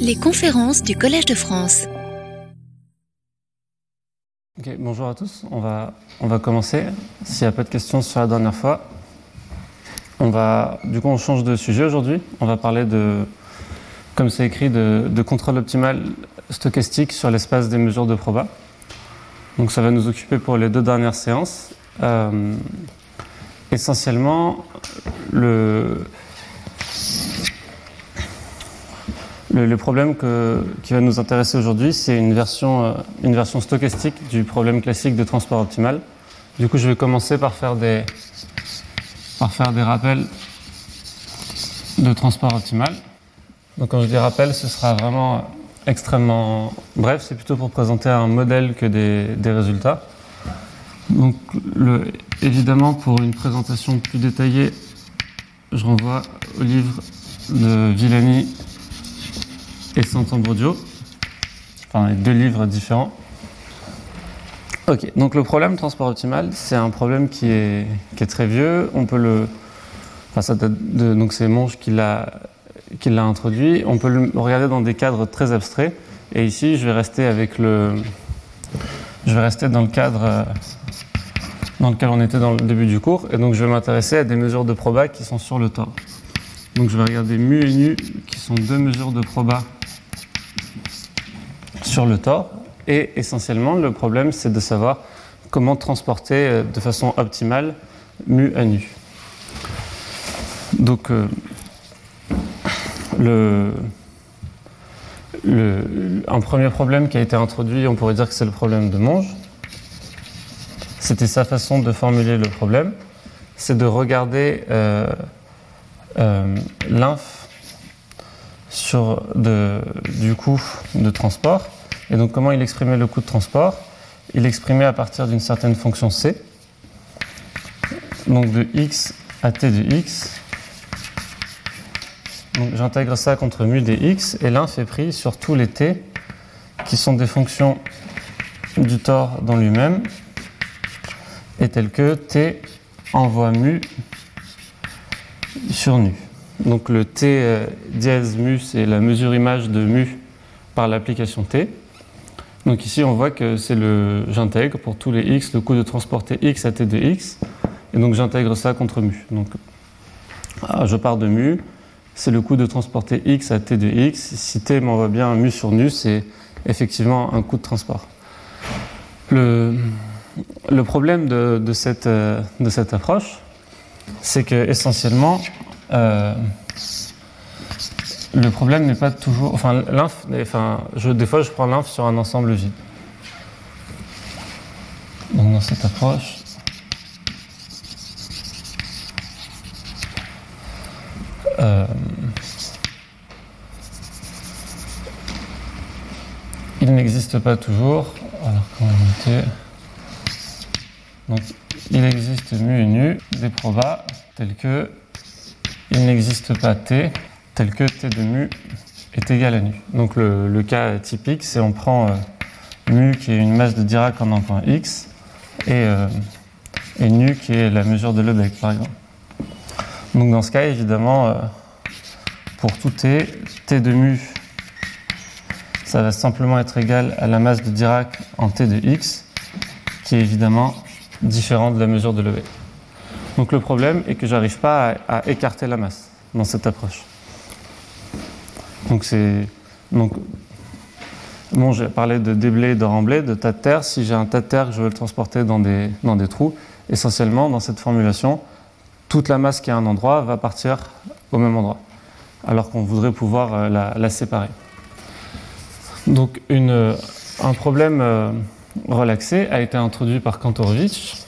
Les conférences du Collège de France. Bonjour à tous. On va, on va commencer. S'il n'y a pas de questions sur la dernière fois, on va, du coup, on change de sujet aujourd'hui. On va parler de, comme c'est écrit, de, de contrôle optimal stochastique sur l'espace des mesures de proba. Donc ça va nous occuper pour les deux dernières séances. Euh, essentiellement, le, le, problème qui va nous intéresser aujourd'hui, c'est une version, euh, une version stochastique du problème classique de transport optimal. Du coup, je vais commencer par faire des, par faire des rappels de transport optimal. Donc quand je dis rappel, ce sera vraiment extrêmement bref, c'est plutôt pour présenter un modèle que des, des résultats. Donc évidemment, pour une présentation plus détaillée, je renvoie au livre de Villani et Sant'Ambrogio, enfin les deux livres différents. Ok, donc le problème transport optimal, c'est un problème qui est, qui est très vieux. On peut le, enfin ça date de, donc c'est Monge qui l'a introduit. On peut le regarder dans des cadres très abstraits. Et ici, je vais rester avec le, je vais rester dans le cadre dans lequel on était dans le début du cours. Et donc, je vais m'intéresser à des mesures de proba qui sont sur le tore. Donc, je vais regarder mu et nu, qui sont deux mesures de proba sur le tore. Et essentiellement, le problème, c'est de savoir comment transporter euh, de façon optimale mu à nu. Donc, euh, le, le- un premier problème qui a été introduit, on pourrait dire que c'est le problème de Monge. C'était sa façon de formuler le problème, c'est de regarder euh, l'inf sur de- du coût de transport. Et donc comment il exprimait le coût de transport? Il exprimait à partir d'une certaine fonction c, donc de x à t de x, donc j'intègre ça contre mu dx et l'inf est pris sur tous les t qui sont des fonctions du tore dans lui-même et telles que t envoie mu sur nu. Donc le t euh, dièse mu c'est la mesure image de mu par l'application t. Donc ici on voit que c'est le j'intègre pour tous les x le coût de transporter x à t de x et donc j'intègre ça contre mu. Donc ah, je pars de mu, c'est le coût de transporter x à t de x. Si t m'envoie bien mu sur nu, c'est effectivement un coût de transport. Le, problème de, cette, euh, de cette approche, c'est que essentiellement, le problème n'est pas toujours. Enfin, l'inf, enfin des fois, je prends l'inf sur un ensemble vide. Donc, dans cette approche, euh, il n'existe pas toujours. Alors, comment noter Donc, il existe mu et nu des probas tels que il n'existe pas t tel que t de mu est égal à nu. Donc, le, cas typique, c'est on prend euh, mu qui est une masse de Dirac en un x et, euh, et nu qui est la mesure de Lebesgue, par exemple. Donc, dans ce cas, évidemment, euh, pour tout t, t de mu, ça va simplement être égal à la masse de Dirac en t de x, qui est évidemment différent de la mesure de Lebesgue. Donc le problème est que j'arrive pas à, écarter la masse dans cette approche. Donc c'est donc bon, j'ai parlé de déblai, de remblai, de tas de terre. Si j'ai un tas de terre que je veux le transporter dans des trous, essentiellement dans cette formulation, toute la masse qui est à un endroit va partir au même endroit, alors qu'on voudrait pouvoir euh, la, séparer. Donc un problème euh, relaxé a été introduit par Kantorowicz.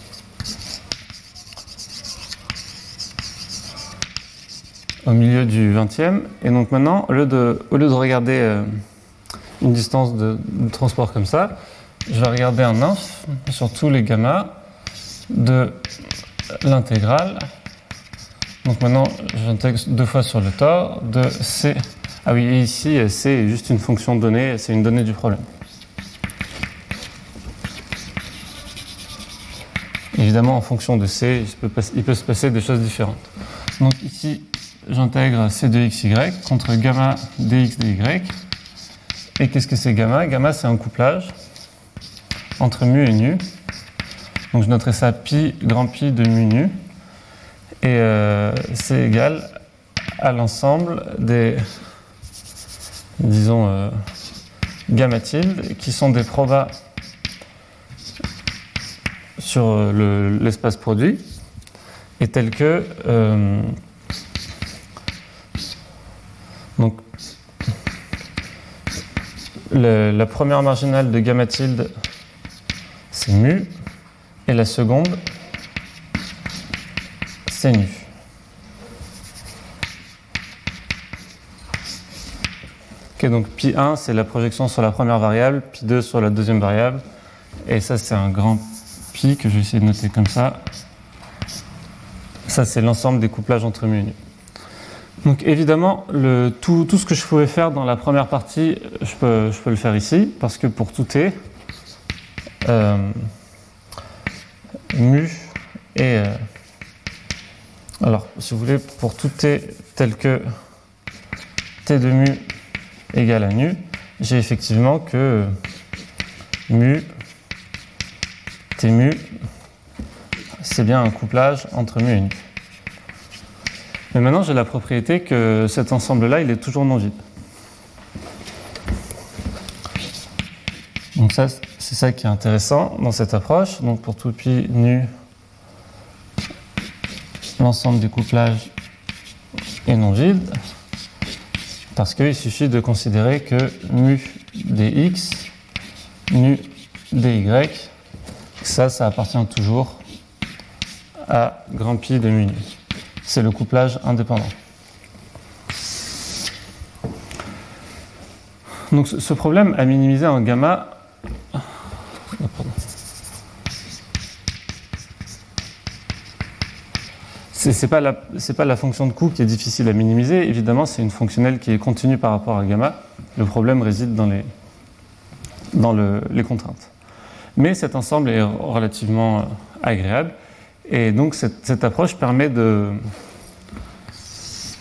Au milieu du 20e. Et donc maintenant, au lieu de, regarder euh, une distance de, transport comme ça, je vais regarder un inf sur tous les gamma de l'intégrale. Donc maintenant, j'intègre deux fois sur le tore de C. Ah oui, et ici, C est juste une fonction donnée, c'est une donnée du problème. Évidemment, en fonction de C, il peut, il peut se passer des choses différentes. Donc ici, j'intègre C de xy contre gamma dx dy. Et qu'est-ce que c'est gamma? Gamma, c'est un couplage entre mu et nu. Donc je noterai ça pi, grand pi de mu nu. Et euh, c'est égal à l'ensemble des, disons, euh, gamma tilde, qui sont des probas sur euh, l'espace produit, et tels que donc la première marginale de gamma tilde c'est mu et la seconde c'est nu. Donc pi 1 c'est la projection sur la première variable, pi 2 sur la deuxième variable, et ça c'est un grand pi que je vais essayer de noter comme ça. Ça c'est l'ensemble des couplages entre mu et nu. Donc évidemment, tout, ce que je pouvais faire dans la première partie, je peux, le faire ici, parce que pour tout t, euh, mu et... Euh, alors, si vous voulez, pour tout t tel que t de mu égale à nu, j'ai effectivement que mu, t mu, c'est bien un couplage entre mu et nu. Mais maintenant, j'ai la propriété que cet ensemble-là, il est toujours non vide. Donc ça, c'est ça qui est intéressant dans cette approche. Donc pour tout pi nu, l'ensemble du couplage est non vide, parce qu'il suffit de considérer que mu dx, mu dy, ça, ça appartient toujours à grand pi de mu nu c'est le couplage indépendant. Donc ce problème à minimiser en gamma, c'est pas, la, pas la fonction de coût qui est difficile à minimiser, évidemment c'est une fonctionnelle qui est continue par rapport à gamma. Le problème réside dans les, contraintes. Mais cet ensemble est relativement euh, agréable et donc cette, approche permet de,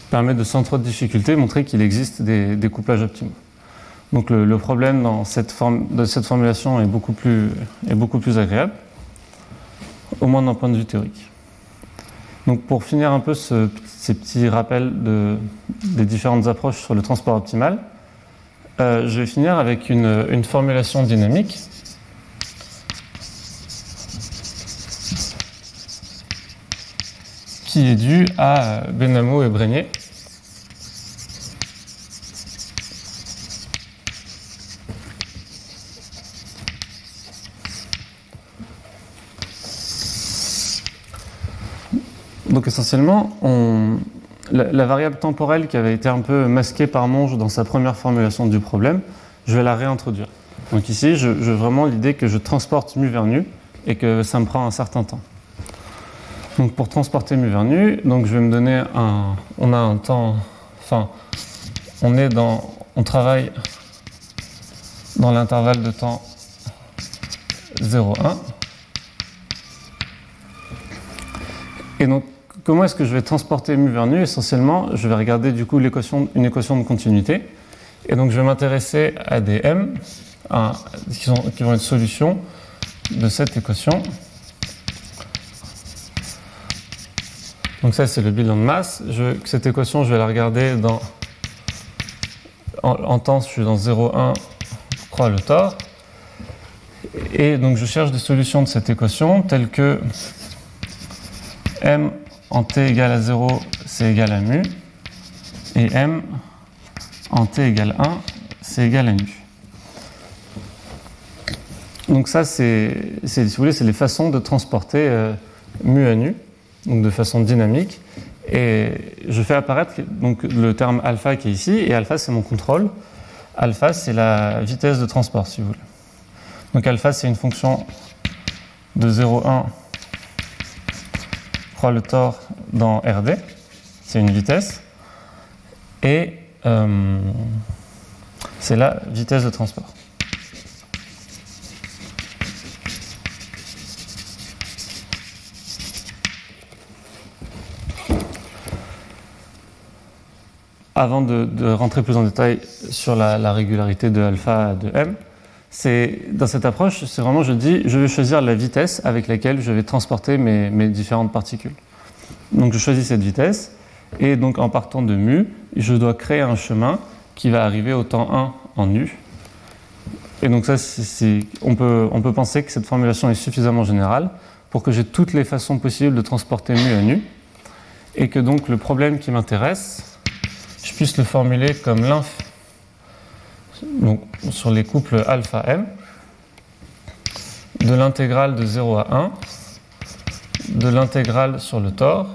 permet de, sans trop de difficulté, montrer qu'il existe des, couplages optimaux. Donc le, problème dans cette forme, de cette formulation est beaucoup, plus, est beaucoup plus agréable, au moins d'un point de vue théorique. Donc pour finir un peu ce, ces petits rappels de, des différentes approches sur le transport optimal, euh, je vais finir avec une formulation dynamique qui est dû à Benamo et Brenier. Donc essentiellement, la, variable temporelle qui avait été un peu masquée par Monge dans sa première formulation du problème, je vais la réintroduire. Donc ici, je, je vraiment l'idée que je transporte mu vers nu et que ça me prend un certain temps. Donc pour transporter mu vers nu, donc je vais me donner un. On a un temps. Enfin, on est dans. On travaille dans l'intervalle de temps 0, 1. Et donc, comment est-ce que je vais transporter mu vers nu Essentiellement, je vais regarder du coup une équation de continuité. Et donc, je vais m'intéresser à des m qui, qui vont être solutions de cette équation. Donc ça, c'est le bilan de masse. Cette équation, je vais la regarder dans, en, temps, je suis dans 0,1 croix le tort. Et donc je cherche des solutions de cette équation telles que m en t égale à 0, c'est égal à mu, et m en t égale 1, c'est égal à nu. Donc ça, c'est, si vous voulez, c'est les façons de transporter euh, mu à nu donc de façon dynamique. Et je fais apparaître le terme alpha qui est ici, et alpha c'est mon contrôle. Alpha c'est la vitesse de transport, si vous voulez. Donc alpha c'est une fonction de 0,1 croix le tort dans RD, c'est une vitesse, et euh, c'est la vitesse de transport. Avant de, rentrer plus en détail sur la, régularité de alpha de m, c'est dans cette approche, c'est vraiment je dis je vais choisir la vitesse avec laquelle je vais transporter mes, différentes particules. Donc je choisis cette vitesse et donc en partant de mu, je dois créer un chemin qui va arriver au temps 1 en nu. Et donc ça, on, peut, on peut penser que cette formulation est suffisamment générale pour que j'ai toutes les façons possibles de transporter mu à nu. Et que donc le problème qui m'intéresse, je puisse le formuler comme l'inf sur les couples alpha m de l'intégrale de 0 à 1 de l'intégrale sur le tore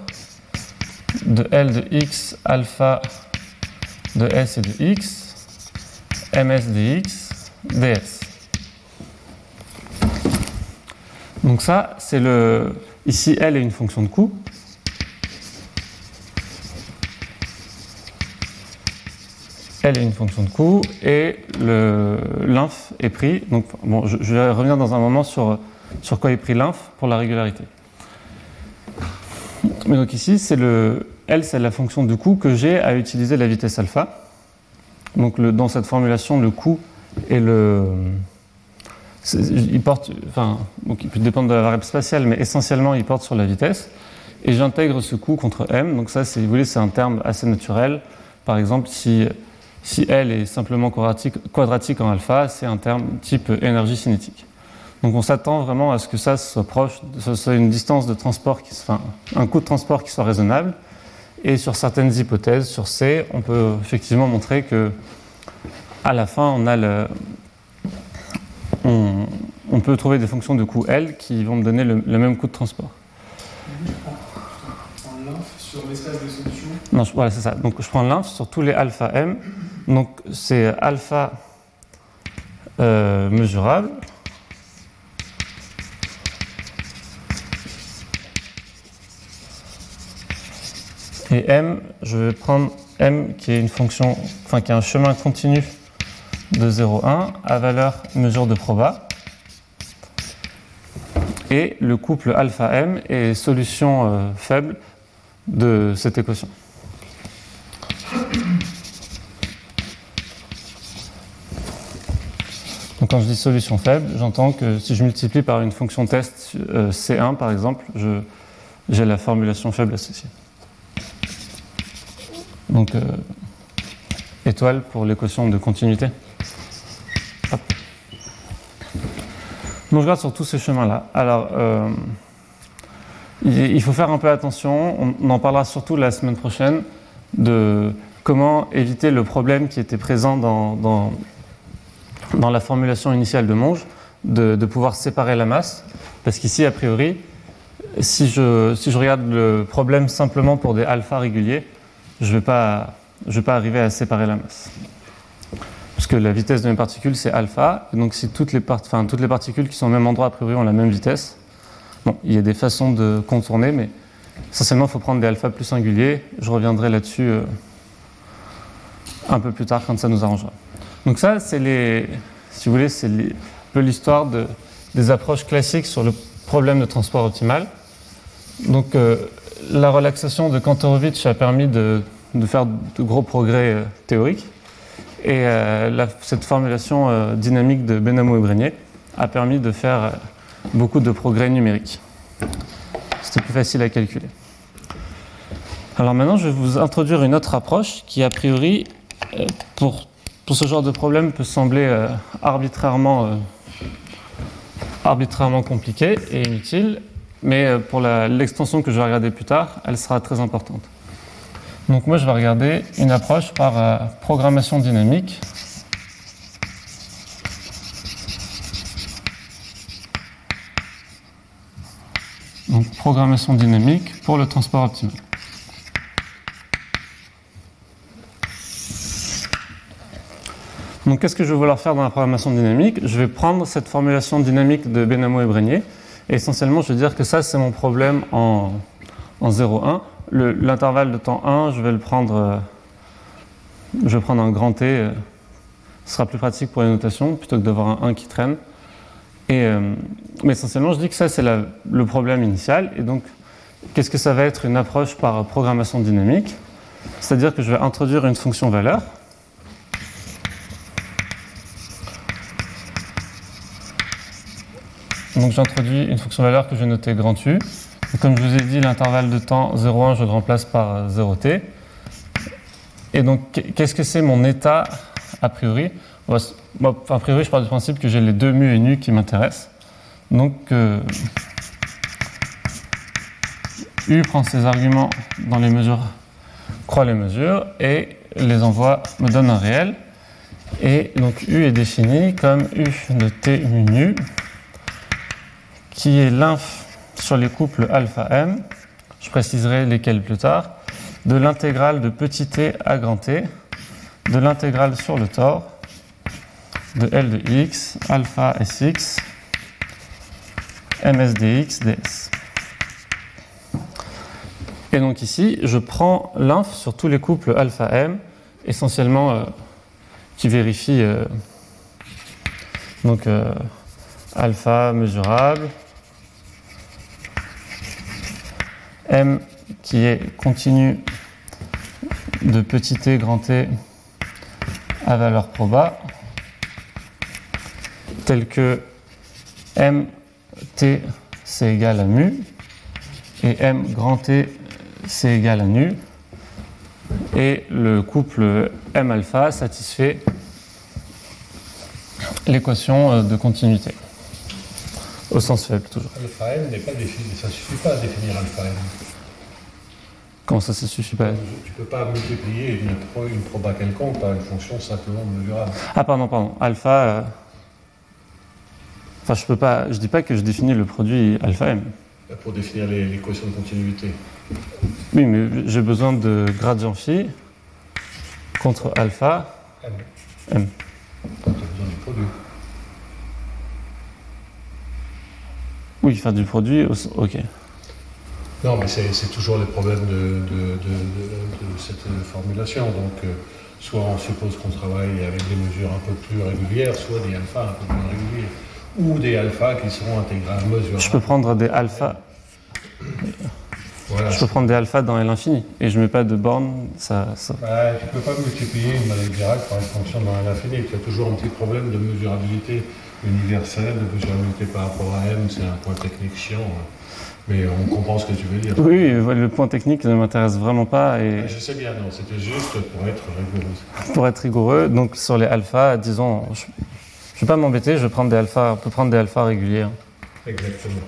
de L de x alpha de S et de x, ms dx, ds. Donc ça, c'est le... Ici, L est une fonction de coût. L est une fonction de coût et l'inf est pris. Donc, bon, je, je, vais revenir dans un moment sur, sur quoi est pris l'inf pour la régularité. Mais donc ici, c'est le L, c'est la fonction de coût que j'ai à utiliser la vitesse alpha. Donc dans cette formulation, le coût est le. Il porte, enfin, donc il peut dépendre de la variable spatiale, mais essentiellement, il porte sur la vitesse. Et j'intègre ce coût contre m. Donc ça, si vous voulez, c'est un terme assez naturel. Par exemple, si, si L est simplement quadratique, quadratique en alpha, c'est un terme type énergie cinétique. Donc on s'attend vraiment à ce que ça soit proche, ce soit une distance de transport, qui, enfin, un coût de transport qui soit raisonnable. Et sur certaines hypothèses, sur C, on peut effectivement montrer que à la fin, on a le, on, peut trouver des fonctions de coût L qui vont me donner le, même coût de transport. sur l'espace de solution Non, voilà, c'est ça. Donc je prends l'inf sur tous les alpha m. Donc c'est alpha euh, mesurable Et m, je vais prendre m qui est une fonction, enfin qui est un chemin continu de 0,1 à valeur mesure de proba. Et le couple alpha m est solution euh, faible de cette équation. Quand je dis solution faible, j'entends que si je multiplie par une fonction test euh, C1 par exemple, j'ai la formulation faible associée. Donc, euh, étoile pour l'équation de continuité. Donc, je regarde sur tous ces chemins-là. Alors, euh, il faut faire un peu attention. On en parlera surtout la semaine prochaine de comment éviter le problème qui était présent dans, la formulation initiale de Monge, de, pouvoir séparer la masse. Parce qu'ici, a priori, si je, si je regarde le problème simplement pour des alphas réguliers, je ne vais, pas, vais pas arriver à séparer la masse. Parce que la vitesse de mes particules, c'est alpha. Et donc, si toutes les, enfin, toutes les particules qui sont au même endroit, a priori, ont la même vitesse, bon, il y a des façons de contourner, mais essentiellement, il faut prendre des alphas plus singuliers. Je reviendrai là-dessus euh, un peu plus tard, quand ça nous arrangera. Donc, ça, c'est les. Si vous voulez, c'est peu l'histoire de, des approches classiques sur le problème de transport optimal. Donc, euh, la relaxation de Kantorowicz a permis de, faire de gros progrès euh, théoriques. Et euh, cette formulation dynamique de Benamou et Brégnier a permis de faire beaucoup de progrès numériques. C'était plus facile à calculer. Alors maintenant, je vais vous introduire une autre approche qui, a priori, pour, pour ce genre de problème, peut sembler arbitrairement, arbitrairement compliquée et inutile, mais euh, pour l'extension que je vais regarder plus tard, elle sera très importante. Donc moi, je vais regarder une approche par euh, programmation dynamique. Donc programmation dynamique pour le transport optimal. Donc qu'est-ce que je vais vouloir faire dans la programmation dynamique? Je vais prendre cette formulation dynamique de Benamo et Brégnier et essentiellement, je veux dire que ça, c'est mon problème en, en 0,1. L'intervalle de temps 1, je vais le prendre, euh, je vais prendre un grand T. Euh, ce sera plus pratique pour les notations plutôt que d'avoir un 1 qui traîne. Et, euh, mais essentiellement, je dis que ça, c'est le problème initial. Et donc, qu'est-ce que ça va être une approche par programmation dynamique? C'est-à-dire que je vais introduire une fonction valeur. Donc j'introduis une fonction valeur que je vais noter grand U. comme je vous ai dit, l'intervalle de temps 0,1, je le remplace par 0t. Et donc, qu'est-ce que c'est mon état a priori? A priori, je pars du principe que j'ai les deux mu et nu qui m'intéressent. Donc, euh, U prend ses arguments dans les mesures, croit les mesures et les envoie, me donne un réel. Et donc U est défini comme U de T mu nu, qui est l'inf sur les couples alpha m, je préciserai lesquels plus tard, de l'intégrale de petit t à grand T, de l'intégrale sur le tore, de L de x, alpha Sx, ms dx ds. Et donc ici, je prends l'inf sur tous les couples alpha m, essentiellement euh, qui vérifient euh, donc euh, alpha mesurable, m qui est continu de petit t grand t à valeur proba, tel que m t c'est égal à mu et m grand t c'est égal à nu. Et le couple M alpha satisfait l'équation euh, de continuité. Au sens faible, toujours. Alpha M n'est pas défini, ça ne suffit pas à définir alpha M. Comment ça, ça ne suffit pas Tu ne peux pas multiplier une, une proba quelconque par une fonction simplement mesurable. Ah, pardon, pardon. Alpha. Euh, enfin, je peux pas. Je dis pas que je définis le produit alpha M. Pour définir l'équation de continuité. Oui, mais j'ai besoin de gradient phi contre alpha M. M. Tu as besoin du produit. Oui, faire du produit, ok. Non, mais c'est toujours le problème de, cette formulation. Donc, euh, soit on suppose qu'on travaille avec des mesures un peu plus régulières, soit des alphas un peu plus réguliers, ou des alphas qui seront intégrales mesurables. Je peux prendre des alphas. je peux prendre des alphas dans l'infini et je ne mets pas de borne. Ça, ça... Bah, tu ne peux pas multiplier une maladie directe par une fonction dans l'infini. Tu as toujours un petit problème de mesurabilité universelle, de mesurabilité par rapport à m, c'est un point technique chiant. Hein. Mais on comprend ce que tu veux dire. Oui, le point technique ne m'intéresse vraiment pas. Et... Je sais bien, non, c'était juste pour être rigoureux. Pour être rigoureux, donc sur les alphas, disons, je ne vais pas m'embêter, je vais prendre des alphas, on peut prendre des alphas réguliers. Hein. Exactement.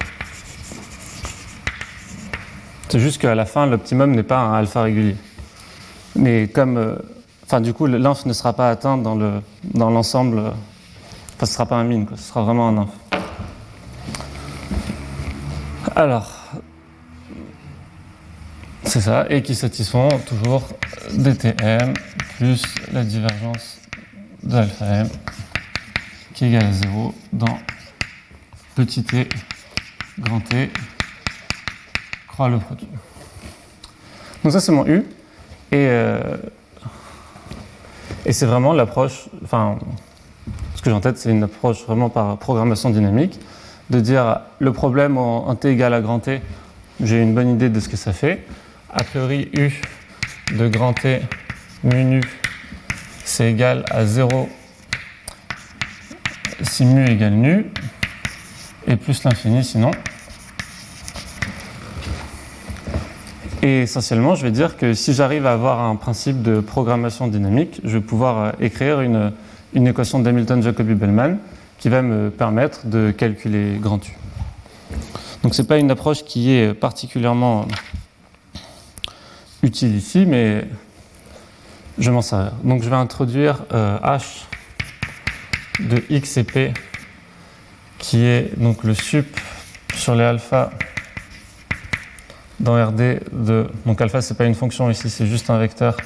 C'est juste qu'à la fin, l'optimum n'est pas un alpha régulier. Mais comme, euh, enfin, du coup, l'inf ne sera pas atteint dans le dans l'ensemble. Enfin, ce sera pas un min, ce sera vraiment un inf. Alors, c'est ça, et qui satisfont toujours dtm plus la divergence de alpha m qui est égale à 0 dans petit t, grand T, croix le produit. Donc ça c'est mon U, et, euh, et c'est vraiment l'approche, enfin, ce que j'ai en tête c'est une approche vraiment par programmation dynamique, de dire le problème en, t égale à grand T, j'ai une bonne idée de ce que ça fait. A priori, U de grand T mu nu, c'est égal à 0 si mu égale nu, et plus l'infini sinon. Et essentiellement, je vais dire que si j'arrive à avoir un principe de programmation dynamique, je vais pouvoir euh, écrire une, une équation d'Hamilton-Jacobi-Bellman qui va me permettre de calculer grand U. Donc ce n'est pas une approche qui est particulièrement utile ici, mais je m'en sers. Donc je vais introduire euh, H de X et P, qui est donc le sup sur les alphas dans RD de... Donc alpha, ce n'est pas une fonction ici, c'est juste un vecteur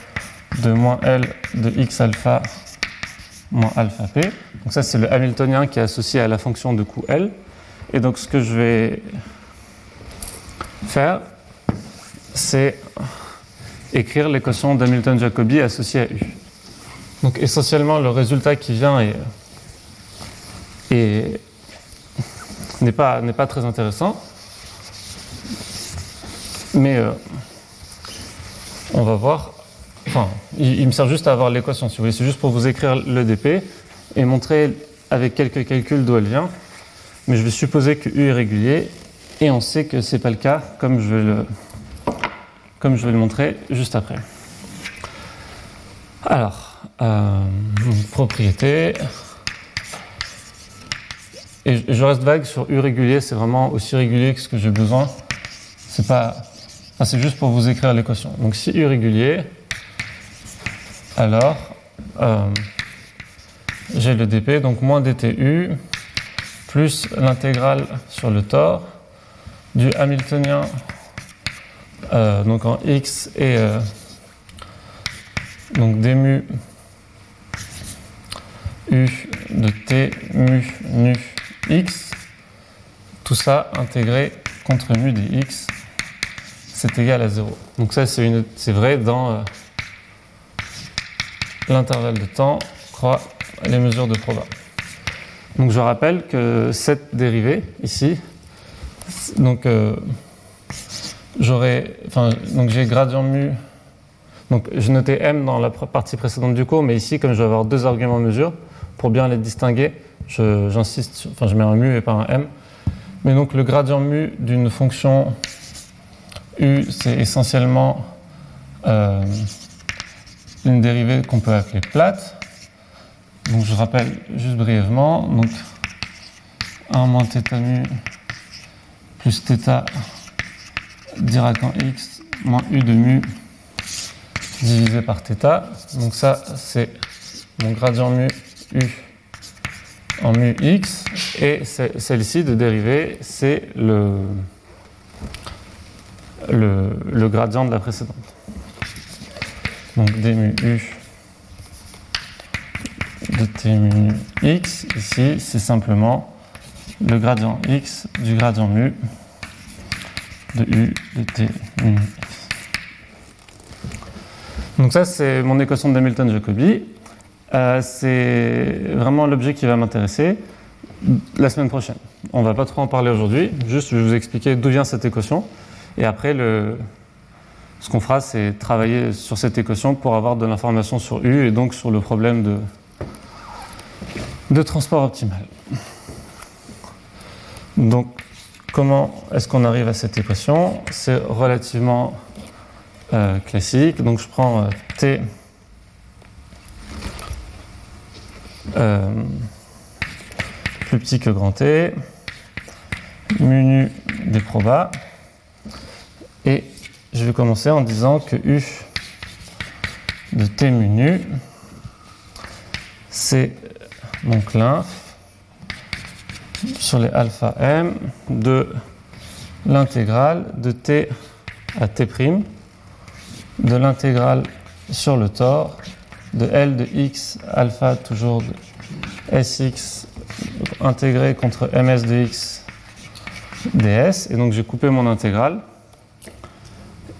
de moins L de X alpha moins alpha p. Donc ça, c'est le hamiltonien qui est associé à la fonction de coût L. Et donc ce que je vais faire, c'est écrire l'équation d'Hamilton-Jacobi associée à U. Donc essentiellement, le résultat qui vient est, n'est pas, pas très intéressant. Mais euh, on va voir enfin, il, me sert juste à avoir l'équation, si vous voulez. C'est juste pour vous écrire le dp et montrer avec quelques calculs d'où elle vient. Mais je vais supposer que U est régulier et on sait que c'est pas le cas, comme je vais le, comme je vais le montrer juste après. Alors, euh, propriété. Et je reste vague sur U régulier, c'est vraiment aussi régulier que ce que j'ai besoin. C'est pas, enfin, c'est juste pour vous écrire l'équation. Donc si U régulier, alors euh, j'ai le dp, donc moins dtu plus l'intégrale sur le tore du hamiltonien euh, donc en x et euh, donc d mu u de t mu nu x. Tout ça intégré contre mu dx c'est égal à 0 donc ça c'est vrai dans l'intervalle de temps croix les mesures de proba. Donc je rappelle que cette dérivée ici, donc euh, j'aurai, enfin donc j'ai gradient mu, donc j'ai noté m dans la partie précédente du cours, mais ici comme je vais avoir deux arguments mesure, pour bien les distinguer, je- j'insiste, enfin je mets un mu et pas un m. Mais donc le gradient mu d'une fonction u, c'est essentiellement euh, une dérivée qu'on peut appeler plate. Donc je rappelle juste brièvement, donc 1 moins θ mu plus θ Dirac en x moins u de mu divisé par θ. Donc ça c'est mon gradient mu u en mu x et c'est- celle-ci de dérivée c'est le, le, le gradient de la précédente. Donc d mu u de t mu x, ici, c'est simplement le gradient x du gradient mu de u de t mu x. Donc ça, c'est mon équation de Hamilton-Jacobi. Euh, c'est vraiment l'objet qui va m'intéresser la semaine prochaine. On ne va pas trop en parler aujourd'hui, juste je vais vous expliquer d'où vient cette équation. Et après, le, ce qu'on fera, c'est travailler sur cette équation pour avoir de l'information sur U et donc sur le problème de, transport optimal. Donc, comment est-ce qu'on arrive à cette équation? C'est relativement euh, classique. Donc, je prends euh, T euh, plus petit que grand T, mu nu des probas, et je vais commencer en disant que U de T mu nu, c'est donc l'inf sur les alpha m de l'intégrale de t à t', de l'intégrale sur le tore de L de x alpha toujours de sx intégré contre ms de x ds. Et donc j'ai coupé mon intégrale.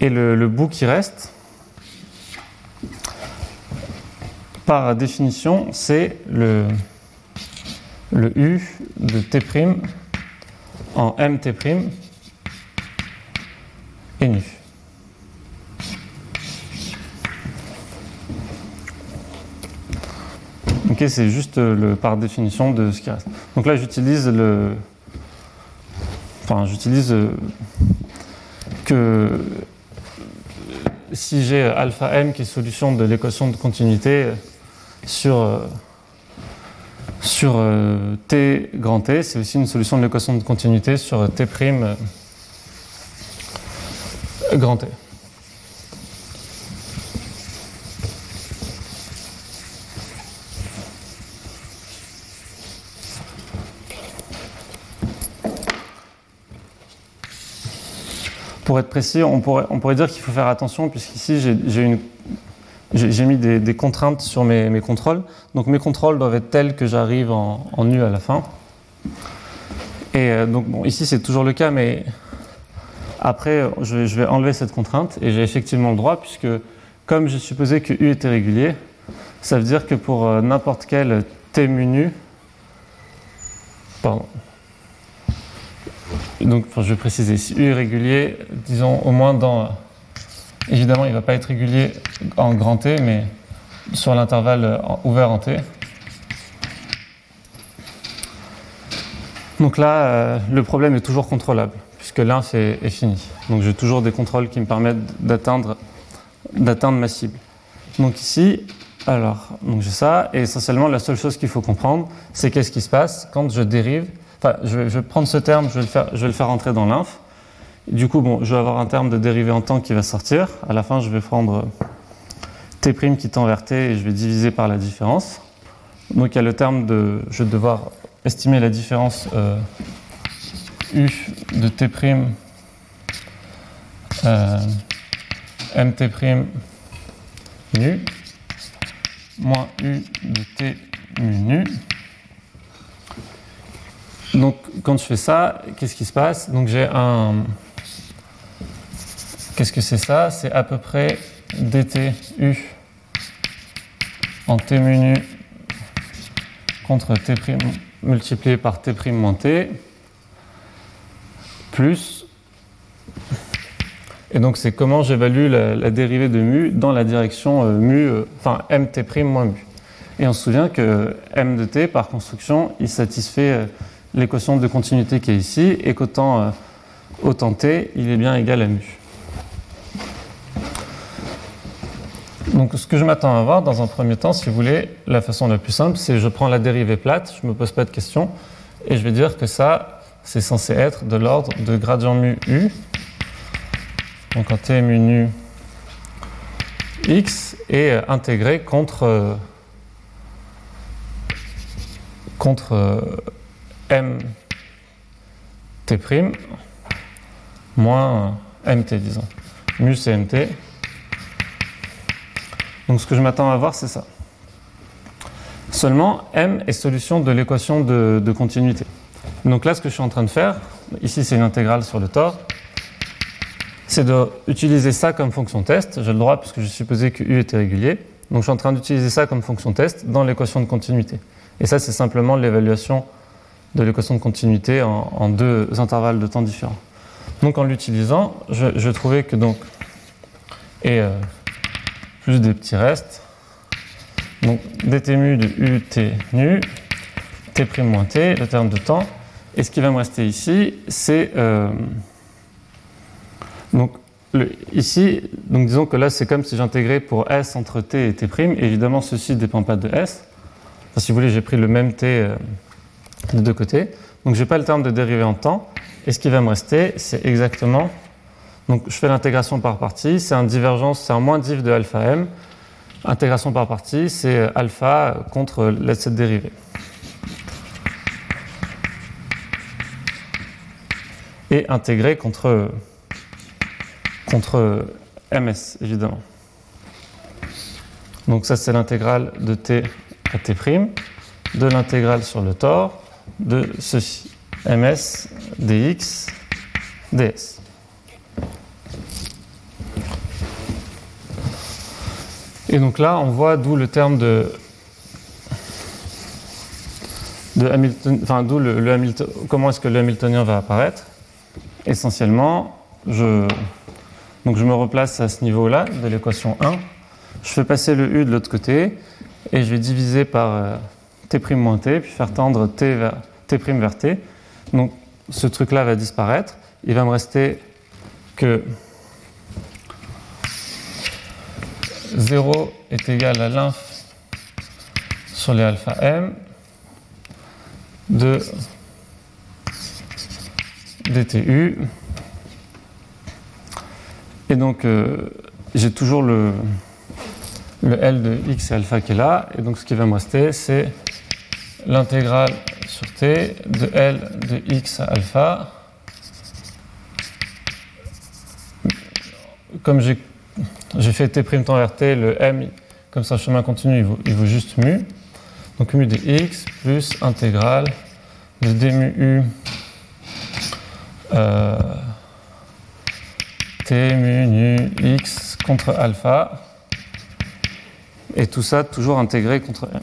Et le, bout qui reste, par définition, c'est le, le u de t' en mt' et nu. Ok, c'est juste le par définition de ce qui reste. Donc là, j'utilise le. Enfin, j'utilise que si j'ai alpha m qui est solution de l'équation de continuité sur, euh, sur euh, t grand T, c'est aussi une solution de l'équation de continuité sur t' euh, grand T. Pour être précis, on pourrait, dire qu'il faut faire attention, puisqu'ici j'ai mis des, contraintes sur mes, contrôles. Donc mes contrôles doivent être tels que j'arrive en, U à la fin. Et euh, donc bon, ici c'est toujours le cas, mais après je vais, enlever cette contrainte et j'ai effectivement le droit, puisque comme j'ai supposé que U était régulier, ça veut dire que pour euh, n'importe quel T mu pardon, donc, je vais préciser, si U est régulier, disons au moins dans, Évidemment, il ne va pas être régulier en grand T, mais sur l'intervalle ouvert en T. Donc là, euh, le problème est toujours contrôlable, puisque l'inf est, est, fini. Donc j'ai toujours des contrôles qui me permettent d'atteindre ma cible. Donc ici, alors, donc j'ai ça, et essentiellement la seule chose qu'il faut comprendre, c'est qu'est-ce qui se passe quand je dérive. Enfin, je vais, prendre ce terme, je vais le faire, je vais le faire entrer dans l'inf. Du coup, bon, je vais avoir un terme de dérivée en temps qui va sortir. À la fin, je vais prendre t' qui tend vers t et je vais diviser par la différence. Donc il y a le terme de, je vais devoir estimer la différence euh, u de t' euh, mt' nu moins u de t mu nu. Donc quand je fais ça, qu'est-ce qui se passe? Donc j'ai un... Qu'est-ce que c'est ça? C'est à peu près dt u en t mu nu contre t' multiplié par t' moins t plus et donc c'est comment j'évalue la, dérivée de mu dans la direction euh, mu, euh, enfin mt' moins mu. Et on se souvient que m de t, par construction, il satisfait euh, l'équation de continuité qui est ici, et qu'autant autant t, il est bien égal à mu. Donc ce que je m'attends à voir dans un premier temps, si vous voulez, la façon la plus simple, c'est je prends la dérivée plate, je ne me pose pas de questions, et je vais dire que ça, c'est censé être de l'ordre de gradient mu u donc en t mu nu x est intégré contre, euh, contre euh, m t' moins mt, disons. Mu c'est mt. Donc ce que je m'attends à voir, c'est ça. Seulement, m est solution de l'équation de, continuité. Donc là, ce que je suis en train de faire, ici c'est une intégrale sur le tore, c'est d'utiliser ça comme fonction test. J'ai le droit puisque je supposais que U était régulier. Donc je suis en train d'utiliser ça comme fonction test dans l'équation de continuité. Et ça, c'est simplement l'évaluation de l'équation de continuité en, deux intervalles de temps différents. Donc en l'utilisant, je, trouvais que donc, et euh, plus des petits restes, donc dt mu de u t nu, t' moins t, le terme de temps. Et ce qui va me rester ici, c'est euh, donc, ici, donc disons que là, c'est comme si j'intégrais pour S entre T et T'. Évidemment, ceci ne dépend pas de S. si vous voulez, j'ai pris le même T euh, de deux côtés. Donc, je n'ai pas le terme de dérivée en temps. Et ce qui va me rester, c'est exactement. Donc, je fais l'intégration par partie. C'est un divergence, c'est un moins div de alpha m. Intégration par partie, c'est alpha contre cette dérivée. Et intégré contre contre ms, évidemment. Donc ça, c'est l'intégrale de t à t', de l'intégrale sur le tore, de ceci, ms dx ds. Et donc là, on voit d'où le terme de, de Hamilton, enfin d'où le, Hamilton, comment est-ce que le Hamiltonien va apparaître. Essentiellement, je, donc je me replace à ce niveau-là de l'équation 1. Je fais passer le u de l'autre côté et je vais diviser par euh, t' moins t, puis faire tendre t vers t' vers t. Donc ce truc-là va disparaître. Il va me rester que 0 est égal à l'inf sur les alpha m de dtu et donc, euh, j'ai toujours le, le L de x et alpha qui est là. Et donc, ce qui va me rester, c'est l'intégrale sur t de L de x à alpha. Comme j'ai fait t' temps vers t, le m, comme ça, chemin continu, il vaut, il vaut, juste mu. Donc, mu de x plus intégrale de d mu u. Euh, t mu nu x contre alpha. Et tout ça toujours intégré contre m.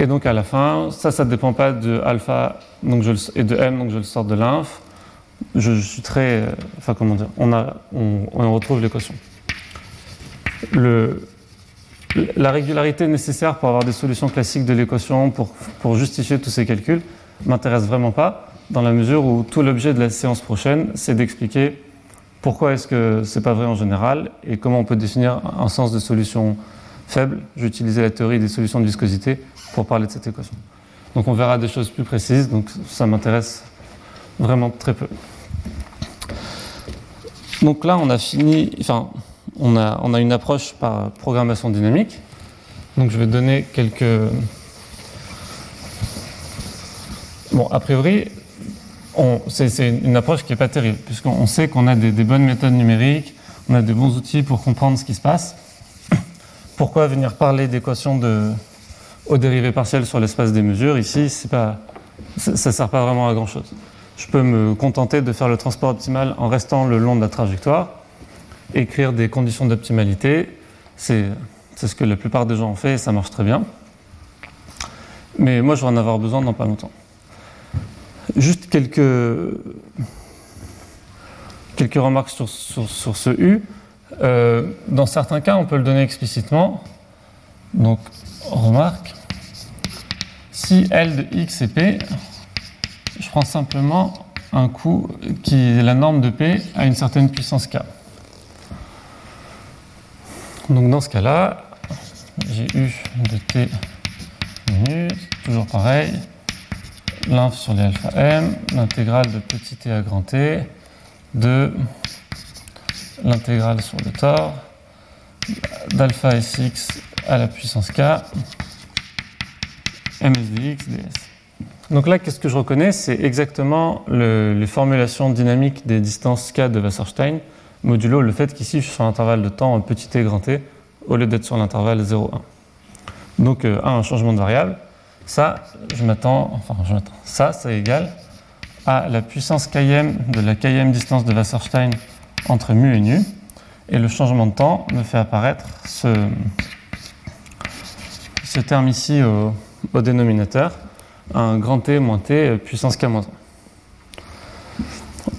Et donc à la fin, ça, ça ne dépend pas de alpha donc je et de m, donc je le sors de l'inf. Je, suis très. Euh, enfin, comment dire On, a, on, retrouve l'équation. La régularité nécessaire pour avoir des solutions classiques de l'équation, pour, pour justifier tous ces calculs, m'intéresse vraiment pas, dans la mesure où tout l'objet de la séance prochaine, c'est d'expliquer pourquoi est-ce que c'est pas vrai en général et comment on peut définir un sens de solution faible. J'ai utilisé la théorie des solutions de viscosité pour parler de cette équation. Donc on verra des choses plus précises, donc ça m'intéresse vraiment très peu. Donc là, on a fini, enfin, on a, on a une approche par programmation dynamique. Donc je vais donner quelques. Bon, a priori, c'est une approche qui n'est pas terrible, puisqu'on sait qu'on a des, bonnes méthodes numériques, on a des bons outils pour comprendre ce qui se passe. Pourquoi venir parler d'équations de, aux dérivées partielles sur l'espace des mesures Ici, ça ne sert pas vraiment à grand-chose. Je peux me contenter de faire le transport optimal en restant le long de la trajectoire, écrire des conditions d'optimalité. C'est ce que la plupart des gens ont fait et ça marche très bien. Mais moi, je vais en avoir besoin dans pas longtemps. Juste quelques, quelques remarques sur, sur, ce U. Euh, dans certains cas, on peut le donner explicitement. Donc, remarque, si L de X est P, je prends simplement un coup qui est la norme de P à une certaine puissance K. Donc dans ce cas-là, j'ai U de T toujours pareil, l'inf sur les alpha m, l'intégrale de petit t à grand T, de l'intégrale sur le tore, d'alpha sx à la puissance k, msdx ds. Donc là, qu'est-ce que je reconnais? C'est exactement les formulations dynamiques des distances k de Wasserstein, modulo le fait qu'ici je suis sur l'intervalle de temps petit t grand t, au lieu d'être sur l'intervalle 0,1. Donc, euh, un changement de variable. Ça, je m'attends, enfin, je m'attends. Ça, c'est égal à la puissance km de la km distance de Wasserstein entre mu et nu. Et le changement de temps me fait apparaître ce, ce terme ici au, dénominateur, un grand T moins T puissance K moins 1.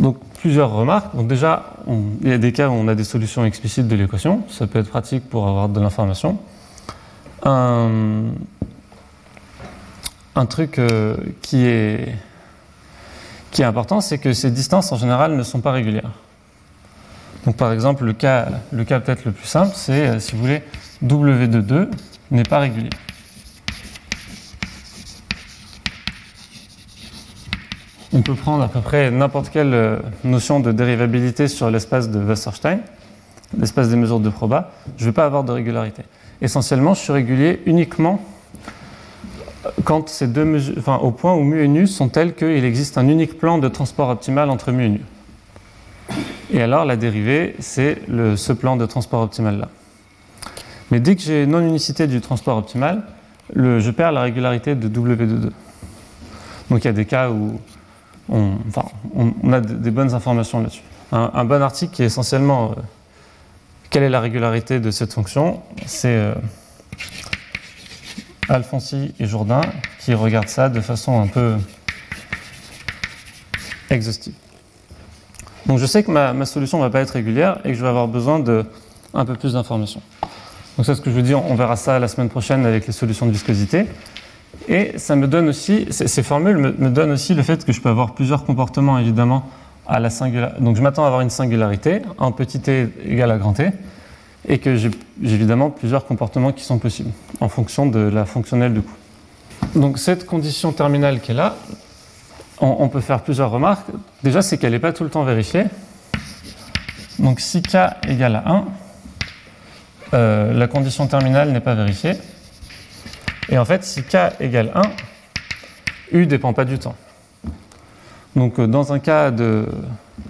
Donc plusieurs remarques. Donc déjà, il y a des cas où on a des solutions explicites de l'équation. Ça peut être pratique pour avoir de l'information. Un, un truc euh, qui, est, important, c'est que ces distances en général ne sont pas régulières. Donc par exemple, le cas, le cas peut-être le plus simple, c'est euh, si vous voulez, W de 2 n'est pas régulier. On peut prendre à peu près n'importe quelle euh, notion de dérivabilité sur l'espace de Wasserstein, l'espace des mesures de proba, je ne vais pas avoir de régularité. Essentiellement, je suis régulier uniquement quand ces deux mesures, enfin, au point où mu et nu sont telles qu'il existe un unique plan de transport optimal entre mu et nu. Et alors la dérivée, c'est ce plan de transport optimal là. Mais dès que j'ai non-unicité du transport optimal, je perds la régularité de W de 2. Donc il y a des cas où on, enfin, on, a des bonnes informations là-dessus. Un, bon article qui est essentiellement euh, quelle est la régularité de cette fonction, c'est euh, Alfonsi et Jourdain qui regardent ça de façon un peu exhaustive. Donc je sais que ma, solution ne va pas être régulière et que je vais avoir besoin de un peu plus d'informations. Donc c'est ce que je veux dire, on verra ça la semaine prochaine avec les solutions de viscosité. Et ça me donne aussi, ces, formules me, donnent aussi le fait que je peux avoir plusieurs comportements évidemment à la singularité. Donc je m'attends à avoir une singularité en petit t égale à grand t et que j'ai évidemment plusieurs comportements qui sont possibles en fonction de la fonctionnelle du coup. Donc cette condition terminale qui est là, on, peut faire plusieurs remarques. Déjà, c'est qu'elle n'est pas tout le temps vérifiée. Donc si k égale à 1, euh, la condition terminale n'est pas vérifiée. Et en fait, si k égale 1, u dépend pas du temps. Donc euh, dans un cas de,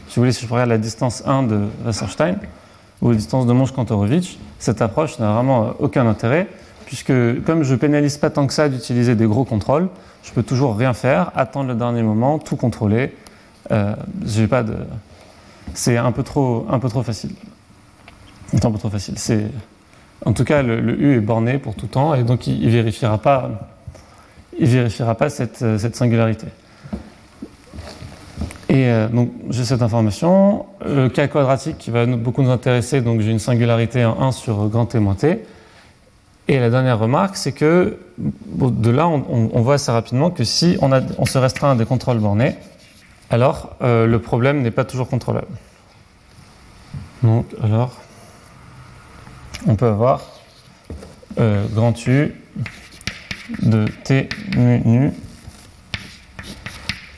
si vous voulez, si je regarde la distance 1 de Wasserstein, ou distance de Monge-Kantorowicz, cette approche n'a vraiment euh, aucun intérêt, puisque comme je pénalise pas tant que ça d'utiliser des gros contrôles, je peux toujours rien faire, attendre le dernier moment, tout contrôler. Euh, pas de... C'est un peu trop, un peu trop facile. Un peu trop facile. C'est En tout cas, le, U est borné pour tout temps et donc il ne vérifiera pas, il vérifiera pas cette, cette singularité. Et euh, donc j'ai cette information. Le cas quadratique qui va beaucoup nous intéresser, donc j'ai une singularité en 1 sur grand T moins T. Et la dernière remarque, c'est que de là, on, voit assez rapidement que si on, se restreint à des contrôles bornés, alors euh, le problème n'est pas toujours contrôlable. Donc alors, on peut avoir euh, grand U de T mu nu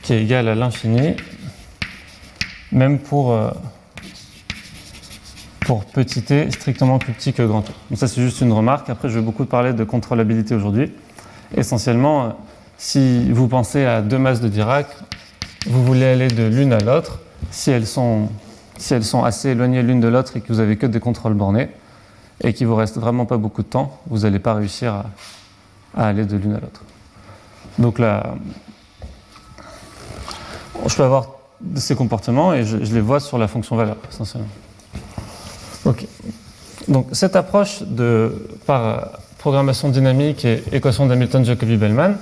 qui est égal à l'infini même pour, euh, pour petit t strictement plus petit que grand T. Donc ça c'est juste une remarque. Après je vais beaucoup parler de contrôlabilité aujourd'hui. Essentiellement, euh, si vous pensez à deux masses de Dirac, vous voulez aller de l'une à l'autre, si elles sont si elles sont assez éloignées l'une de l'autre et que vous avez que des contrôles bornés et qu'il vous reste vraiment pas beaucoup de temps, vous n'allez pas réussir à, à aller de l'une à l'autre. Donc là, je peux avoir de ces comportements et je, les vois sur la fonction valeur, essentiellement. Ok. Donc, cette approche de, par programmation dynamique et équation d'Hamilton-Jacobi-Bellman,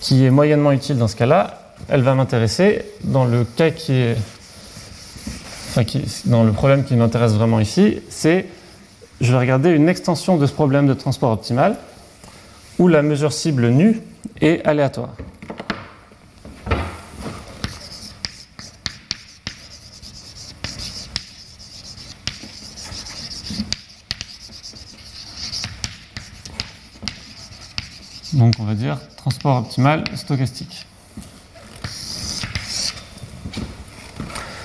qui est moyennement utile dans ce cas-là, elle va m'intéresser dans le cas qui est. Enfin, qui, dans le problème qui m'intéresse vraiment ici, c'est je vais regarder une extension de ce problème de transport optimal où la mesure cible nue est aléatoire. Dire transport optimal stochastique.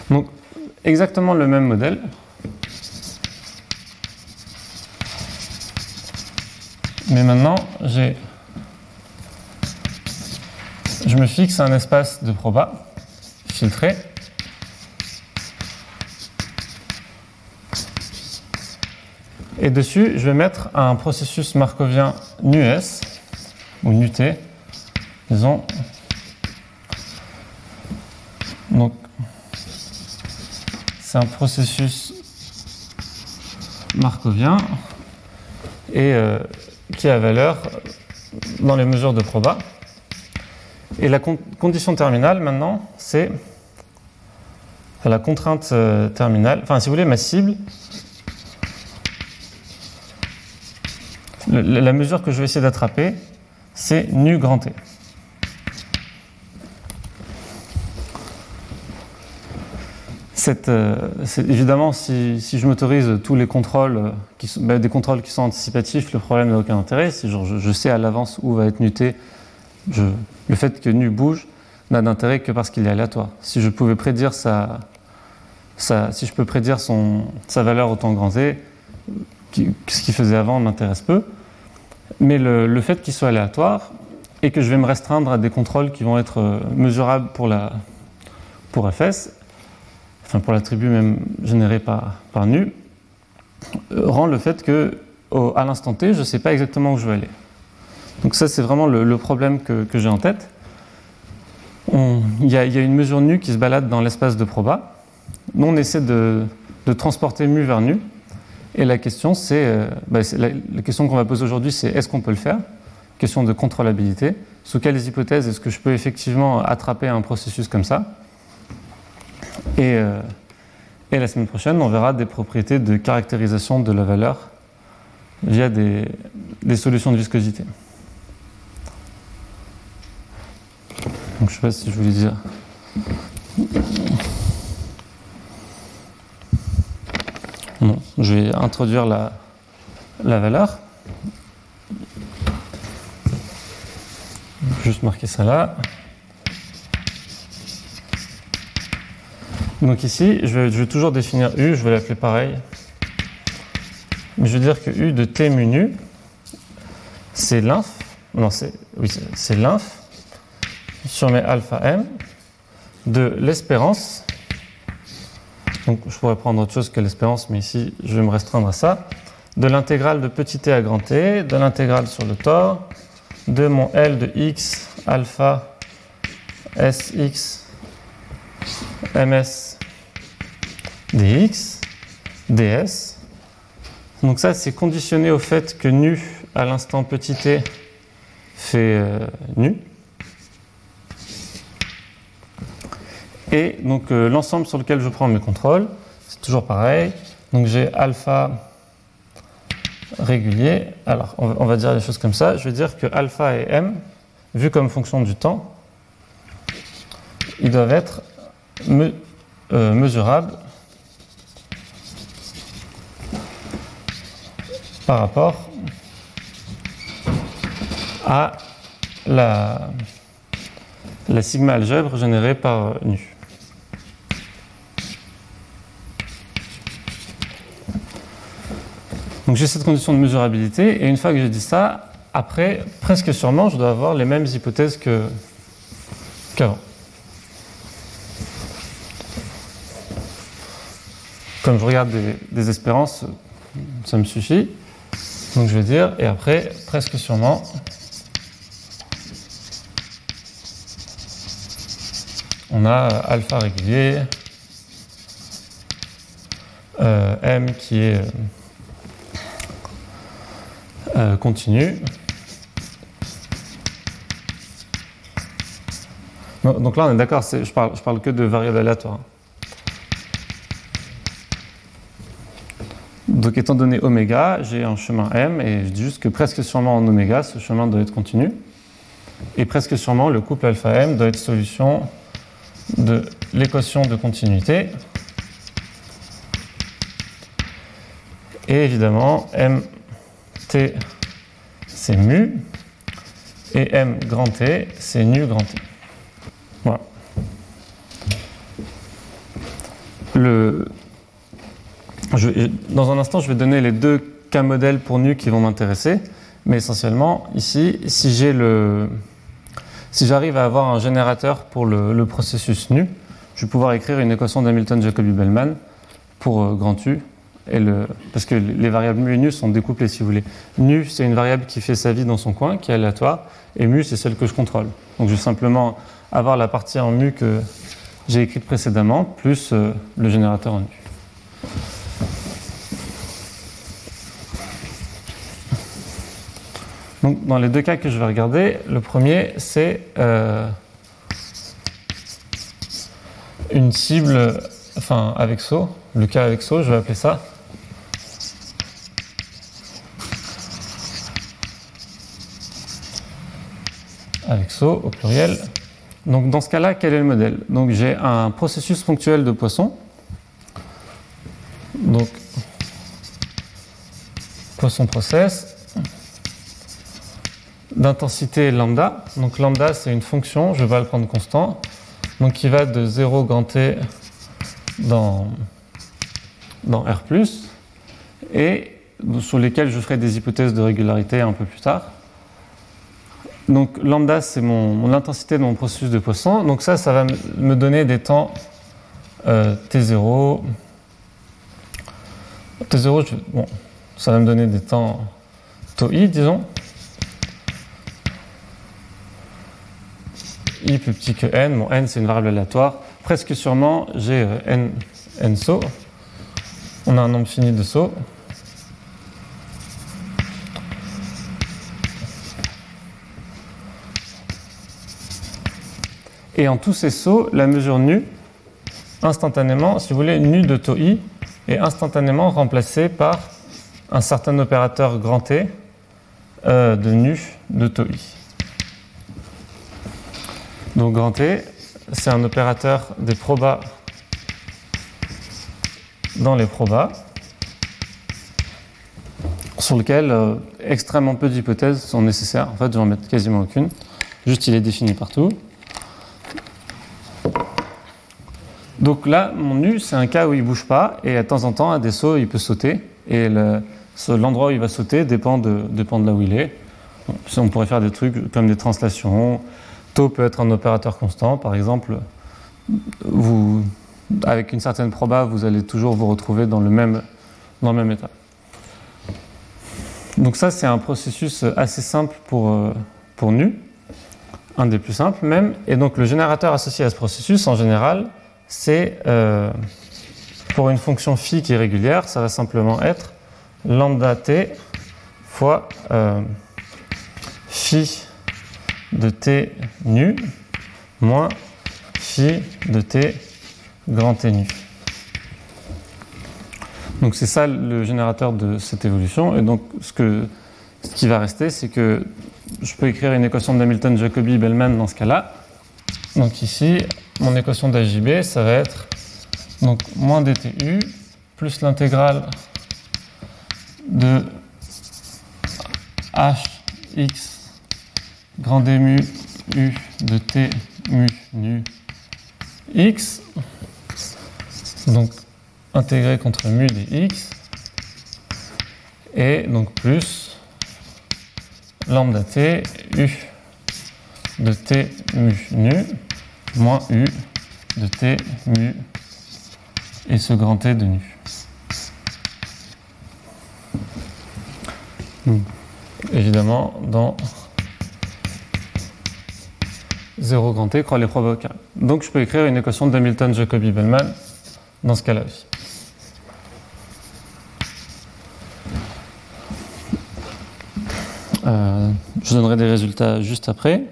Donc exactement le même modèle. Mais maintenant, j'ai je me fixe un espace de proba filtré et dessus, je vais mettre un processus markovien NUS ou nuté, disons. Donc, c'est un processus markovien et euh, qui a valeur dans les mesures de proba. Et la condition terminale maintenant, c'est la contrainte euh, terminale, enfin si vous voulez, ma cible, la mesure que je vais essayer d'attraper, c'est nu grand T. Euh, évidemment, si, je m'autorise tous les contrôles, euh, qui sont, ben, des contrôles qui sont anticipatifs, le problème n'a aucun intérêt. Si je, sais à l'avance où va être nu T, le fait que nu bouge n'a d'intérêt que parce qu'il est aléatoire. Si je pouvais prédire sa, peux prédire sa valeur au temps grand T, ce qu'il faisait avant m'intéresse peu. Mais le, fait qu'il soit aléatoire et que je vais me restreindre à des contrôles qui vont être euh, mesurables pour, la, pour FS, enfin pour l'attribut même généré par, par nu, euh, rend le fait que à l'instant T, je ne sais pas exactement où je vais aller. Donc ça, c'est vraiment le, problème que, j'ai en tête. Il y, a une mesure nu qui se balade dans l'espace de proba. Nous, on essaie de, de transporter mu vers nu. Et la question, c'est, euh, bah, la, question qu'on va poser aujourd'hui, c'est est-ce qu'on peut le faire? Question de contrôlabilité. Sous quelles hypothèses est-ce que je peux effectivement attraper un processus comme ça? Et, euh, et, la semaine prochaine, on verra des propriétés de caractérisation de la valeur via des, des solutions de viscosité. Donc je ne sais pas si je voulais dire. Je vais introduire la, la valeur. Juste marquer ça là. Donc ici, je vais, toujours définir U, je vais l'appeler pareil. Mais je vais dire que U de T mu nu, c'est l'inf, non, c'est oui, c'est l'inf sur mes alpha m de l'espérance donc je pourrais prendre autre chose que l'espérance, mais ici je vais me restreindre à ça. De l'intégrale de petit t à grand t, de l'intégrale sur le tore, de mon L de x alpha sx ms dx ds Donc ça, c'est conditionné au fait que nu à l'instant petit t fait euh, nu. Et donc euh, l'ensemble sur lequel je prends mes contrôles, c'est toujours pareil. Donc j'ai alpha régulier. Alors on va, dire les choses comme ça. Je vais dire que alpha et m, vu comme fonction du temps, ils doivent être euh, mesurables par rapport à la, la sigma algèbre générée par nu. Donc j'ai cette condition de mesurabilité, et une fois que j'ai dit ça, après, presque sûrement, je dois avoir les mêmes hypothèses qu'avant. Comme je regarde des, espérances, ça me suffit. Donc je vais dire, et après, presque sûrement, on a euh, alpha régulier, euh, m qui est euh, euh, continu. Donc là, on est d'accord, je parle, parle que de variables aléatoires. Donc étant donné oméga, j'ai un chemin m et je dis juste que presque sûrement en oméga, ce chemin doit être continu. Et presque sûrement, le couple alpha m doit être solution de l'équation de continuité. Et évidemment, mt c'est mu et m grand t c'est nu grand t. Voilà. Dans un instant, je vais donner les deux cas modèles pour nu qui vont m'intéresser. Mais essentiellement, ici, si j'ai le, si j'arrive à avoir un générateur pour le, le processus nu, je vais pouvoir écrire une équation d'Hamilton-Jacobi-Bellman pour euh, grand U. Parce que les variables mu et nu sont découplées, si vous voulez. Nu, c'est une variable qui fait sa vie dans son coin, qui est aléatoire, et mu, c'est celle que je contrôle. Donc je vais simplement avoir la partie en mu que j'ai écrite précédemment, plus euh, le générateur en nu. Donc, dans les deux cas que je vais regarder, le premier, c'est euh, une cible, enfin avec saut, le cas avec saut, je vais appeler ça. Avec saut au pluriel. Donc dans ce cas-là, quel est le modèle? Donc j'ai un processus ponctuel de poisson. Donc poisson process d'intensité lambda. Donc lambda, c'est une fonction, je vais le prendre constant, donc qui va de 0 grand T dans, dans R+, et sur lesquels je ferai des hypothèses de régularité un peu plus tard. Donc lambda, c'est mon, mon intensité de mon processus de Poisson. Donc ça, ça va me- donner des temps euh, T0. T0, je- bon, ça va me donner des temps tau i, disons. i plus petit que n. Bon, n, c'est une variable aléatoire. Presque sûrement, j'ai euh, n, n sauts. On a un nombre fini de sauts. Et en tous ces sauts, la mesure nu, instantanément, si vous voulez, nu de tau i, est instantanément remplacée par un certain opérateur grand T euh, de nu de tau i. Donc grand T, c'est un opérateur des probas dans les probas, sur lequel euh, extrêmement peu d'hypothèses sont nécessaires. En fait, je vais en mettre quasiment aucune. Juste, il est défini partout. Donc là, mon nu, c'est un cas où il bouge pas, et de temps en temps, à des sauts, il peut sauter. Et l'endroit où il va sauter dépend de, dépend là où il est. On pourrait faire des trucs comme des translations. Tau peut être un opérateur constant, par exemple. Avec une certaine proba, vous allez toujours vous retrouver dans le même, dans le même état. Donc ça, c'est un processus assez simple pour, euh, pour nu, un des plus simples même. Et donc le générateur associé à ce processus, en général, c'est euh, pour une fonction phi qui est régulière, ça va simplement être lambda t fois euh, phi de t nu moins phi de t grand T nu. Donc c'est ça le générateur de cette évolution. Et donc ce, que, ce qui va rester, c'est que je peux écrire une équation d'Hamilton-Jacobi-Bellman dans ce cas-là. Donc ici, mon équation d'AJB, ça va être donc moins dtu plus l'intégrale de hx grand D mu u de t mu nu x, donc intégré contre mu dx, et donc plus lambda t u de t mu nu moins u de t mu et ce grand T de nu. évidemment, dans 0 grand T, croix les probas Donc je peux écrire une équation d'Hamilton-Jacobi-Bellman dans ce cas-là aussi. Euh, je donnerai des résultats juste après.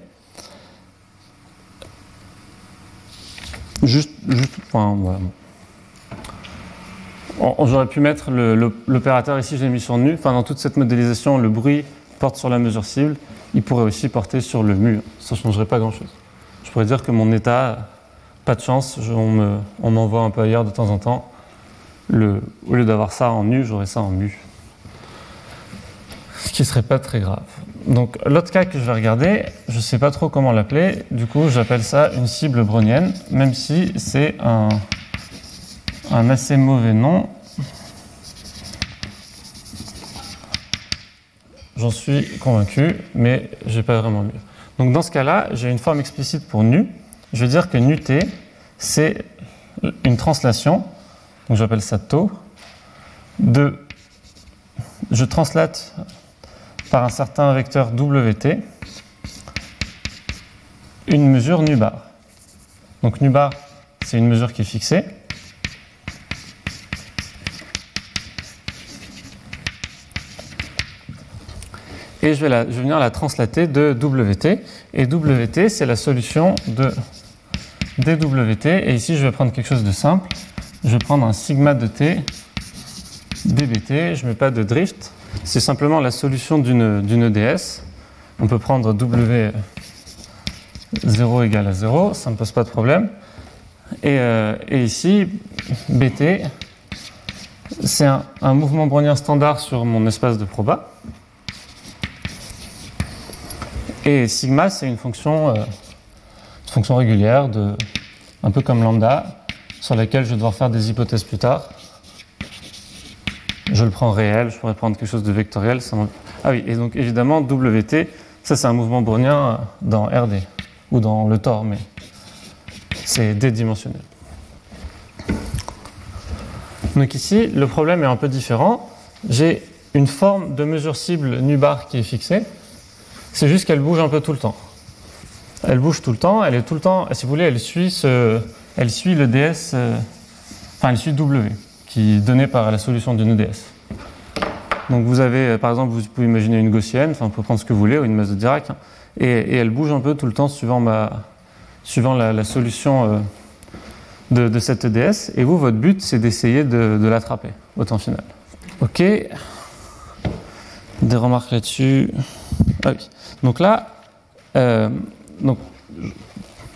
Juste, enfin, voilà. J'aurais pu mettre l'opérateur ici, je l'ai mis sur nu. Enfin, dans toute cette modélisation, le bruit porte sur la mesure cible. Il pourrait aussi porter sur le mur. Ça ne changerait pas grand-chose. Je pourrais dire que mon état, pas de chance, on m'envoie un peu ailleurs de temps en temps. Au lieu d'avoir ça en nu, j'aurais ça en mu. Ce qui ne serait pas très grave. Donc l'autre cas que je vais regarder, je ne sais pas trop comment l'appeler. Du coup, j'appelle ça une cible brownienne, même si c'est un, assez mauvais nom. J'en suis convaincu, mais je n'ai pas vraiment mieux. Donc dans ce cas-là, j'ai une forme explicite pour nu. Je vais dire que nu t, c'est une translation, donc j'appelle ça taux, de. Je translate par un certain vecteur wt une mesure nu bar. Donc nu bar, c'est une mesure qui est fixée. et je vais, venir la translater de WT. Et WT, c'est la solution de dWT. Et ici, je vais prendre quelque chose de simple. Je vais prendre un sigma de t dBT. Je ne mets pas de drift. C'est simplement la solution d'une EDS. On peut prendre W 0 égale à 0, ça ne pose pas de problème. Et, euh, ici, BT, c'est un, mouvement brownien standard sur mon espace de proba. Et sigma, c'est une fonction, euh, régulière, un peu comme lambda, sur laquelle je vais devoir faire des hypothèses plus tard. Je le prends réel, je pourrais prendre quelque chose de vectoriel. ah oui, et donc évidemment, WT, ça c'est un mouvement brownien euh, dans RD, ou dans le Tor, mais c'est dédimensionnel. Donc ici, le problème est un peu différent. J'ai une forme de mesure cible nu bar qui est fixée, c'est juste qu'elle bouge un peu tout le temps. Elle bouge tout le temps, elle est tout le temps, si vous voulez, elle suit, ce, elle suit le DS, euh, enfin elle suit W, qui est donné par la solution d'une EDS. Donc vous avez, euh, par exemple, vous pouvez imaginer une gaussienne, enfin vous pouvez prendre ce que vous voulez, ou une masse de Dirac, et, elle bouge un peu tout le temps suivant, la, solution euh, de, cette EDS, et vous, votre but, c'est d'essayer de, l'attraper au temps final. Ok. Des remarques là-dessus ah donc là, euh, donc,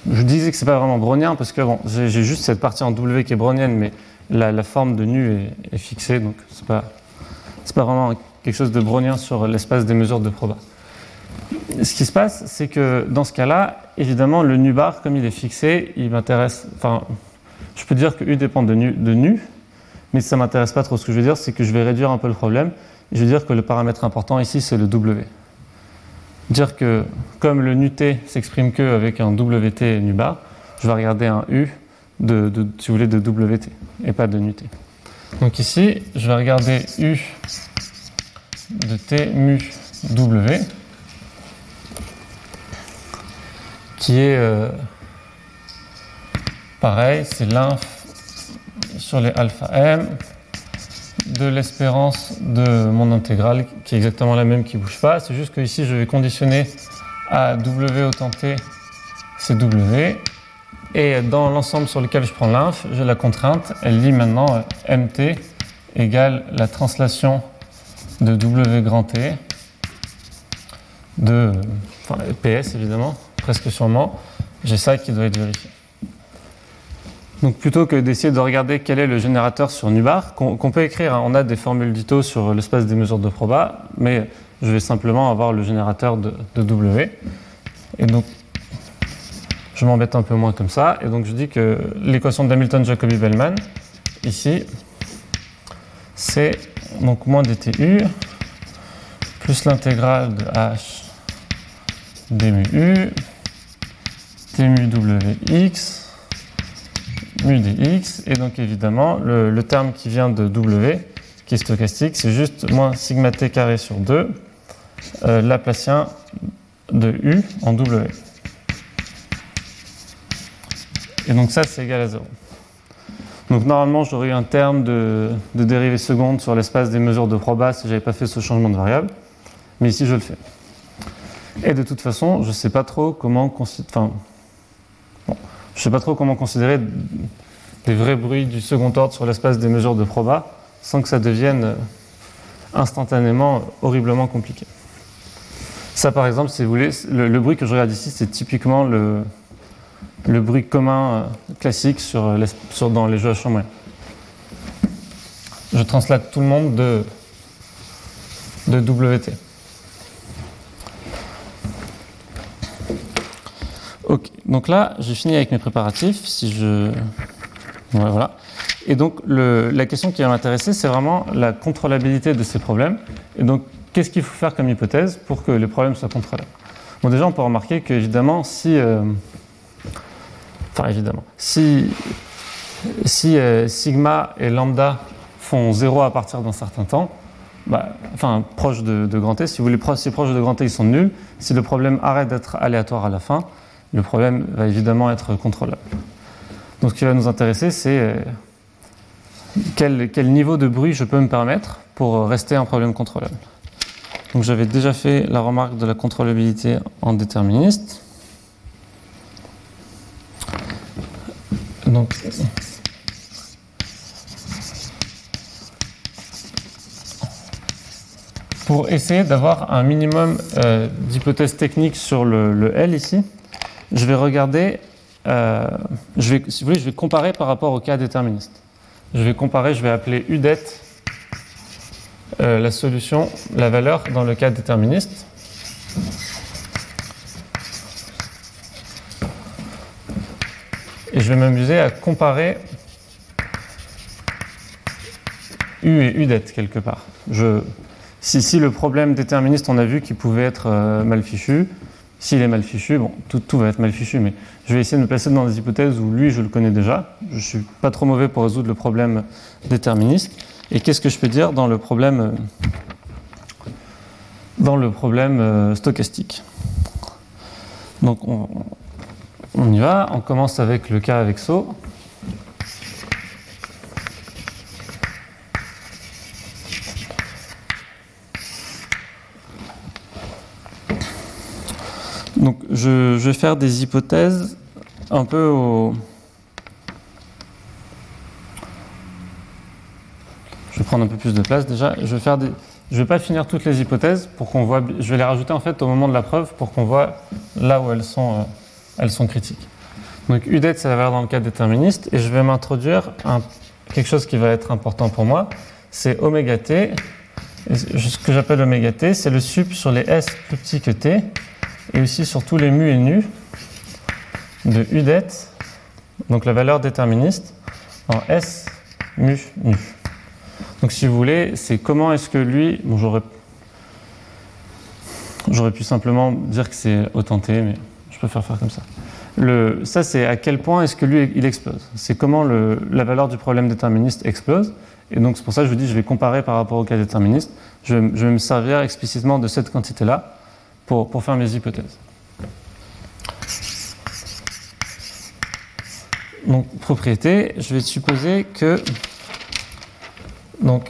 je disais que c'est pas vraiment brownien parce que bon, j'ai juste cette partie en W qui est brownienne, mais la, forme de nu est, fixée, donc c'est pas pas vraiment quelque chose de brownien sur l'espace des mesures de proba. Ce qui se passe, c'est que dans ce cas-là, évidemment, le nu bar, comme il est fixé, il m'intéresse. Enfin, je peux dire que U dépend de nu, de mais ça m'intéresse pas trop. Ce que je veux dire, c'est que je vais réduire un peu le problème. Je veux dire que le paramètre important ici, c'est le W dire que comme le nu t s'exprime que avec un wt nu bar, je vais regarder un u de, si vous voulez, de wt et pas de nu. Donc ici, je vais regarder u de t mu w qui est euh, pareil, c'est l'inf sur les alpha m de l'espérance de mon intégrale, qui est exactement la même qui bouge pas. C'est juste que ici, je vais conditionner à W autant T, c'est W. Et dans l'ensemble sur lequel je prends l'inf, j'ai la contrainte, elle lit maintenant euh, MT égale la translation de W grand T de enfin, PS évidemment, presque sûrement. J'ai ça qui doit être vérifié. Donc plutôt que d'essayer de regarder quel est le générateur sur Nubar, qu'on peut écrire, hein, on a des formules d'ITO sur l'espace des mesures de proba, mais je vais simplement avoir le générateur de, de W. Et donc je m'embête un peu moins comme ça. Et donc je dis que l'équation d'Hamilton-Jacobi-Bellman, ici, c'est donc moins dtu plus l'intégrale de h d mu u t mu wx mu dx. Et donc évidemment, le, le, terme qui vient de w, qui est stochastique, c'est juste moins sigma t carré sur 2, euh, laplacien de u en w. Et donc ça, c'est égal à 0. Donc normalement, j'aurais eu un terme de, dérivée seconde sur l'espace des mesures de proba si je n'avais pas fait ce changement de variable. Mais ici, je le fais. Et de toute façon, je ne sais pas trop comment enfin, je sais pas trop comment considérer des vrais bruits du second ordre sur l'espace des mesures de proba sans que ça devienne instantanément horriblement compliqué. Ça, par exemple, si vous voulez, le, le bruit que je regarde ici, c'est typiquement le, le bruit commun euh, classique sur, les, sur, dans les jeux à champ moyen. Je translate tout le monde de, de WT. Ok, donc là, j'ai fini avec mes préparatifs. Si je... Voilà. Et donc, la question qui va m'intéresser, c'est vraiment la contrôlabilité de ces problèmes. Et donc, qu'est-ce qu'il faut faire comme hypothèse pour que les problèmes soient contrôlables Bon, déjà, on peut remarquer qu'évidemment, si... Euh, Évidemment. Si, si euh, sigma et lambda font 0 à partir d'un certain temps, bah, enfin, proche de, de, grand T, si vous voulez, si proche de grand T, ils sont nuls. Si le problème arrête d'être aléatoire à la fin, le problème va évidemment être contrôlable. Donc, ce qui va nous intéresser, c'est euh, quel, quel niveau de bruit je peux me permettre pour rester un problème contrôlable. Donc, j'avais déjà fait la remarque de la contrôlabilité en déterministe. Donc, pour essayer d'avoir un minimum euh, d'hypothèses techniques sur le, L ici, je vais regarder, euh, je vais, si vous voulez, je vais comparer par rapport au cas déterministe. Je vais comparer, je vais appeler U det euh, la solution, la valeur dans le cas déterministe. Et je vais m'amuser à comparer U et U quelque part. Si, le problème déterministe, on a vu qu'il pouvait être euh, mal fichu, s'il est mal fichu, bon, tout, tout, va être mal fichu, mais je vais essayer de me placer dans des hypothèses où lui, je le connais déjà. Je ne suis pas trop mauvais pour résoudre le problème déterministe. Et qu'est-ce que je peux dire dans le problème, dans le problème euh, stochastique? Donc, on, on y va, on commence avec le cas avec saut. Donc je, vais faire des hypothèses un peu au... Je vais prendre un peu plus de place déjà. Je vais vais pas finir toutes les hypothèses pour qu'on voit. Je vais les rajouter en fait au moment de la preuve pour qu'on voit là où elles sont. Euh, elles sont critiques. Donc c'est la valeur dans le cas déterministe, et je vais m'introduire quelque chose qui va être important pour moi, c'est oméga t. Ce que j'appelle oméga t, c'est le sup sur les s plus petits que t, et aussi sur tous les mu et nu de UDET, donc la valeur déterministe, en s mu nu. Donc si vous voulez, c'est comment est-ce que lui, j'aurais pu simplement dire que c'est autant t, mais je préfère faire comme ça. Ça, c'est à quel point est-ce que lui, il explose? C'est comment la valeur du problème déterministe explose? Et donc, c'est pour ça que je vous dis, je vais comparer par rapport au cas déterministe. Je, je vais me servir explicitement de cette quantité-là pour, pour faire mes hypothèses. Donc, propriété, je vais supposer que donc,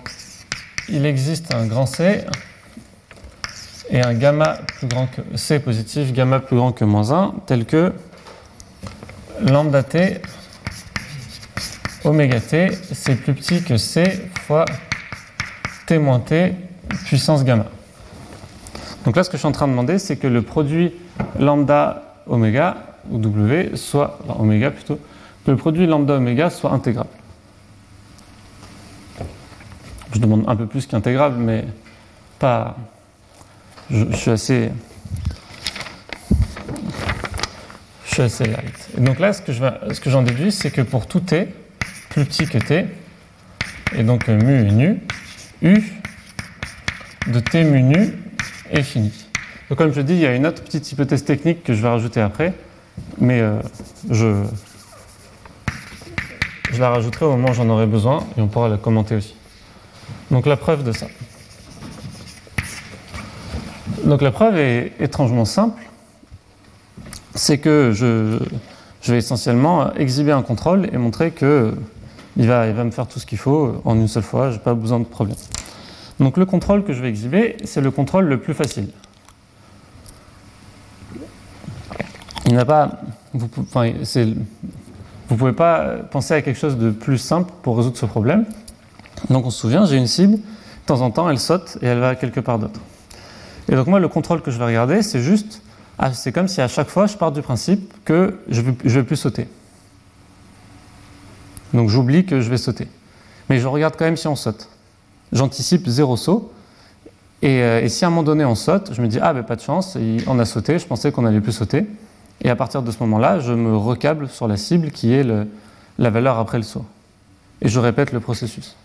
il existe un grand C et un gamma plus grand que C positif, gamma plus grand que moins 1, tel que lambda t oméga t, c'est plus petit que C fois t moins t puissance gamma. Donc là, ce que je suis en train de demander, c'est que le produit lambda oméga, ou W, soit, enfin, oméga plutôt, que le produit lambda oméga soit intégrable. Je demande un peu plus qu'intégrable, mais pas. Je, suis assez. Je suis assez light. Et donc là, ce que, je j'en déduis, c'est que pour tout t plus petit que t, et donc euh, mu nu, u de t mu nu est fini. Donc comme je dis, il y a une autre petite hypothèse technique que je vais rajouter après, mais euh, je, je la rajouterai au moment où j'en aurai besoin et on pourra la commenter aussi. Donc la preuve de ça. Donc la preuve est étrangement simple. C'est que je, vais essentiellement exhiber un contrôle et montrer que il va, il va me faire tout ce qu'il faut en une seule fois, je n'ai pas besoin de problème. Donc le contrôle que je vais exhiber, c'est le contrôle le plus facile. Il n'a pas, vous, enfin, vous pouvez pas penser à quelque chose de plus simple pour résoudre ce problème. Donc on se souvient, j'ai une cible, de temps en temps elle saute et elle va quelque part d'autre. Et donc moi le contrôle que je vais regarder, c'est juste, ah, c'est comme si à chaque fois je pars du principe que je ne vais plus sauter. Donc j'oublie que je vais sauter. Mais je regarde quand même si on saute. J'anticipe zéro saut. Et, euh, si à un moment donné on saute, je me dis ah ben pas de chance, on a sauté, je pensais qu'on allait plus sauter. Et à partir de ce moment-là, je me recable sur la cible qui est la valeur après le saut. Et je répète le processus.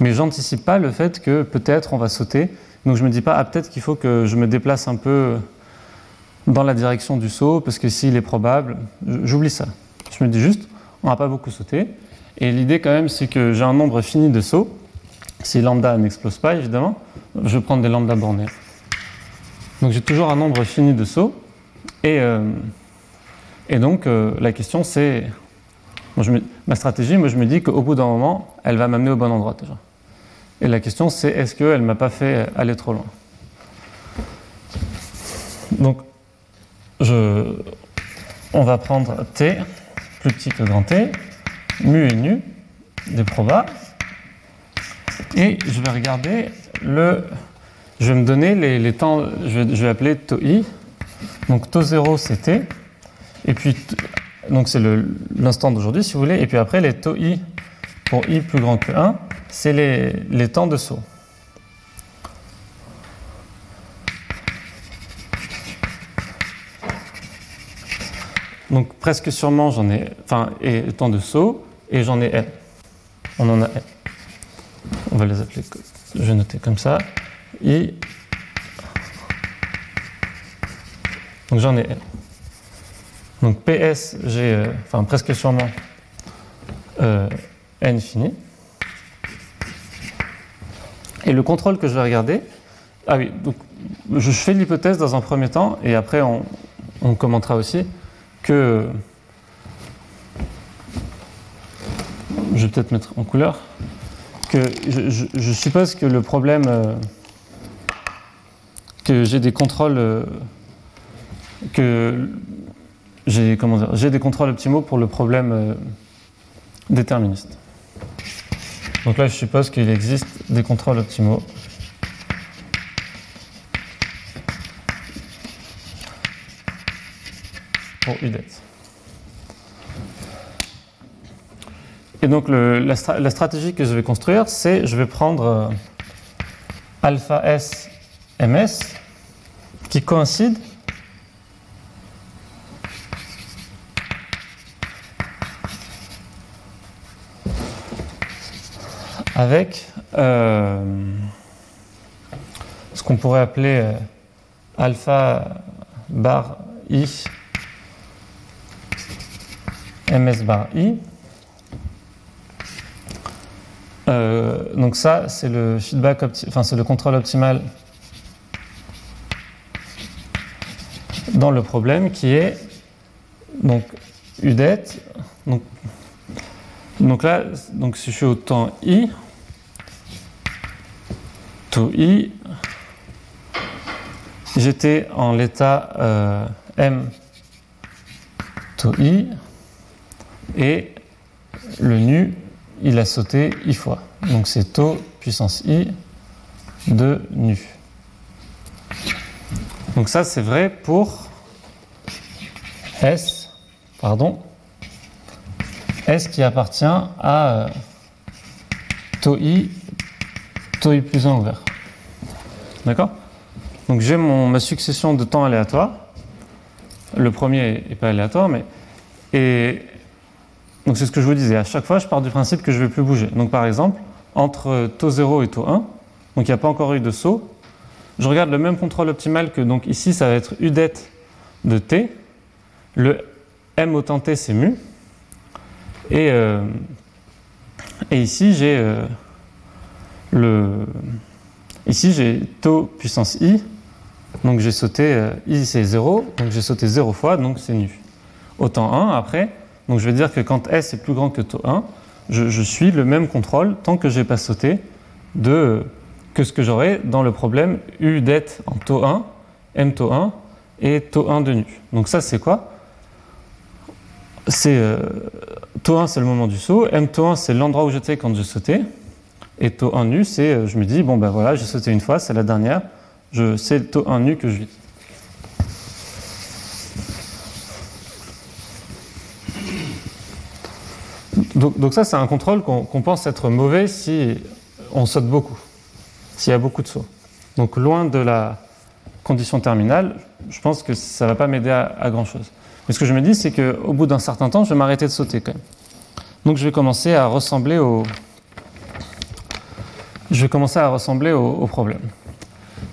Mais j'anticipe pas le fait que peut-être on va sauter. Donc je me dis pas ah peut-être qu'il faut que je me déplace un peu dans la direction du saut parce que s'il est probable, j'oublie ça. Je me dis juste on va pas beaucoup sauter. Et l'idée quand même c'est que j'ai un nombre fini de sauts. Si lambda n'explose pas évidemment, je vais prendre des lambda bornés. Donc j'ai toujours un nombre fini de sauts. Et, euh, et donc euh, la question c'est, ma stratégie, moi je me dis qu'au bout d'un moment, elle va m'amener au bon endroit déjà. Et la question c'est est-ce qu'elle ne m'a pas fait aller trop loin? Donc je, on va prendre t plus petit que grand t, mu et nu, des probas, et je vais regarder le. Je vais me donner les, temps, je vais, appeler tau i. Donc taux 0 c'est t, et puis donc c'est l'instant d'aujourd'hui si vous voulez, et puis après les taux i pour i plus grand que 1, c'est les, temps de saut. Donc presque sûrement j'en ai, enfin, et temps de saut, et j'en ai n. On en a n. On va les appeler, je vais noter comme ça. I. Donc j'en ai n. Donc PS, j'ai, euh, enfin presque sûrement euh, n fini. Et le contrôle que je vais regarder, ah oui, donc je fais l'hypothèse dans un premier temps, et après on, commentera aussi que je vais peut-être mettre en couleur que je suppose que le problème euh, que j'ai des contrôles euh, que j'ai comment dire j'ai des contrôles optimaux pour le problème euh, déterministe. Donc là, je suppose qu'il existe des contrôles optimaux. Pour UDET. Et donc la stratégie que je vais construire, c'est je vais prendre euh, alpha S ms qui coïncide avec euh, ce qu'on pourrait appeler euh, alpha bar i ms bar i. Euh, donc ça, c'est le feedback, enfin c'est le contrôle optimal dans le problème qui est donc udet. Donc, donc là, donc si je suis au temps i, taux i, j'étais en l'état euh, m taux i, et le nu, il a sauté i fois. Donc c'est taux puissance i de nu. Donc ça c'est vrai pour S, pardon, S qui appartient à euh, i, taux i plus 1 ouvert. D'accord? Donc j'ai ma succession de temps aléatoire. Le premier n'est pas aléatoire, mais. Et donc c'est ce que je vous disais. À chaque fois, je pars du principe que je ne vais plus bouger. Donc par exemple, entre taux 0 et taux 1, donc il n'y a pas encore eu de saut, je regarde le même contrôle optimal que donc ici, ça va être U det de t. Le m autant t, c'est mu. Et, euh, et ici, j'ai euh, ici j'ai taux puissance i. Donc j'ai sauté euh, i c'est 0, donc j'ai sauté 0 fois, donc c'est nu. Autant 1 après, donc je vais dire que quand s est plus grand que taux 1, je, je suis le même contrôle tant que j'ai pas sauté de que ce que j'aurais dans le problème U det en taux 1, M taux 1 et taux 1 de nu. Donc ça c'est quoi? C'est euh, taux 1 c'est le moment du saut, M taux 1 c'est l'endroit où j'étais quand je sautais, et taux 1 nu c'est euh, je me dis bon ben voilà j'ai sauté une fois, c'est la dernière, c'est le taux 1 nu que je vis. Donc, ça c'est un contrôle qu'on pense être mauvais si on saute beaucoup s'il y a beaucoup de sauts. Donc loin de la condition terminale, je pense que ça ne va pas m'aider à, grand-chose. Mais ce que je me dis, c'est qu'au bout d'un certain temps, je vais m'arrêter de sauter quand même. Donc je vais commencer à ressembler au, je commencer à ressembler au, problème.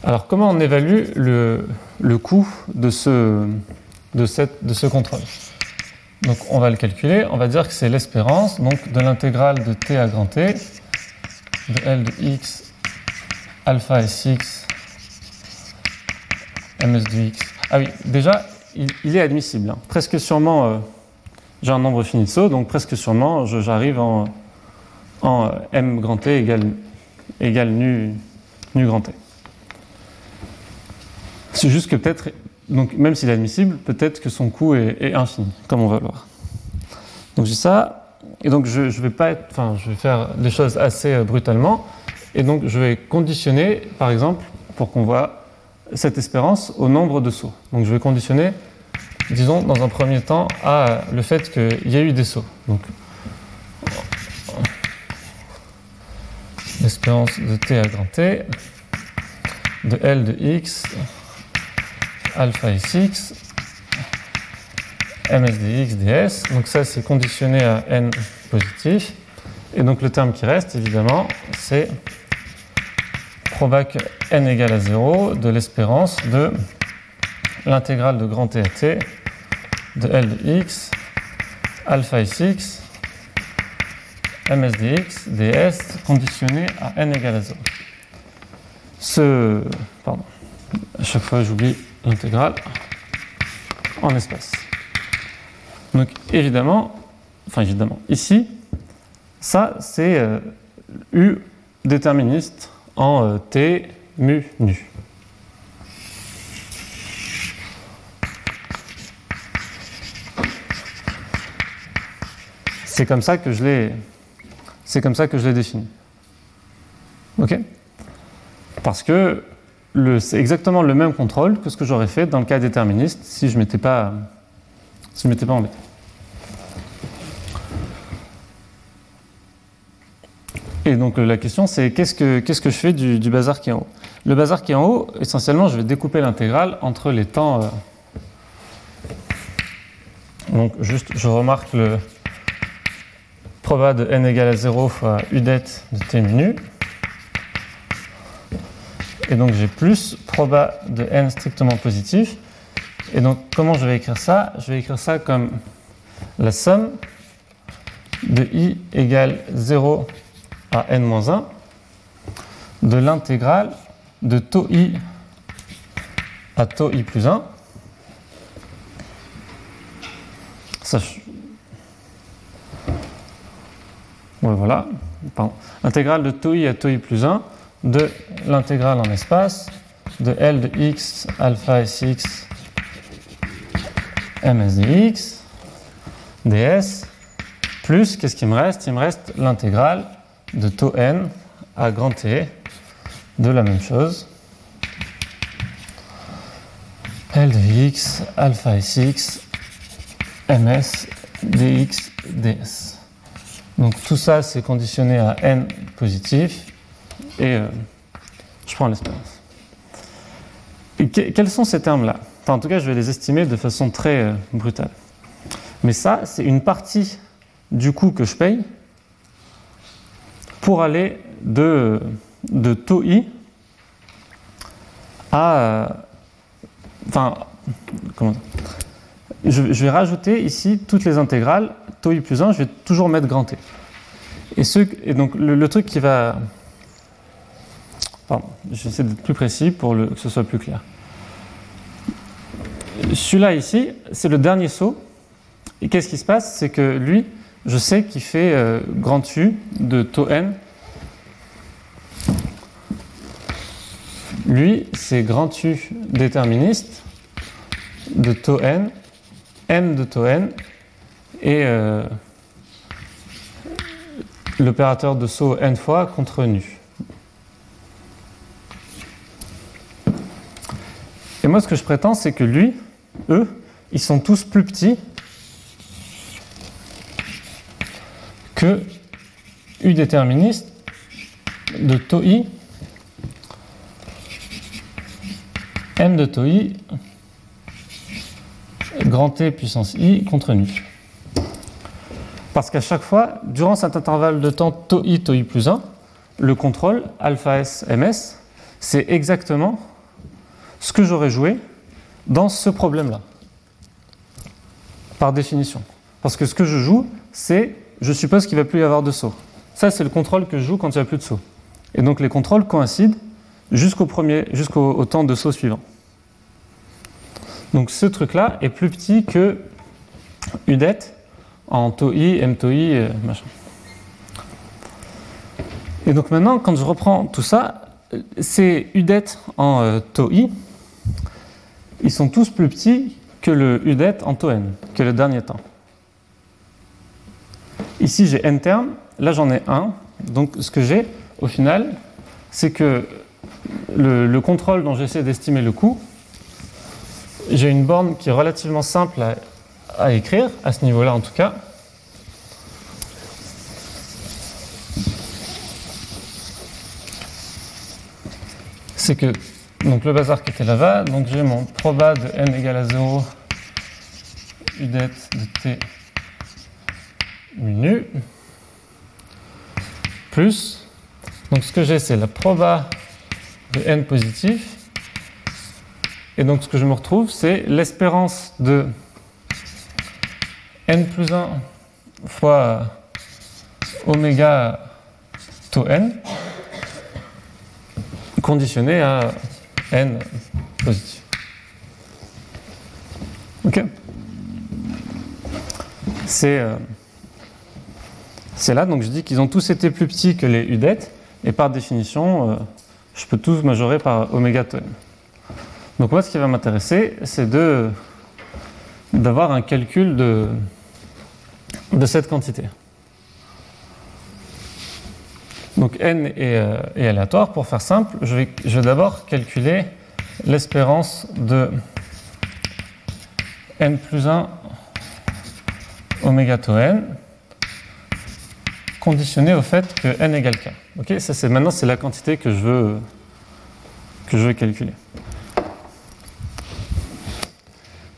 Alors comment on évalue le, coût de ce, de, contrôle? Donc on va le calculer, on va dire que c'est l'espérance de l'intégrale de t à grand T de L de x alpha SX, ms de x. Ah oui, déjà, il, est admissible. Hein. Presque sûrement, euh, j'ai un nombre fini de sauts, donc presque sûrement, j'arrive en, en, m grand T égale, égale nu, nu grand T. C'est juste que peut-être, donc même s'il est admissible, peut-être que son coût est, infini, comme on va le voir. Donc j'ai ça, et donc je, vais pas enfin, je vais faire les choses assez euh, brutalement. Et donc je vais conditionner, par exemple, pour qu'on voit cette espérance au nombre de sauts. Donc je vais conditionner, disons, dans un premier temps, à le fait qu'il y a eu des sauts. L'espérance de t à grand t de L de x alpha sx ms dx ds. Donc ça c'est conditionné à n positif. Et donc le terme qui reste, évidemment, c'est proba que n égale à 0 de l'espérance de l'intégrale de grand T à T de L de x alpha sx ms dx ds conditionné à n égale à 0. Ce, pardon, à chaque fois j'oublie l'intégrale en espace. Donc évidemment, enfin évidemment, ici, ça c'est euh, U déterministe en euh, T mu nu. C'est comme ça que je l'ai c'est comme ça que je l'ai défini. OK? Parce que c'est exactement le même contrôle que ce que j'aurais fait dans le cas déterministe si je ne m'étais pas si je embêté. Et donc la question c'est qu'est-ce que, qu'est-ce que je fais du, bazar qui est en haut? Le bazar qui est en haut, essentiellement, je vais découper l'intégrale entre les temps. Euh, donc juste, je remarque le proba de n égale à 0 fois u de t minu. Et donc j'ai plus proba de n strictement positif. Et donc comment je vais écrire ça? Je vais écrire ça comme la somme de i égale 0 à n-1 de l'intégrale de taux i à taux i plus 1. Ça, voilà. Intégrale de taux i à taux i plus 1 de l'intégrale en espace de L de x alpha Sx ms dx ds plus, qu'est-ce qui me reste? Il me reste l'intégrale de tau n à grand T de la même chose. L de x alpha Sx ms dx ds. Donc tout ça, c'est conditionné à n positif et euh, je prends l'espérance. Quels sont ces termes-là? Enfin, En tout cas, je vais les estimer de façon très euh, brutale. Mais ça, c'est une partie du coût que je paye pour aller de, de taux i à. Euh, enfin, comment je, vais rajouter ici toutes les intégrales, taux i plus 1, je vais toujours mettre grand t. Et, donc le, truc qui va. Pardon, j'essaie d'être plus précis pour que ce soit plus clair. Celui-là ici, c'est le dernier saut. Et qu'est-ce qui se passe? C'est que lui, je sais qu'il fait euh, grand U de taux n. Lui, c'est grand U déterministe de taux n, m de taux n, et euh, l'opérateur de saut n fois contre nu. Et moi, ce que je prétends, c'est que lui, eux, ils sont tous plus petits que U déterministe de tau i m de tau i grand T puissance i contre nu. Parce qu'à chaque fois, durant cet intervalle de temps tau i, tau i plus 1, le contrôle alpha s ms, c'est exactement ce que j'aurais joué dans ce problème-là. Par définition. Parce que ce que je joue, c'est je suppose qu'il ne va plus y avoir de saut. Ça, c'est le contrôle que je joue quand il n'y a plus de saut. Et donc les contrôles coïncident jusqu'au premier, jusqu'au temps de saut suivant. Donc ce truc-là est plus petit que UDET en tau i, m i, euh, machin. Et donc maintenant, quand je reprends tout ça, ces UDET en euh, tau i, ils sont tous plus petits que le UDET en tau n, que le dernier temps. Ici, j'ai n termes, là j'en ai un. Donc ce que j'ai, au final, c'est que le, contrôle dont j'essaie d'estimer le coût, j'ai une borne qui est relativement simple à, écrire, à ce niveau-là en tout cas. C'est que donc le bazar qui était là-bas, donc j'ai mon proba de n égale à 0 udet de t nu plus, donc ce que j'ai c'est la proba de n positif, et donc ce que je me retrouve c'est l'espérance de n plus 1 fois oméga tau n conditionné à n positif. Ok C'est. Euh, c'est là, donc je dis qu'ils ont tous été plus petits que les UDET, et par définition, euh, je peux tous majorer par oméga tau Donc moi, ce qui va m'intéresser, c'est de, d'avoir un calcul de, de cette quantité. Donc n euh, est, aléatoire. Pour faire simple, je vais, je vais d'abord calculer l'espérance de n plus 1 oméga tau n conditionné au fait que n égale k. Ok, ça c'est maintenant c'est la quantité que je veux que je veux calculer.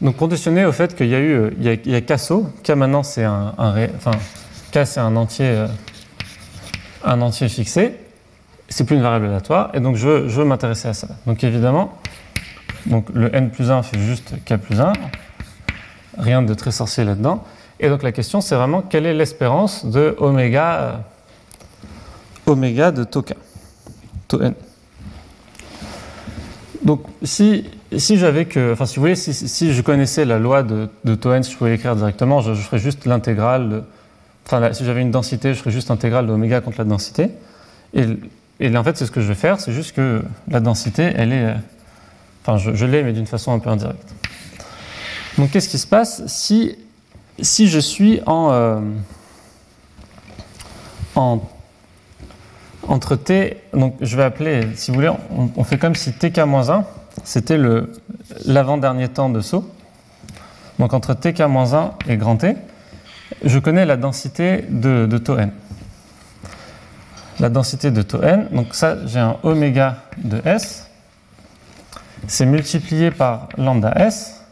Donc conditionné au fait qu'il y a eu a, il y a saut, k maintenant c'est un, enfin k c'est un entier euh, un entier fixé, c'est plus une variable aléatoire et donc je veux, je m'intéresser à ça. Donc évidemment donc le n plus 1 fait juste k plus 1, rien de très sorcier là-dedans. Et donc la question, c'est vraiment quelle est l'espérance de oméga, euh, oméga de tau k, tau n? Donc si, si j'avais que, enfin si vous voulez, si, je connaissais la loi de, de si je pouvais l'écrire directement, je, ferais juste l'intégrale, enfin si j'avais une densité, je ferais juste l'intégrale de oméga contre la densité. Et en fait, c'est ce que je vais faire, c'est juste que la densité, elle est. Enfin, je, je l'ai, mais d'une façon un peu indirecte. Donc, qu'est-ce qui se passe si, si je suis en, euh, en. Entre t. Donc, je vais appeler, si vous voulez, on, on fait comme si tk-1, c'était l'avant-dernier temps de saut. Donc, entre tk-1 et grand T, je connais la densité de, de taux n la densité de taux n. Donc ça, j'ai un oméga de s. C'est multiplié par lambda s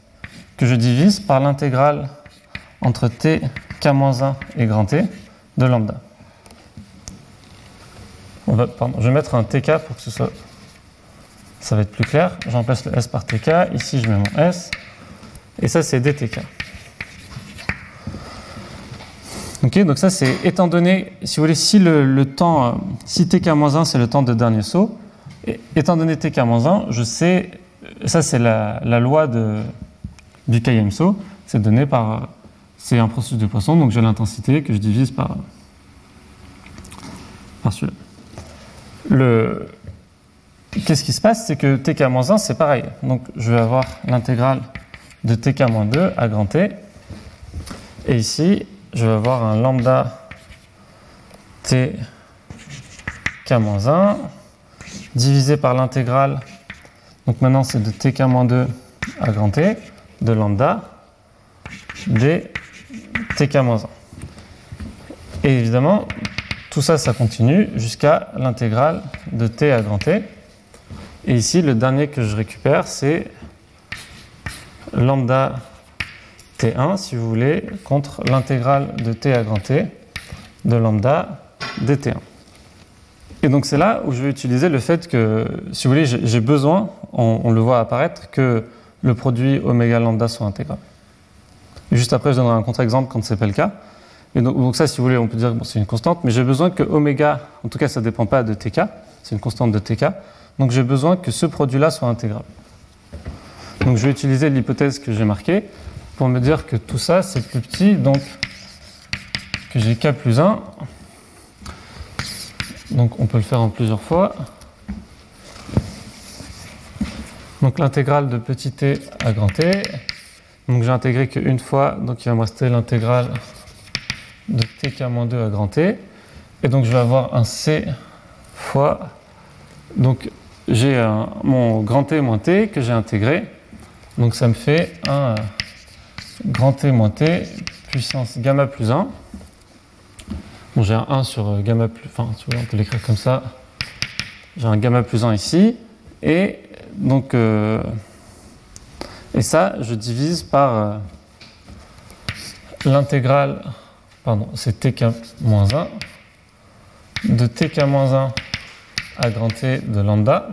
que je divise par l'intégrale entre t k-1 et grand T de lambda. Je vais mettre un tk pour que ce soit, ça va être plus clair. Je remplace le s par tk. Ici, je mets mon s. Et ça, c'est dtk. Ok, donc ça c'est étant donné, si vous voulez, si le, temps, euh, si tk-1 c'est le temps de dernier saut, étant donné tk-1, je sais, ça c'est la, loi de, du km saut, c'est donné par, c'est un processus de Poisson, donc j'ai l'intensité que je divise par, par celui-là. Le, qu'est-ce qui se passe, c'est que tk-1 c'est pareil, donc je vais avoir l'intégrale de tk-2 à grand T, et ici, je vais avoir un lambda t k-1 divisé par l'intégrale. Donc maintenant c'est de tk-2 à grand T de lambda d tk-1. Et évidemment, tout ça, ça continue jusqu'à l'intégrale de t à grand T. Et ici, le dernier que je récupère, c'est lambda T1, si vous voulez, contre l'intégrale de t à grand T de lambda dt1. Et donc c'est là où je vais utiliser le fait que, si vous voulez, j'ai besoin, on, le voit apparaître, que le produit oméga lambda soit intégral. Juste après, je donnerai un contre-exemple quand c'est pas le cas. Et donc, ça, si vous voulez, on peut dire que c'est une constante, mais j'ai besoin que oméga, en tout cas, ça ne dépend pas de tk, c'est une constante de tk. Donc j'ai besoin que ce produit-là soit intégral. Donc je vais utiliser l'hypothèse que j'ai marquée pour me dire que tout ça c'est plus petit, donc que j'ai k plus 1. Donc on peut le faire en plusieurs fois. Donc l'intégrale de petit t à grand t. Donc j'ai intégré qu'une fois, donc il va me rester l'intégrale de tk-2 à grand t. Et donc je vais avoir un c fois. Donc j'ai mon grand t moins t que j'ai intégré. Donc ça me fait un grand T moins T puissance gamma plus 1. Bon, j'ai un 1 sur euh, gamma plus... Enfin, on peut l'écrire comme ça. J'ai un gamma plus 1 ici. Et donc... euh, et ça, je divise par euh, l'intégrale... Pardon, c'est tk moins 1 de tk moins 1 à grand T de lambda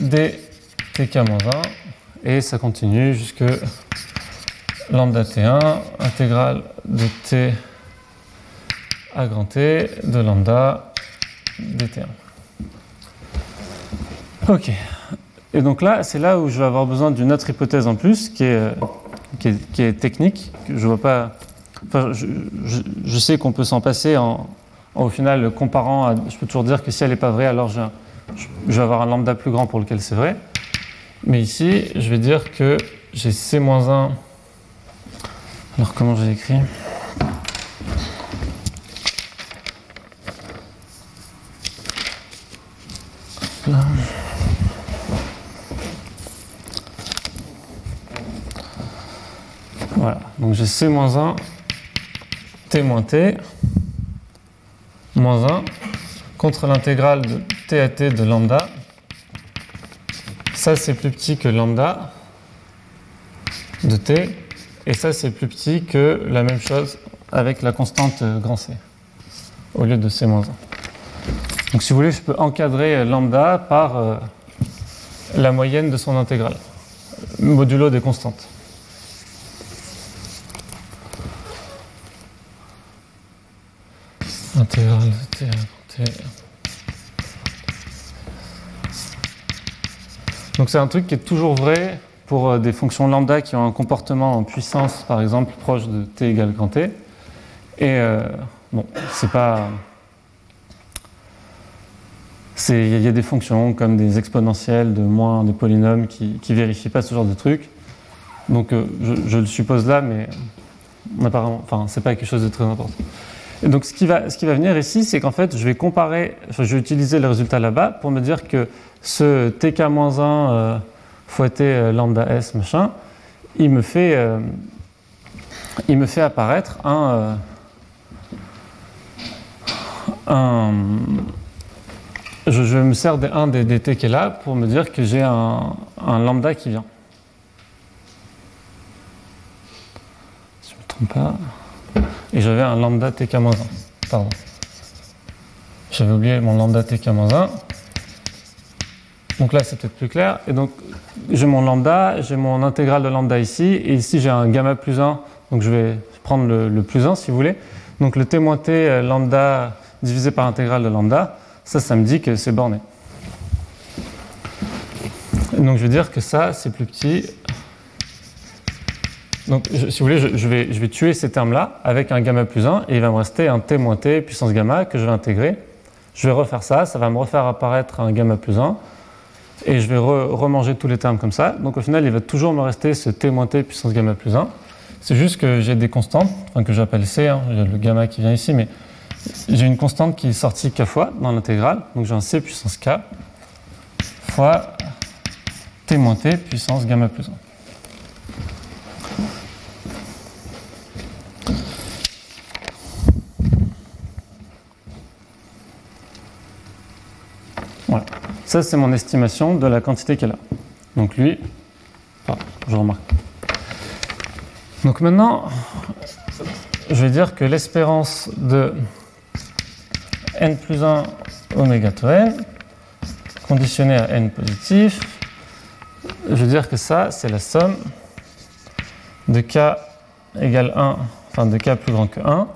d tk-1 et ça continue jusque lambda t1 intégrale de t à grand T de lambda dt1. Ok. Et donc là, c'est là où je vais avoir besoin d'une autre hypothèse en plus qui est, qui est, qui est technique. Que je vois pas. Enfin, je, je- je sais qu'on peut s'en passer en, au final comparant. À, je peux toujours dire que si elle n'est pas vraie, alors je vais avoir un lambda plus grand pour lequel c'est vrai. Mais ici, je vais dire que j'ai C-1. Alors, comment j'ai écrit? Là. Voilà, donc j'ai C-1, T-T, moins 1, contre l'intégrale de T à T de lambda. Ça, c'est plus petit que lambda de t, et ça, c'est plus petit que la même chose avec la constante euh, grand C, au lieu de C-1. Donc, si vous voulez, je peux encadrer lambda par euh, la moyenne de son intégrale, modulo des constantes. T à t. Donc c'est un truc qui est toujours vrai pour euh, des fonctions lambda qui ont un comportement en puissance, par exemple, proche de t égale grand t. Et euh, bon, c'est pas, Il y a des fonctions comme des exponentielles de moins, des polynômes qui vérifient pas ce genre de truc. Donc euh, je, le suppose là, mais apparemment, enfin, c'est pas quelque chose de très important. Donc ce qui va, ce qui va venir ici, c'est qu'en fait, je vais comparer, je vais utiliser le résultat là-bas pour me dire que ce tk-1 euh, fois t euh, lambda s machin, il me fait, euh, il me fait apparaître un, un je, me sers d'un des, des, t qui est là pour me dire que j'ai un, un lambda qui vient. pas. Et j'avais un lambda tk-1. Pardon. J'avais oublié mon lambda tk-1. Donc là, c'est peut-être plus clair. Et donc, j'ai mon lambda, j'ai mon intégrale de lambda ici, et ici, j'ai un gamma plus 1. Donc, je vais prendre le, plus 1 si vous voulez. Donc, le t moins t euh, lambda divisé par l'intégrale de lambda, ça, ça me dit que c'est borné. donc, je vais dire que ça, c'est plus petit donc, si vous voulez, je, vais, tuer ces termes-là avec un gamma plus 1 et il va me rester un t moins t puissance gamma que je vais intégrer. Je vais refaire ça, ça va me refaire apparaître un gamma plus 1 et je vais remanger tous les termes comme ça. Donc au final, il va toujours me rester ce t moins t puissance gamma plus 1. C'est juste que j'ai des constantes, que j'appelle c, hein, le gamma qui vient ici, mais j'ai une constante qui est sortie k fois dans l'intégrale. Donc j'ai un c puissance k fois t moins t puissance gamma plus 1. Ça, c'est mon estimation de la quantité qu'elle a. Donc lui, je remarque. Donc maintenant, je vais dire que l'espérance de n plus 1 oméga n, conditionnée à n positif, je veux dire que ça, c'est la somme de k égale 1, enfin de k plus grand que 1,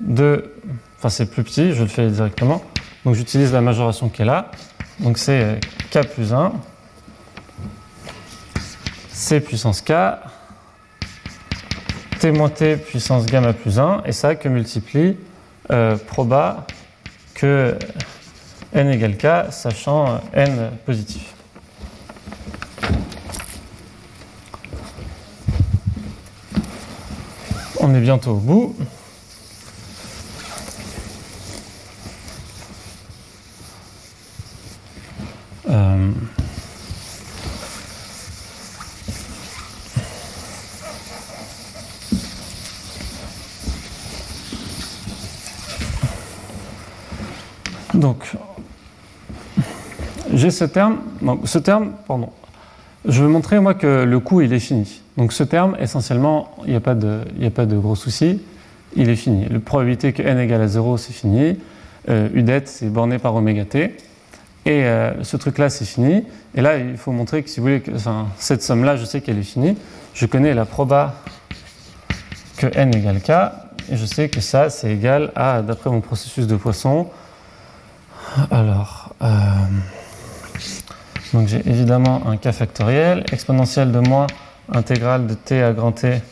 de, enfin c'est plus petit, je le fais directement, donc j'utilise la majoration qui est là, donc c'est k plus 1, c puissance k, t moins t puissance gamma plus 1, et ça que multiplie euh, proba que n égale k, sachant n positif. On est bientôt au bout. Euh, donc, ce terme. Donc, ce terme, pardon. Je vais montrer moi que le coût il est fini. Donc ce terme, essentiellement, il n'y a, pas de, a pas de gros soucis. Il est fini. La probabilité que n égale à 0, c'est fini. Euh, det, c'est borné par oméga t. Et euh, ce truc-là, c'est fini. Et là, il faut montrer que si vous voulez, que, cette somme-là, je sais qu'elle est finie. Je connais la proba que n égale k. Et je sais que ça, c'est égal à, d'après mon processus de Poisson, alors, euh, donc j'ai évidemment un k factoriel, exponentielle de moins intégrale de t à grand t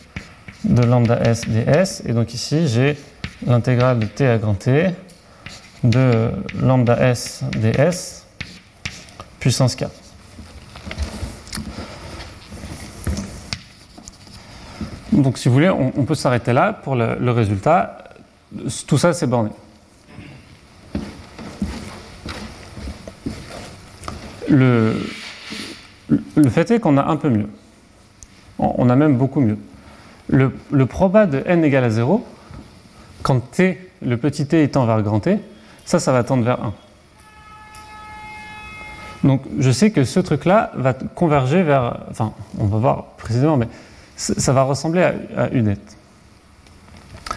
de lambda s ds. Et donc ici, j'ai l'intégrale de t à grand t de lambda s ds puissance k. Donc si vous voulez, on, peut s'arrêter là pour le, résultat. Tout ça, c'est borné. Le, fait est qu'on a un peu mieux. On a même beaucoup mieux. Le, proba de n égale à 0, quand t, le petit t étant vers grand t, ça, ça va tendre vers 1. Donc je sais que ce truc-là va converger vers, enfin on va voir précisément, mais ça va ressembler à, UNET.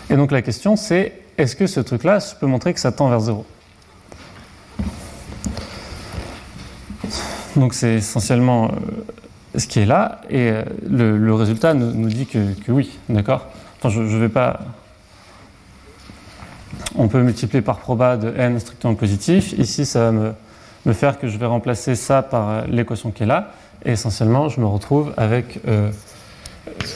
Et donc la question c'est, est-ce que ce truc-là, je peux montrer que ça tend vers 0 Donc c'est essentiellement euh, ce qui est là, et euh, le, résultat nous, dit que, oui, d'accord? Enfin je ne vais pas... On peut multiplier par proba de n strictement positif. Ici, ça va me faire que je vais remplacer ça par euh, l'équation qui est là. Et essentiellement, je me retrouve avec,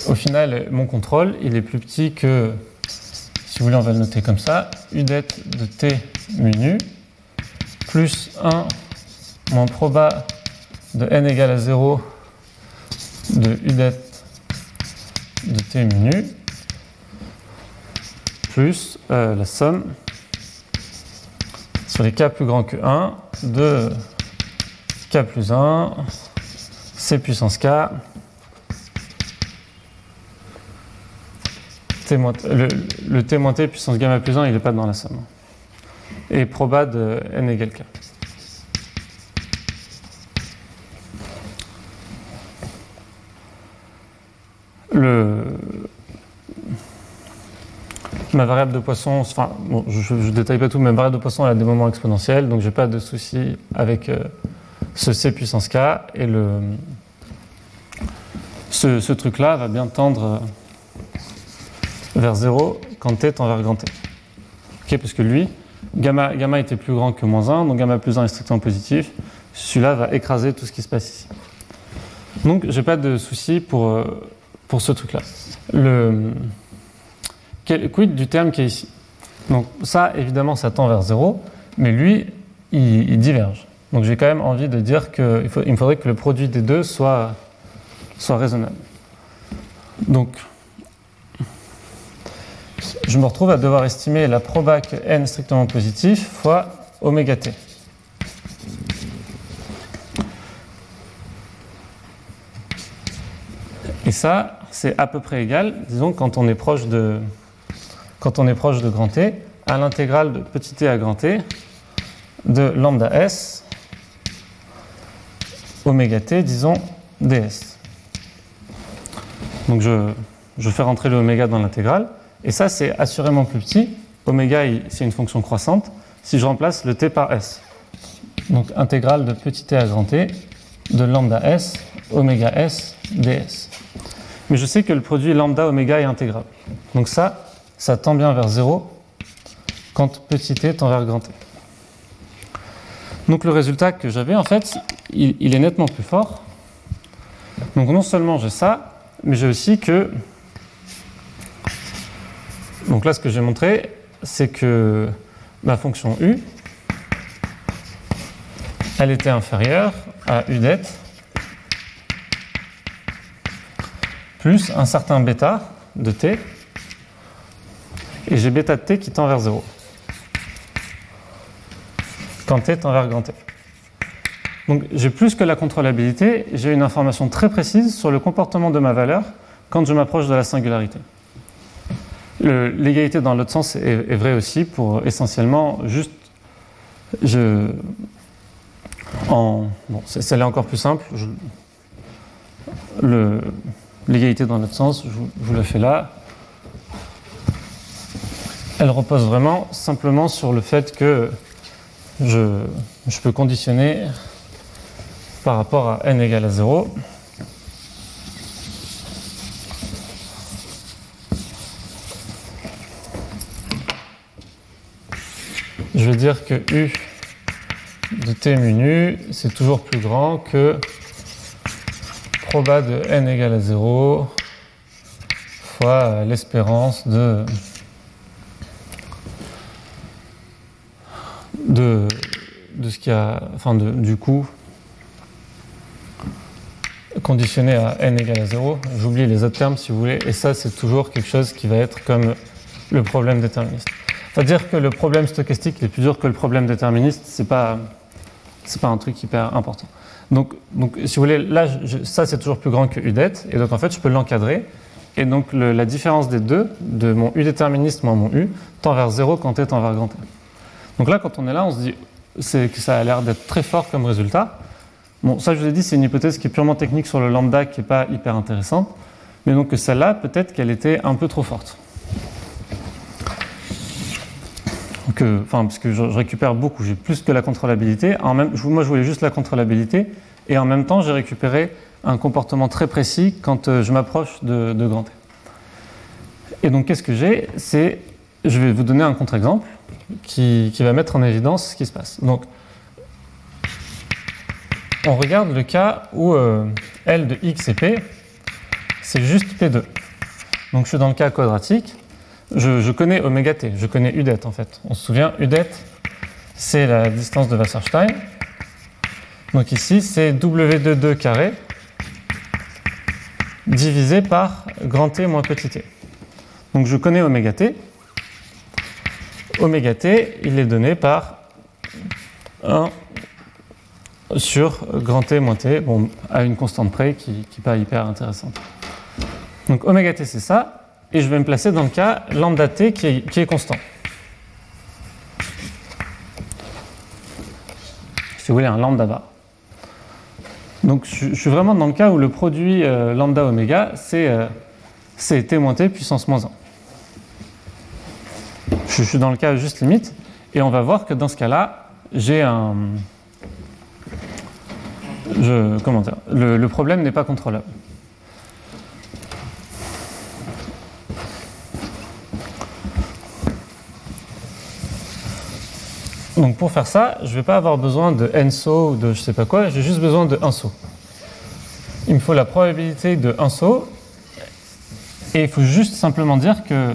au final, mon contrôle, il est plus petit que, si vous voulez, on va le noter comme ça, u de t mu nu plus 1 moins proba de n égale à 0 de u de t minu plus euh, la somme sur les k plus grands que 1 de k plus 1 c puissance k moins- le, le t moins t puissance gamma plus 1 il n'est pas dans la somme. Et proba de n égale k le ma variable de Poisson, enfin, bon, je ne détaille pas tout, mais ma variable de Poisson a des moments exponentiels, donc j'ai pas de souci avec euh, ce c puissance k et le ce, truc-là va bien tendre euh, vers 0 quand t tend vers grand t. Ok, parce que lui, gamma, gamma était plus grand que moins 1, donc gamma plus 1 est strictement positif. Celui-là va écraser tout ce qui se passe ici. Donc j'ai pas de souci pour, euh, pour ce truc-là. Le quel, quid du terme qui est ici? Donc ça, évidemment, ça tend vers 0, mais lui, il, diverge. Donc j'ai quand même envie de dire qu'il il me faudrait que le produit des deux soit, soit raisonnable. Donc je me retrouve à devoir estimer la proba que n strictement positif fois oméga t. Et ça, c'est à peu près égal, disons, quand on est proche de, grand T, à l'intégrale de petit t à grand T de lambda s oméga t, disons, ds. Donc je, je fais rentrer le oméga dans l'intégrale, et ça c'est assurément plus petit. Oméga, c'est une fonction croissante, si je remplace le t par s. Donc intégrale de petit t à grand t de lambda s oméga s ds. Mais je sais que le produit lambda oméga est intégral. Donc ça, ça tend bien vers 0 quand petit t tend vers grand t. Donc le résultat que j'avais, en fait, il, il est nettement plus fort. Donc non seulement j'ai ça, mais j'ai aussi que... Donc là, ce que j'ai montré, c'est que ma fonction u, elle était inférieure à u det plus un certain bêta de t, et j'ai bêta de t qui tend vers 0. Quand t tend vers grand t. Donc j'ai plus que la contrôlabilité, j'ai une information très précise sur le comportement de ma valeur quand je m'approche de la singularité. L'égalité dans l'autre sens est, vraie aussi pour essentiellement juste. Je, en, bon, c'est- celle-là encore plus simple. L'égalité dans l'autre sens, je vous, je vous la fais là. Elle repose vraiment simplement sur le fait que je, peux conditionner par rapport à n égale à 0. Je veux dire que u de t mu c'est toujours plus grand que proba de n égale à 0 fois l'espérance de, de, de ce qui a, enfin du coup conditionné à n égale à 0. J'oublie les autres termes si vous voulez, et ça c'est toujours quelque chose qui va être comme le problème déterministe. Faut dire que le problème stochastique est plus dur que le problème déterministe, c'est pas c'est pas un truc hyper important. Donc, si vous voulez, là, ça c'est toujours plus grand que U det, et donc en fait je peux l'encadrer, et donc la différence des deux, de mon U déterministe moins mon U, tend vers 0 quand t tend vers grand T. Donc là, quand on est là, on se dit que ça a l'air d'être très fort comme résultat. Bon, ça je vous ai dit, c'est une hypothèse qui est purement technique sur le lambda, qui n'est pas hyper intéressante, mais donc celle-là, peut-être qu'elle était un peu trop forte. Que, parce que je, récupère beaucoup, j'ai plus que la contrôlabilité. En même, moi, je voulais juste la contrôlabilité, et en même temps, j'ai récupéré un comportement très précis quand euh, je m'approche de, grand T. Et donc, qu'est-ce que j'ai? C'est, je vais vous donner un contre-exemple qui, qui va mettre en évidence ce qui se passe. Donc, on regarde le cas où euh, L de x et p, c'est juste P2. Donc, je suis dans le cas quadratique. Je, connais oméga t, je connais U det en fait. On se souvient, U det, c'est la distance de Wasserstein. Donc ici, c'est W de 2 carré divisé par grand T moins petit t. Donc je connais oméga t. Oméga t, il est donné par 1 sur grand T moins T, bon, à une constante près qui n'est pas hyper intéressante. Donc oméga T c'est ça, et je vais me placer dans le cas lambda T qui est, constant. Si vous voulez, un lambda bar. Donc je, suis vraiment dans le cas où le produit euh, lambda oméga, c'est euh, T moins T puissance moins 1. Je, suis dans le cas juste limite, et on va voir que dans ce cas-là, j'ai un, comment dire, le, problème n'est pas contrôlable. Donc pour faire ça, je ne vais pas avoir besoin de n saut ou de je sais pas quoi, j'ai juste besoin de un saut. Il me faut la probabilité de un saut et il faut juste simplement dire que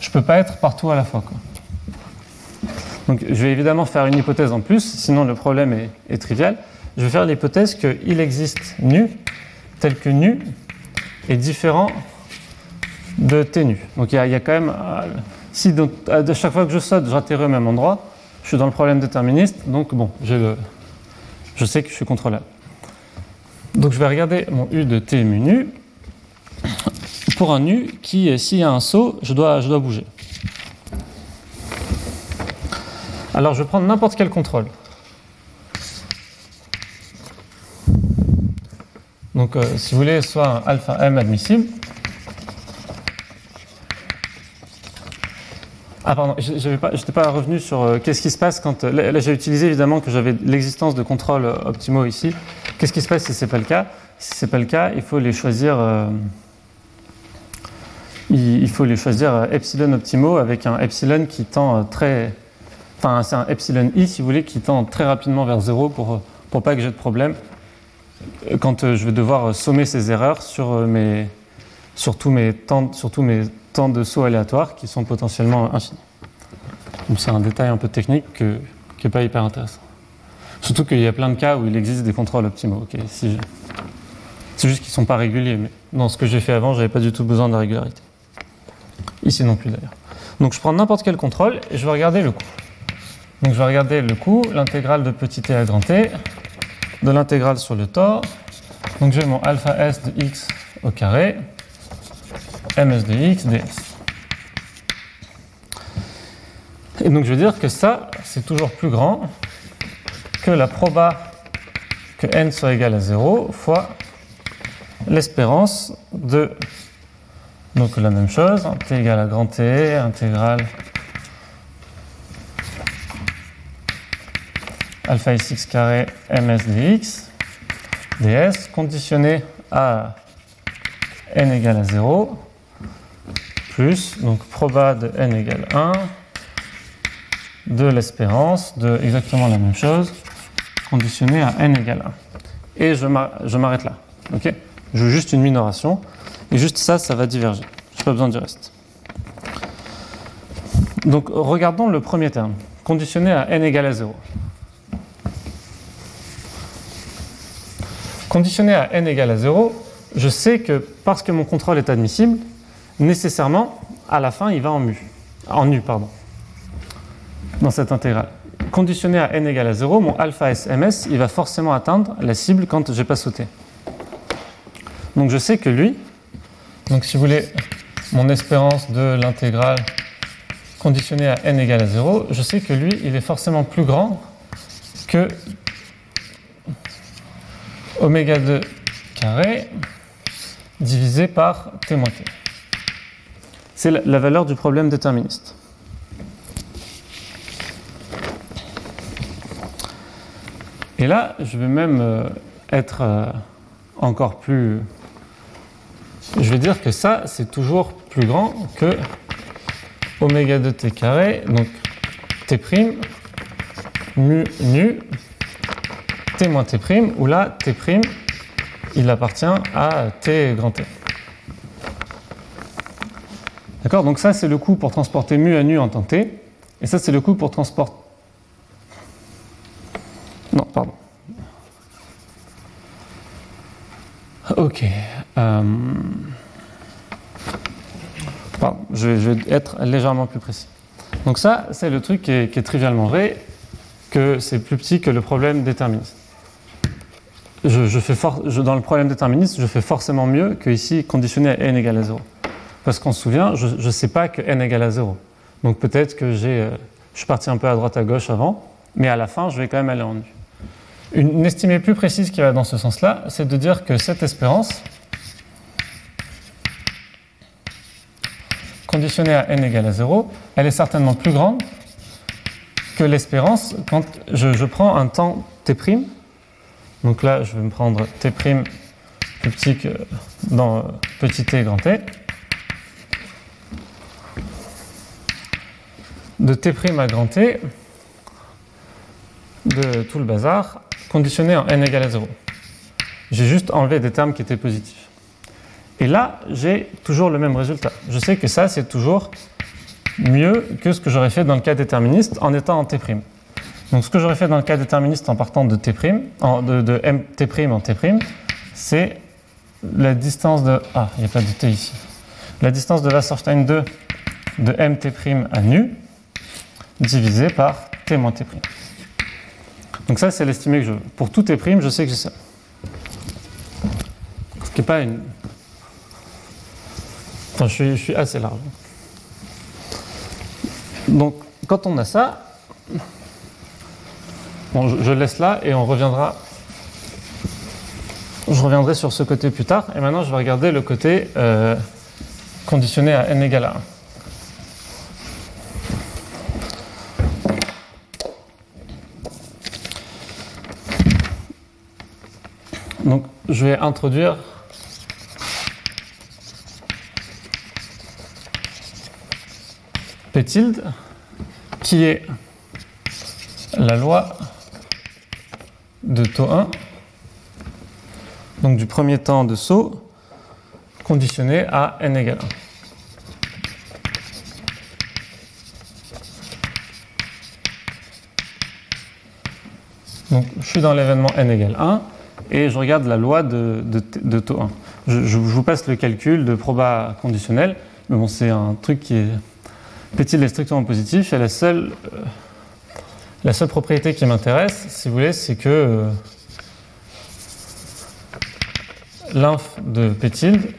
je ne peux pas être partout à la fois. Donc je vais évidemment faire une hypothèse en plus, sinon le problème est trivial je vais faire l'hypothèse qu'il existe nu tel que nu est différent de t nu. Donc il y, a quand même, euh, si à chaque fois que je saute, j'atterris au même endroit, suis dans le problème déterministe, donc bon, je sais que je suis contrôlable. Donc je vais regarder mon u de t mu nu pour un nu qui, s'il y a un saut, je dois, je dois bouger. Alors je vais prendre n'importe quel contrôle. Donc, euh, si vous voulez, soit un alpha m admissible. Ah, pardon, je n'étais pas, revenu sur euh, qu'est-ce qui se passe quand. Euh, là, j'ai utilisé évidemment que j'avais l'existence de contrôles optimaux ici. Qu'est-ce qui se passe si ce n'est pas le cas? Si ce n'est pas le cas, il faut les choisir. il, faut les choisir epsilon optimaux avec un epsilon qui tend très. Enfin, c'est un epsilon i, si vous voulez, qui tend très rapidement vers 0 pour, pour pas que j'ai de problème quand euh, je vais devoir sommer ces erreurs sur, euh, mes, sur, tous mes temps, mes temps de saut aléatoires qui sont potentiellement infinis. c'est un détail un peu technique qui n'est pas hyper intéressant. Surtout qu'il y a plein de cas où il existe des contrôles optimaux. C'est juste qu'ils ne sont pas réguliers, mais dans ce que j'ai fait avant, je n'avais pas du tout besoin de la régularité. Ici non plus d'ailleurs. Donc je prends n'importe quel contrôle et je vais regarder le coût. Donc je vais regarder le coût, l'intégrale de petit t à grand t, de l'intégrale sur le tore. Donc j'ai mon alpha s de x au carré, ms de x ds. Et donc je veux dire que ça, c'est toujours plus grand que la proba que n soit égal à 0 fois l'espérance de donc la même chose, t égale à grand T, intégrale alpha x carré ms dx ds conditionné à n égale à 0 plus donc proba de n égale 1 de l'espérance de exactement la même chose conditionné à n égale 1. Et je m'arrête là. ok? Je veux juste une minoration. Et juste ça, ça va diverger. Je n'ai pas besoin du reste. Donc regardons le premier terme, conditionné à n égale à 0. Conditionné à n égale à 0, je sais que parce que mon contrôle est admissible, nécessairement, à la fin, il va en mu. En nu, pardon. Dans cette intégrale. Conditionné à n égale à 0, mon alpha SMS, il va forcément atteindre la cible quand je n'ai pas sauté. Donc je sais que lui, donc si vous voulez, mon espérance de l'intégrale conditionnée à n égale à 0, je sais que lui, il est forcément plus grand que oméga 2 carré divisé par t moins t. C'est la valeur du problème déterministe. Et là, je vais même euh, être euh, encore plus... Je vais dire que ça, c'est toujours plus grand que oméga 2 t carré, donc t' mu nu t moins t', où là, t', il appartient à t grand T. D'accord Donc ça, c'est le coût pour transporter mu à nu en temps t. Et ça, c'est le coût pour transporter... Non, pardon. Ok. Euh... Pardon, je vais, être légèrement plus précis. Donc ça, c'est le truc qui est, trivialement vrai, que c'est plus petit que le problème déterministe. Je, fais je, dans le problème déterministe, je fais forcément mieux que ici, conditionné à n égale à 0. Parce qu'on se souvient, je ne sais pas que n égale à 0. Donc peut-être que j'ai, euh, je suis parti un peu à droite à gauche avant, mais à la fin, je vais quand même aller en nu. Une, estimée plus précise qui va dans ce sens-là, c'est de dire que cette espérance, conditionnée à n égale à 0, elle est certainement plus grande que l'espérance quand je, je prends un temps t'. Donc là, je vais me prendre t' plus petit que dans euh, petit t grand t. De t' à grand t, de tout le bazar, conditionné en n égale à 0. J'ai juste enlevé des termes qui étaient positifs. Et là, j'ai toujours le même résultat. Je sais que ça, c'est toujours mieux que ce que j'aurais fait dans le cas déterministe en étant en t'. Donc ce que j'aurais fait dans le cas déterministe en partant de t', en- de, de mt' en t', c'est la distance de... Ah, il n'y a pas de t ici. La distance de Wasserstein 2 de mt' à nu divisé par t moins t'. Donc ça, c'est l'estimé que je veux. Pour tout t', je sais que j'ai ça. Ce qui n'est pas une... Enfin, je suis, je suis assez large. Donc, quand on a ça, bon, je, laisse là et on reviendra. Je reviendrai sur ce côté plus tard. Et maintenant, je vais regarder le côté euh, conditionné à n égale à 1. Donc, je vais introduire P tilde, qui est la loi de taux 1, donc du premier temps de saut, conditionné à n égale 1. Donc, je suis dans l'événement n égale 1 et je regarde la loi de, de, de taux 1. Je, vous passe le calcul de proba conditionnel, mais bon, c'est un truc qui est. Petit est strictement positif et la seule, euh, la seule propriété qui m'intéresse, si vous voulez, c'est que euh, l'inf de P tilde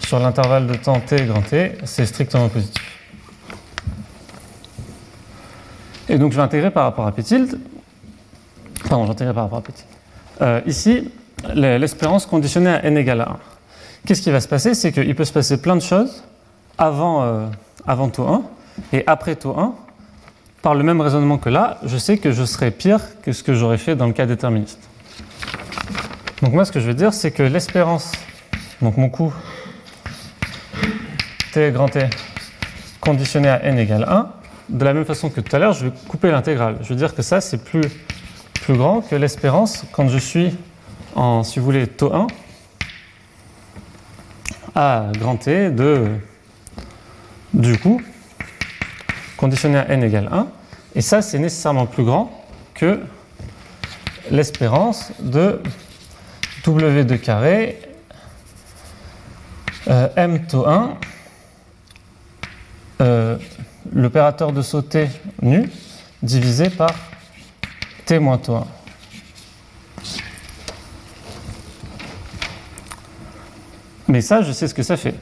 sur l'intervalle de temps t grand t, c'est strictement positif. Et donc je vais intégrer par rapport à P tilde. Pardon, j'intégrer par rapport à P tilde. Euh, ici, l'e- l'espérance conditionnée à n égale à 1. Qu'est-ce qui va se passer? C'est qu'il peut se passer plein de choses avant, euh, avant taux 1 et après taux 1. Par le même raisonnement que là, je sais que je serai pire que ce que j'aurais fait dans le cas déterministe. Donc moi, ce que je veux dire, c'est que l'espérance, donc mon coût t grand t conditionné à n égale 1, de la même façon que tout à l'heure, je vais couper l'intégrale. Je veux dire que ça, c'est plus, plus grand que l'espérance quand je suis en, si vous voulez, taux 1 à grand t de du coup conditionné à n égale 1. Et ça, c'est nécessairement plus grand que l'espérance de W2 carré euh, M taux 1, euh, l'opérateur de saut t nu divisé par t moins taux 1. Mais ça, je sais ce que ça fait.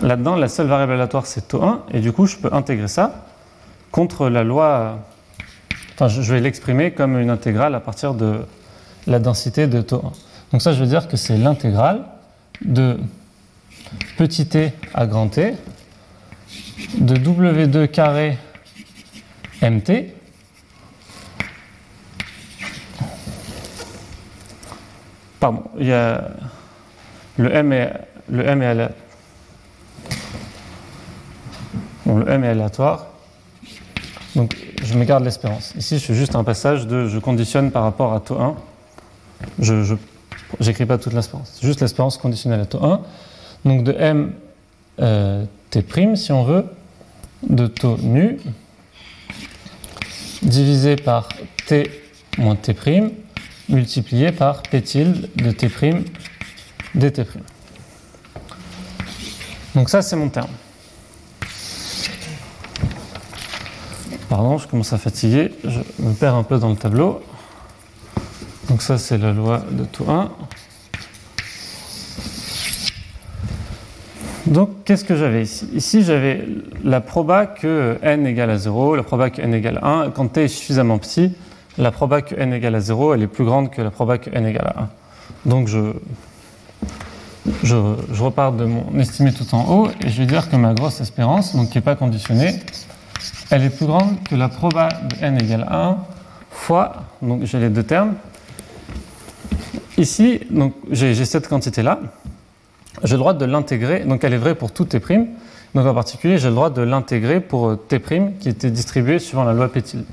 Là-dedans, la seule variable aléatoire, c'est taux 1, et du coup, je peux intégrer ça contre la loi. Enfin, je je vais l'exprimer comme une intégrale à partir de la densité de taux 1. Donc, ça, je veux dire que c'est l'intégrale de petit t à grand t de W2 carré mt Pardon, il y a le m est, le m est aléatoire. Donc je me garde l'espérance. Ici, je fais juste un passage de je conditionne par rapport à taux 1. Je n'écris pas toute l'espérance. Juste l'espérance conditionnelle à taux 1. Donc de m euh, t', si on veut, de taux nu, divisé par t moins t', multiplié par p tilde de t' dt'. Donc ça, c'est mon terme. Pardon, je commence à fatiguer, je me perds un peu dans le tableau. Donc ça, c'est la loi de tout 1. Donc, qu'est-ce que j'avais ici? Ici, j'avais la proba que n égale à 0, la proba que n égale à 1. Quand t est suffisamment petit, la proba que n égale à 0, elle est plus grande que la proba que n égale à 1. Donc, je, repars de mon estimé tout en haut et je vais dire que ma grosse espérance, donc qui n'est pas conditionnée, elle est plus grande que la proba de n égale à 1 fois, donc j'ai les deux termes. Ici, j'ai cette quantité-là j'ai le droit de l'intégrer, donc elle est vraie pour tout t', donc en particulier j'ai le droit de l'intégrer pour euh, t' qui était distribué suivant la loi Pétil.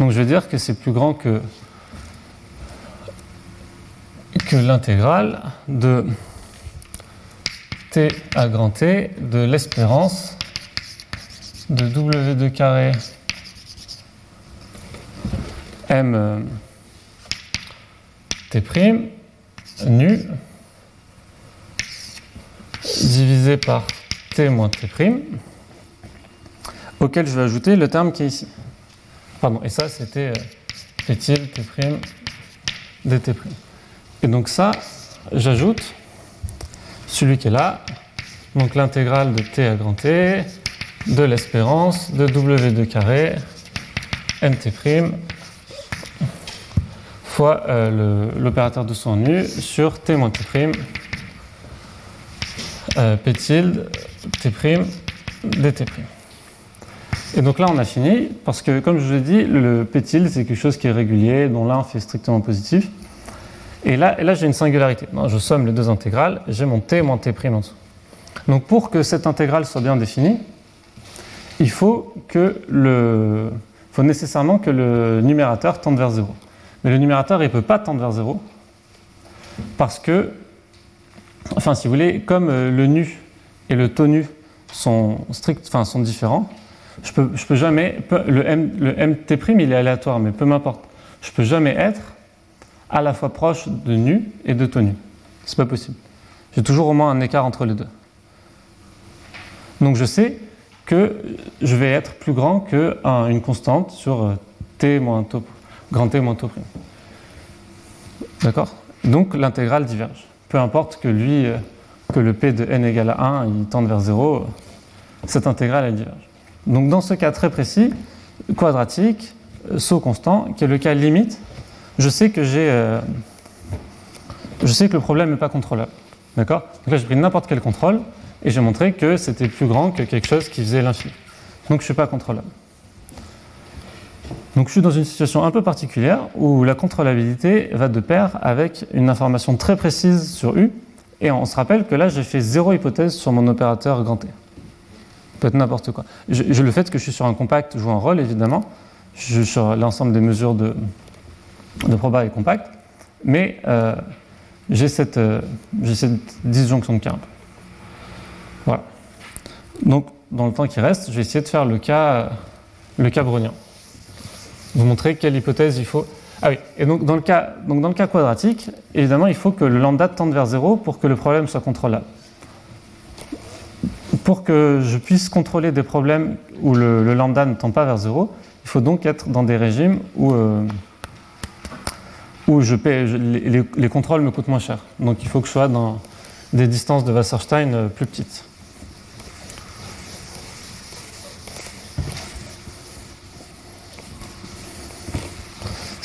Donc je vais dire que c'est plus grand que, que l'intégrale de t à grand T de l'espérance de W2 carré M euh, T' nu divisé par t moins t', auquel je vais ajouter le terme qui est ici. Pardon, et ça c'était euh, t', dt'. Et donc ça, j'ajoute celui qui est là, donc l'intégrale de t à grand T, de l'espérance de w2 carré nt' fois euh, l'opérateur de son nu sur t moins t' euh, P tilde, T', dt'. Et donc là, on a fini, parce que comme je vous l'ai dit, le P tilde, c'est quelque chose qui est régulier, dont l'un fait strictement positif. Et là, et là j'ai une singularité. je somme les deux intégrales, j'ai mon T moins T' en dessous. Donc pour que cette intégrale soit bien définie, il faut, que le, faut nécessairement que le numérateur tende vers 0. Mais le numérateur, il ne peut pas tendre vers 0, parce que enfin si vous voulez, comme euh, le nu et le tonu sont strict, enfin sont différents, je peux, peux jamais, le, M, MT' il est aléatoire, mais peu m'importe, je peux jamais être à la fois proche de nu et de tonu. C'est pas possible. J'ai toujours au moins un écart entre les deux. Donc je sais que je vais être plus grand qu'une constante sur euh, t moins tau, grand T moins prime. D'accord? Donc l'intégrale diverge peu importe que lui, euh, que le P de n égale à 1, il tende vers 0, cette intégrale elle diverge. Donc dans ce cas très précis, quadratique, euh, saut constant, qui est le cas limite, je sais que j'ai, euh, je sais que le problème n'est pas contrôlable. D'accord? Donc là j'ai pris n'importe quel contrôle et j'ai montré que c'était plus grand que quelque chose qui faisait l'infini. Donc je ne suis pas contrôlable. Donc je suis dans une situation un peu particulière où la contrôlabilité va de pair avec une information très précise sur U. Et on se rappelle que là, j'ai fait zéro hypothèse sur mon opérateur grand T. Peut-être n'importe quoi. Je, le fait que je suis sur un compact joue un rôle, évidemment. Je suis sur l'ensemble des mesures de, de proba et compact. Mais euh, j'ai cette, euh, cette, disjonction de cas Voilà. Donc, dans le temps qui reste, je vais essayer de faire le cas, le cas vous montrer quelle hypothèse il faut. Ah oui, et donc dans le cas, donc dans le cas quadratique, évidemment, il faut que le lambda tende vers 0 pour que le problème soit contrôlable. Pour que je puisse contrôler des problèmes où le, lambda ne tend pas vers 0, il faut donc être dans des régimes où, euh, où je les, les, contrôles me coûtent moins cher. Donc il faut que je sois dans des distances de Wasserstein euh, plus petites.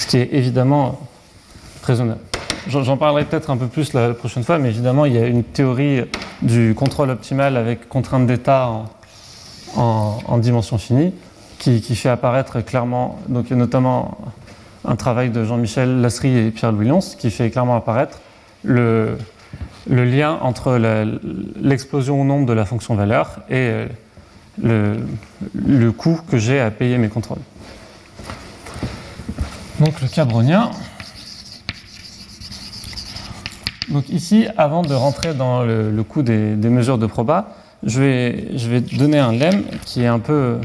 qui est évidemment raisonnable. J'en parlerai peut-être un peu plus la prochaine fois, mais évidemment, il y a une théorie du contrôle optimal avec contrainte d'état en, dimension finie qui, fait apparaître clairement, donc il y a notamment un travail de Jean-Michel Lasserie et Pierre-Louis qui fait clairement apparaître le, lien entre l'explosion au nombre de la fonction valeur et le, le coût que j'ai à payer mes contrôles. Donc le cas Donc ici, avant de rentrer dans le, coût des, mesures de proba, je vais, je vais, donner un lemme qui est un peu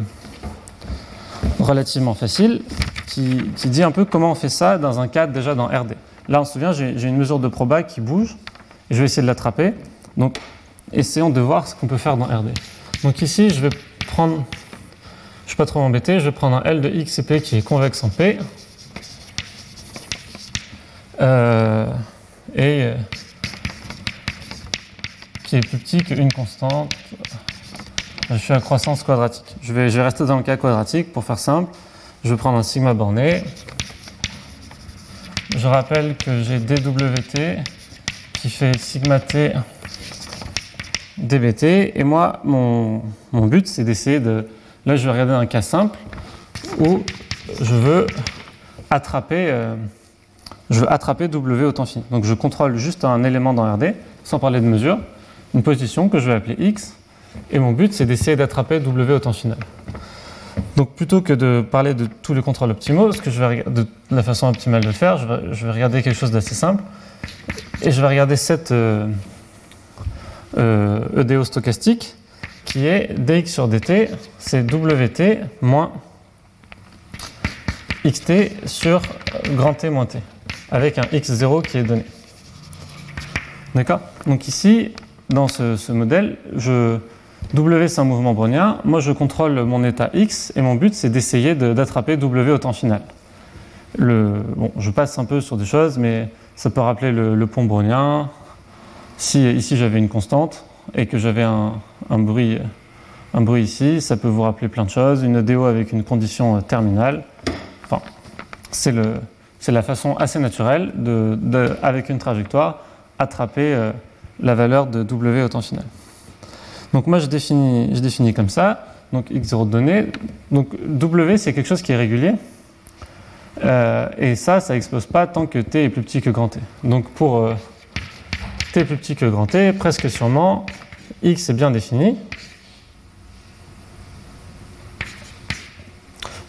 relativement facile, qui, dit un peu comment on fait ça dans un cadre déjà dans RD. Là, on se souvient, j'ai une mesure de proba qui bouge, et je vais essayer de l'attraper. Donc, essayons de voir ce qu'on peut faire dans RD. Donc ici, je vais prendre, je suis pas trop embêté, je vais prendre un L de x et p qui est convexe en P. Euh, et euh, qui est plus petit qu'une constante. Je suis à croissance quadratique. Je vais, je vais rester dans le cas quadratique pour faire simple. Je vais prendre un sigma borné. Je rappelle que j'ai dWt qui fait sigma t dBt. Et moi, mon, mon but, c'est d'essayer de. Là, je vais regarder un cas simple où je veux attraper, euh, je veux attraper W au temps fini. Donc, je contrôle juste un élément dans RD, sans parler de mesure, une position que je vais appeler X. Et mon but, c'est d'essayer d'attraper W au temps final. Donc, plutôt que de parler de tous les contrôles optimaux, que je vais de la façon optimale de le faire, je vais, regarder quelque chose d'assez simple. Et je vais regarder cette. Euh, euh, EDO stochastique qui est dx sur dt, c'est wt moins xt sur grand T moins T, avec un x0 qui est donné. D'accord? Donc ici, dans ce, modèle, je, W c'est un mouvement brownien, moi je contrôle mon état x et mon but c'est d'essayer d'attraper W au temps final. Le, bon, je passe un peu sur des choses, mais ça peut rappeler le, le pont brownien, si ici j'avais une constante et que j'avais un, bruit, un bruit ici, ça peut vous rappeler plein de choses. Une EDO avec une condition euh, terminale. Enfin, c'est la façon assez naturelle de, avec une trajectoire, attraper euh, la valeur de W au temps final. Donc moi je définis, je définis comme ça, donc x0 de données. Donc W c'est quelque chose qui est régulier. Euh, et ça, ça n'explose pas tant que t est plus petit que grand T. Donc pour t plus petit que grand T, presque sûrement, x est bien défini.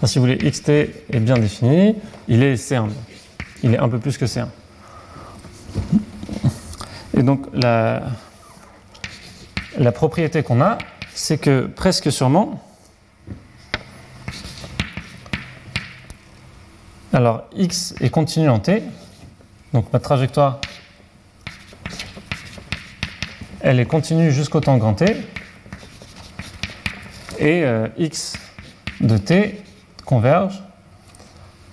Si vous voulez, xt est bien défini, il est C1. Il est un peu plus que C1. Et donc la, la propriété qu'on a, c'est que presque sûrement, alors x est continu en t, donc ma trajectoire elle est continue jusqu'au temps grand t, et euh, x de t converge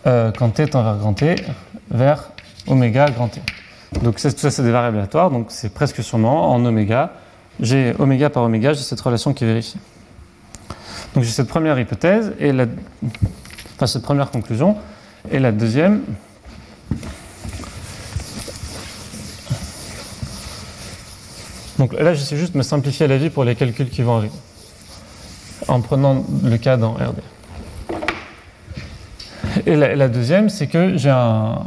euh, quand t tend vers grand t vers oméga grand t. Donc tout ça c'est des variables aléatoires, donc c'est presque sûrement en oméga. J'ai oméga par oméga, j'ai cette relation qui est vérifiée. Donc j'ai cette première hypothèse, et la, enfin cette première conclusion, et la deuxième, Donc là, j'essaie juste de me simplifier la vie pour les calculs qui vont arriver, en prenant le cas dans RD. Et la, deuxième, c'est que j'ai un.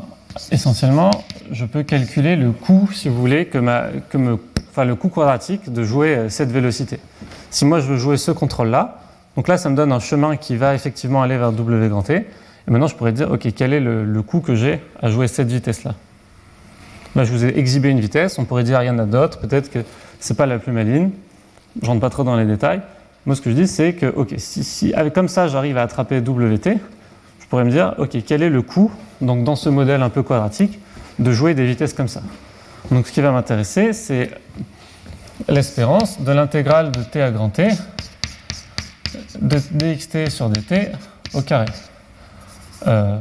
Essentiellement, je peux calculer le coût, si vous voulez, que, ma, que me, enfin, le coût quadratique de jouer euh, cette vélocité. Si moi je veux jouer ce contrôle-là, donc là, ça me donne un chemin qui va effectivement aller vers W grand T. Et maintenant, je pourrais dire, OK, quel est le, coût que j'ai à jouer cette vitesse-là? Là, je vous ai exhibé une vitesse. On pourrait dire, il y en a d'autres. Peut-être que c'est pas la plus maligne. Je rentre pas trop dans les détails. Moi, ce que je dis, c'est que, ok, si, avec, comme ça, j'arrive à attraper WT, je pourrais me dire, ok, quel est le coût, donc dans ce modèle un peu quadratique, de jouer des vitesses comme ça? Donc, ce qui va m'intéresser, c'est l'espérance de l'intégrale de t à grand T de dxt sur dt au carré. Euh,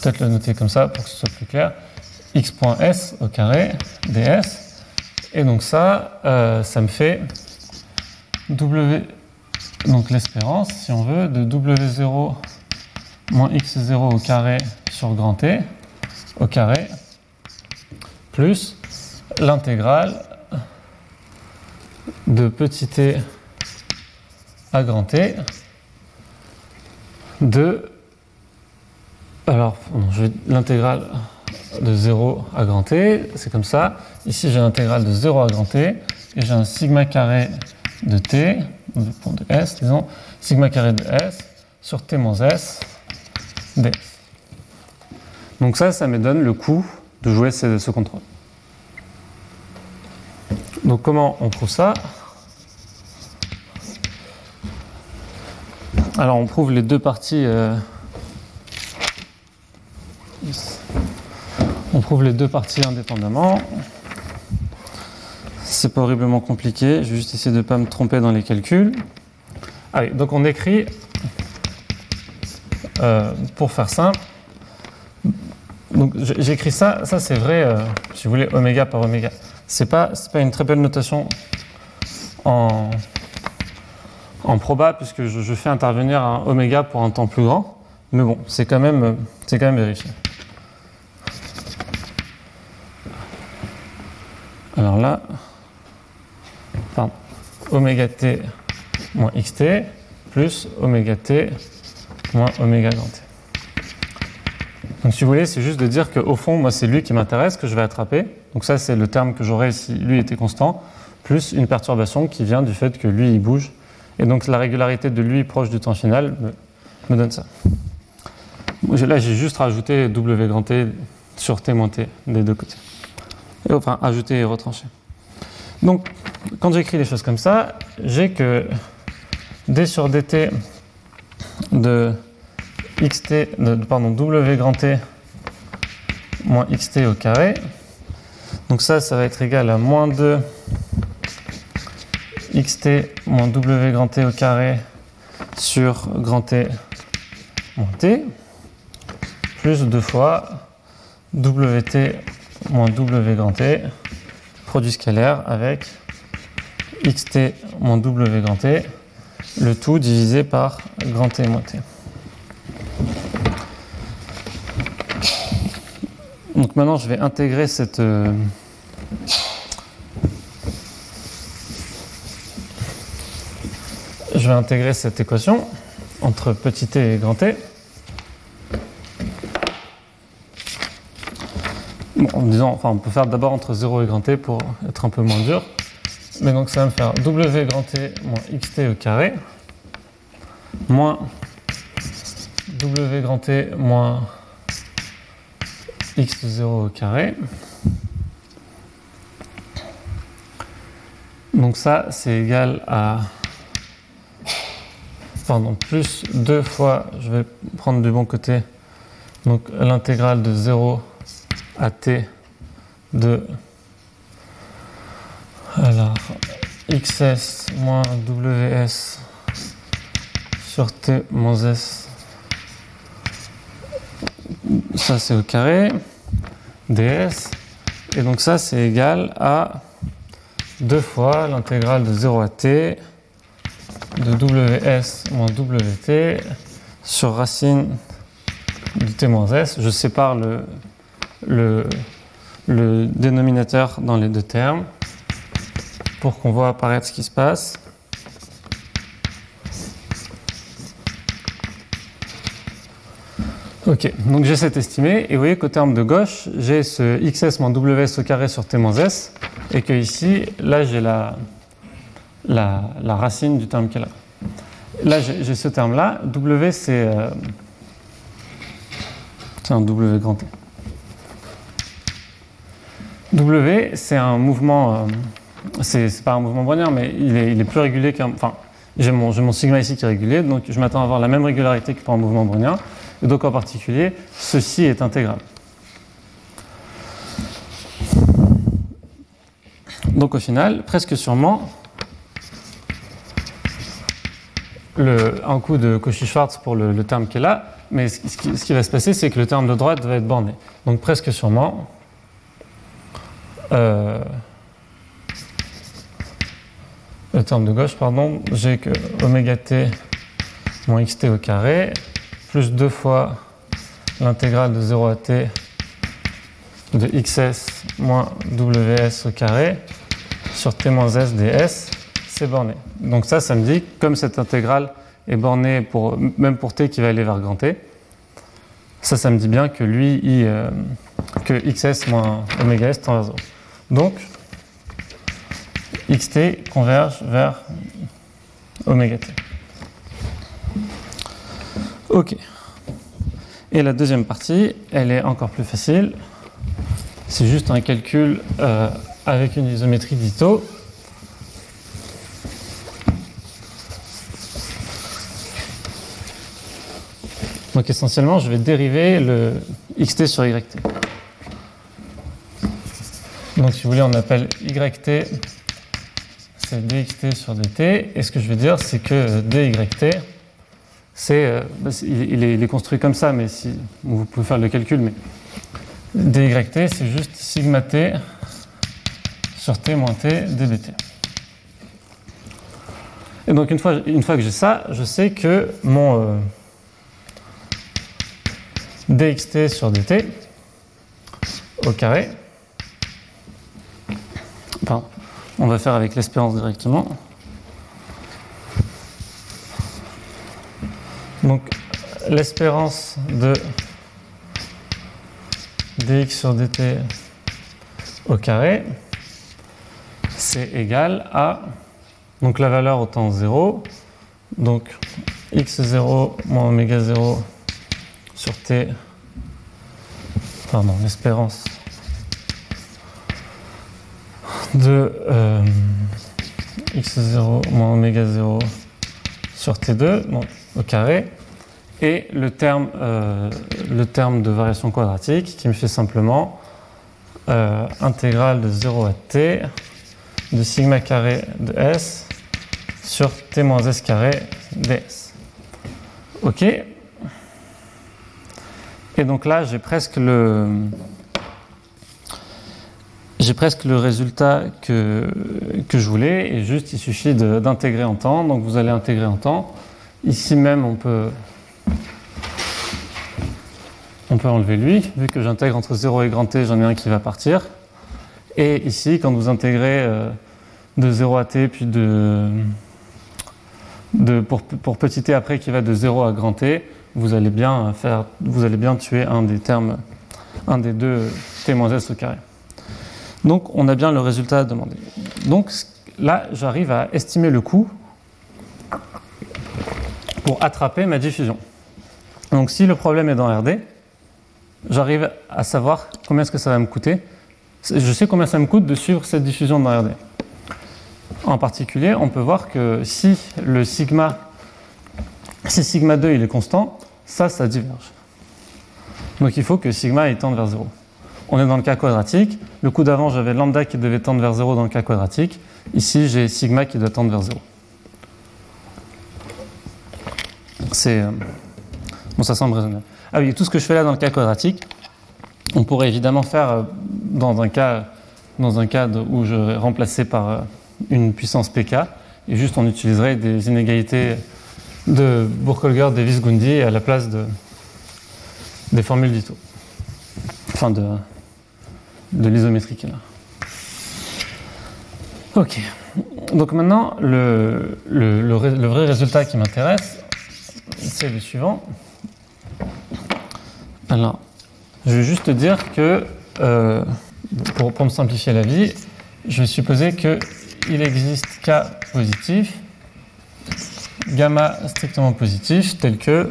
peut-être le noter comme ça pour que ce soit plus clair. x.s au carré ds et donc ça, euh, ça me fait W, donc l'espérance, si on veut, de W0 moins x0 au carré sur grand T au carré plus l'intégrale de petit t à grand T de alors l'intégrale de 0 à grand T, c'est comme ça. Ici, j'ai l'intégrale de 0 à grand T, et j'ai un sigma carré de T, de S, disons, sigma carré de S sur T moins S Donc ça, ça me donne le coût de jouer ce, ce contrôle. Donc comment on prouve ça? Alors on prouve les deux parties. Euh, on prouve les deux parties indépendamment. c'est pas horriblement compliqué. Je vais juste essayer de ne pas me tromper dans les calculs. Allez, donc on écrit, euh, pour faire simple, donc j'écris ça, ça c'est vrai, euh, si vous voulez, oméga par oméga. C'est pas, pas une très belle notation en, en proba, puisque je, fais intervenir un oméga pour un temps plus grand. Mais bon, c'est quand même, c'est quand même vérifié. Alors là, pardon, oméga t moins xt plus oméga t moins oméga grand t. Donc si vous voulez, c'est juste de dire qu'au fond, moi, c'est lui qui m'intéresse, que je vais attraper. Donc ça, c'est le terme que j'aurais si lui était constant, plus une perturbation qui vient du fait que lui, il bouge. Et donc la régularité de lui proche du temps final me, donne ça. Là, j'ai juste rajouté W grand T sur T moins T des deux côtés. Et, enfin, ajouter et retrancher. Donc, quand j'écris des choses comme ça, j'ai que d sur dt de xt, pardon, w grand t moins xt au carré. Donc ça, ça va être égal à moins 2 xt moins w grand t au carré sur grand t moins t, plus 2 fois wt moins w grand t, produit scalaire avec xt moins w grand t, le tout divisé par grand t moins t. Donc maintenant, je vais intégrer cette. Euh, je vais intégrer cette équation entre petit t et grand t. en disant, on peut faire d'abord entre 0 et grand t pour être un peu moins dur. Mais donc ça va me faire w grand t moins xt au carré moins w grand t moins x0 au carré. Donc ça, c'est égal à pardon, plus 2 fois, je vais prendre du bon côté, donc l'intégrale de 0 à t de xs moins ws sur t moins s. Ça c'est au carré. Ds et donc ça c'est égal à deux fois l'intégrale de 0 à t de ws moins wt sur racine de t moins s. Je sépare le, le, le dénominateur dans les deux termes pour qu'on voit apparaître ce qui se passe. Ok, donc j'ai cet estimé, et vous voyez qu'au terme de gauche, j'ai ce xs moins ws au carré sur t moins s, et que ici, là j'ai la, la, racine du terme qui est là. J'ai ce terme-là, w c'est euh, un w grand t. W, c'est un mouvement, euh, c'est pas un mouvement brownien, mais il est, plus régulier qu'un. Enfin, j'ai mon, sigma ici qui est régulier, donc je m'attends à avoir la même régularité que pour un mouvement brownien. Et donc en particulier, ceci est intégral. Donc au final, presque sûrement, un coup de Cauchy-Schwarz pour le, le, terme qui est là, mais ce qui, ce qui va se passer, c'est que le terme de droite va être borné. Donc presque sûrement, euh, le terme de gauche, pardon, j'ai que oméga t moins xt au carré plus 2 fois l'intégrale de 0 à t de xs moins ws au carré sur t moins s ds, c'est borné. Donc ça, ça me dit, comme cette intégrale est bornée pour, même pour t qui va aller vers grand t, ça, ça me dit bien que lui, il, euh, que xs moins oméga s tend vers 0. Donc, xt converge vers oméga t. Ok. Et la deuxième partie, elle est encore plus facile. C'est juste un calcul euh, avec une isométrie d'Ito. Donc essentiellement, je vais dériver le xt sur yt. Donc si vous voulez, on appelle YT, c'est dxt sur dt. Et ce que je veux dire, c'est que dyt, c'est, euh, bah, il, est, construit comme ça, mais si, vous pouvez faire le calcul, mais dyt, c'est juste sigma t sur t moins t dbt. Et donc une fois, que j'ai ça, je sais que mon euh, dxt sur dt au carré, enfin, on va faire avec l'espérance directement. Donc l'espérance de dx sur dt au carré, c'est égal à donc la valeur autant 0. Donc x0 moins oméga 0 sur t, pardon, l'espérance de euh, x0 moins oméga 0 sur t2 donc, au carré et le terme, euh, le terme de variation quadratique qui me fait simplement euh, intégrale de 0 à t de sigma carré de s sur t moins s carré ds. Ok Et donc là, j'ai presque le j'ai presque le résultat que, que je voulais et juste il suffit d'intégrer en temps. Donc vous allez intégrer en temps. Ici même, on peut, on peut enlever lui. Vu que j'intègre entre 0 et grand t, j'en ai un qui va partir. Et ici, quand vous intégrez euh, de 0 à t, puis de, de, pour, pour, petit t après qui va de 0 à grand t, vous allez bien, faire, vous allez bien tuer un des termes, un des deux t moins s au carré. Donc on a bien le résultat demandé. Donc là, j'arrive à estimer le coût pour attraper ma diffusion. Donc si le problème est dans RD, j'arrive à savoir combien est-ce que ça va me coûter. Je sais combien ça me coûte de suivre cette diffusion dans RD. En particulier, on peut voir que si le sigma, si sigma 2 il est constant, ça, ça diverge. Donc il faut que sigma tende vers 0. On est dans le cas quadratique. Le coup d'avant, j'avais lambda qui devait tendre vers 0 dans le cas quadratique. Ici, j'ai sigma qui doit tendre vers 0. C'est. Euh, bon, ça semble raisonnable. Ah oui, tout ce que je fais là dans le cas quadratique, on pourrait évidemment faire euh, dans un cas, où je remplacé par euh, une puissance pk, et juste on utiliserait des inégalités de Burkholder, Davis, Gundi à la place de, des formules d'Ito. Enfin, de, de l'isométrie qui est là. Ok. Donc maintenant, le, le, vrai résultat qui m'intéresse, c'est le suivant. Alors, je vais juste dire que, euh, pour, pour, me simplifier la vie, je vais supposer qu'il existe K positif, gamma strictement positif, tel que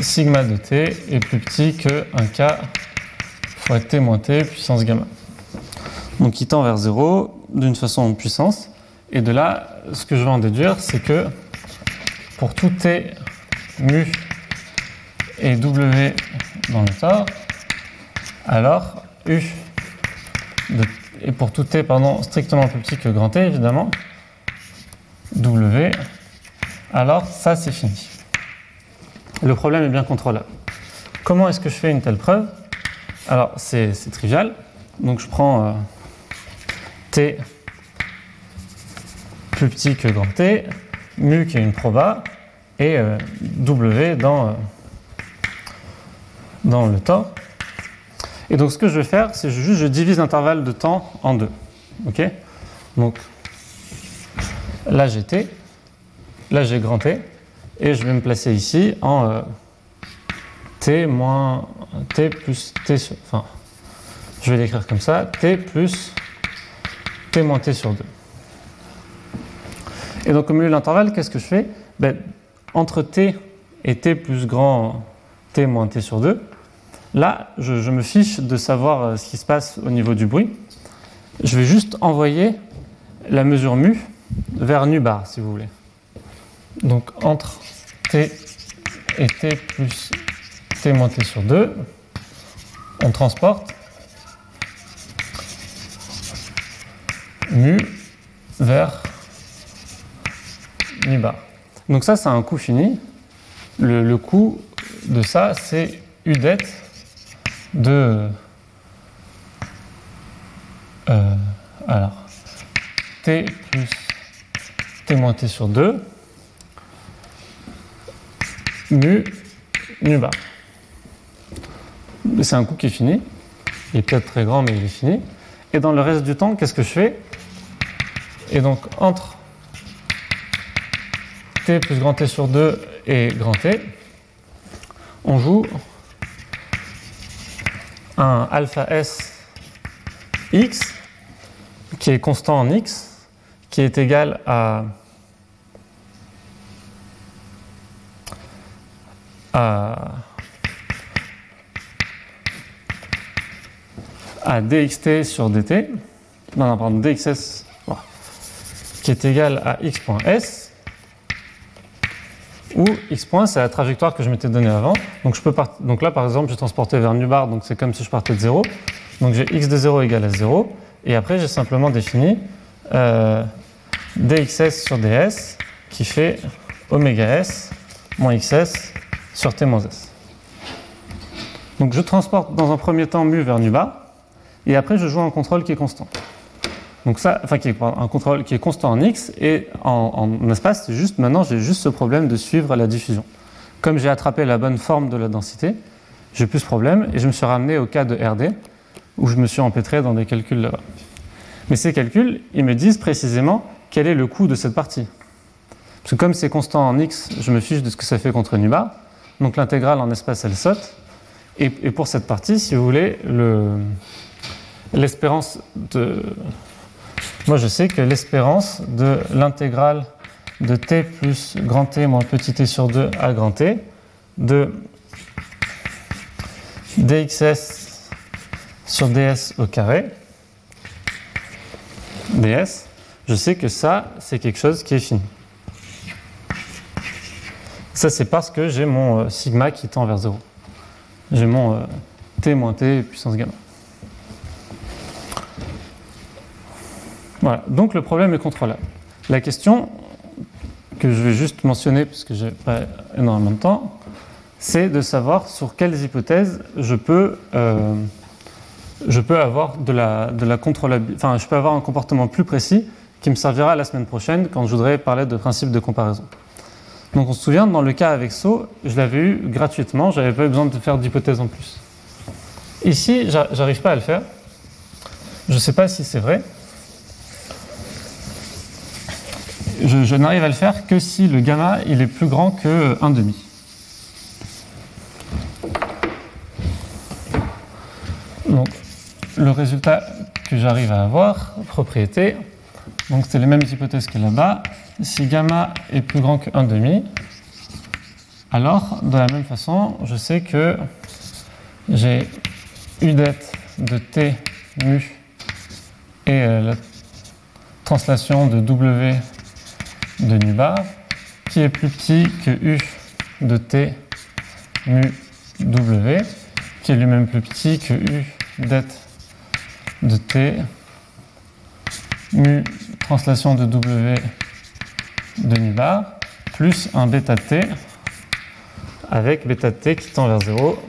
sigma de t est plus petit qu'un K fois t moins t puissance gamma. Donc il tend vers 0 d'une façon puissance. Et de là, ce que je vais en déduire, c'est que pour tout t mu et w dans le tort, alors u et pour tout t pardon, strictement plus petit que grand t évidemment, w, alors ça c'est fini. Le problème est bien contrôlable. Comment est-ce que je fais une telle preuve? Alors, c'est trivial. Donc, je prends euh, t plus petit que grand T, mu qui est une proba, et euh, W dans, euh, dans le temps. Et donc, ce que je vais faire, c'est juste je divise l'intervalle de temps en deux. OK? Donc, là j'ai T, là j'ai grand T, et je vais me placer ici en t moins t plus t sur. Enfin, je vais l'écrire comme ça t plus t moins t sur 2. Et donc au milieu de l'intervalle, qu'est-ce que je fais? Ben, Entre t et t plus grand t moins t sur 2, là, je, je, me fiche de savoir euh, ce qui se passe au niveau du bruit. Je vais juste envoyer la mesure mu vers nu bar, si vous voulez. Donc entre t et t plus t t sur 2, on transporte mu vers mi bar. Donc ça, c'est un coût fini. Le, coût de ça, c'est u det de euh, alors t plus t moins t sur 2 mu nu bar. C'est un coût qui est fini. Il est peut-être très grand, mais il est fini. Et dans le reste du temps, qu'est-ce que je fais? Et donc, entre t plus grand t sur 2 et grand t, on joue un alpha s x qui est constant en x, qui est égal à, à, à dxt sur dt, non, pardon, dxs, qui est égal à x point s, où x point c'est la trajectoire que je m'étais donnée avant. Donc, je peux donc là, par exemple, je transportais vers nu bar, donc c'est comme si je partais de 0. Donc j'ai x de 0 égale à 0. Et après, j'ai simplement défini euh, dxs sur ds qui fait oméga s moins xs sur t moins s. Donc je transporte dans un premier temps mu vers nu bar, et après je joue un contrôle qui est constant. Donc ça, enfin qui est un contrôle qui est constant en x et en, en espace, juste maintenant j'ai juste ce problème de suivre la diffusion. Comme j'ai attrapé la bonne forme de la densité, j'ai plus ce problème et je me suis ramené au cas de RD où je me suis empêtré dans des calculs là-bas. Mais ces calculs, ils me disent précisément quel est le coût de cette partie. Parce que comme c'est constant en x, je me fiche de ce que ça fait contre nu bar. Donc l'intégrale en espace, elle saute. Et pour cette partie, si vous voulez, le- l'espérance de... Moi, je sais que l'espérance de l'intégrale de t plus grand t moins petit t sur 2 à grand t de dxs sur ds au carré, ds, je sais que ça, c'est quelque chose qui est fini. Ça, c'est parce que j'ai mon euh, sigma qui tend vers 0. J'ai mon euh, t moins t puissance gamma. Donc le problème est contrôlable. La question que je vais juste mentionner, puisque j'ai pas énormément de temps, c'est de savoir sur quelles hypothèses je peux, avoir un comportement plus précis qui me servira la semaine prochaine quand je voudrais parler de principe de comparaison. Donc on se souvient, dans le cas avec SO, je l'avais eu gratuitement, j'avais pas eu besoin de faire d'hypothèse en plus. Ici, j'a- j'arrive pas à le faire. Je sais pas si c'est vrai. Je, n'arrive à le faire que si le gamma il est plus grand que 1,5. Donc, le résultat que j'arrive à avoir, propriété, donc c'est les mêmes hypothèses que là-bas. Si gamma est plus grand que 1,5, alors de la même façon, je sais que j'ai u det de t mu et euh, la translation de w de nu bar qui est plus petit que u de t mu w qui est lui-même plus petit que u det de t mu translation de w de nu bar plus un bêta t avec bêta t qui tend vers 0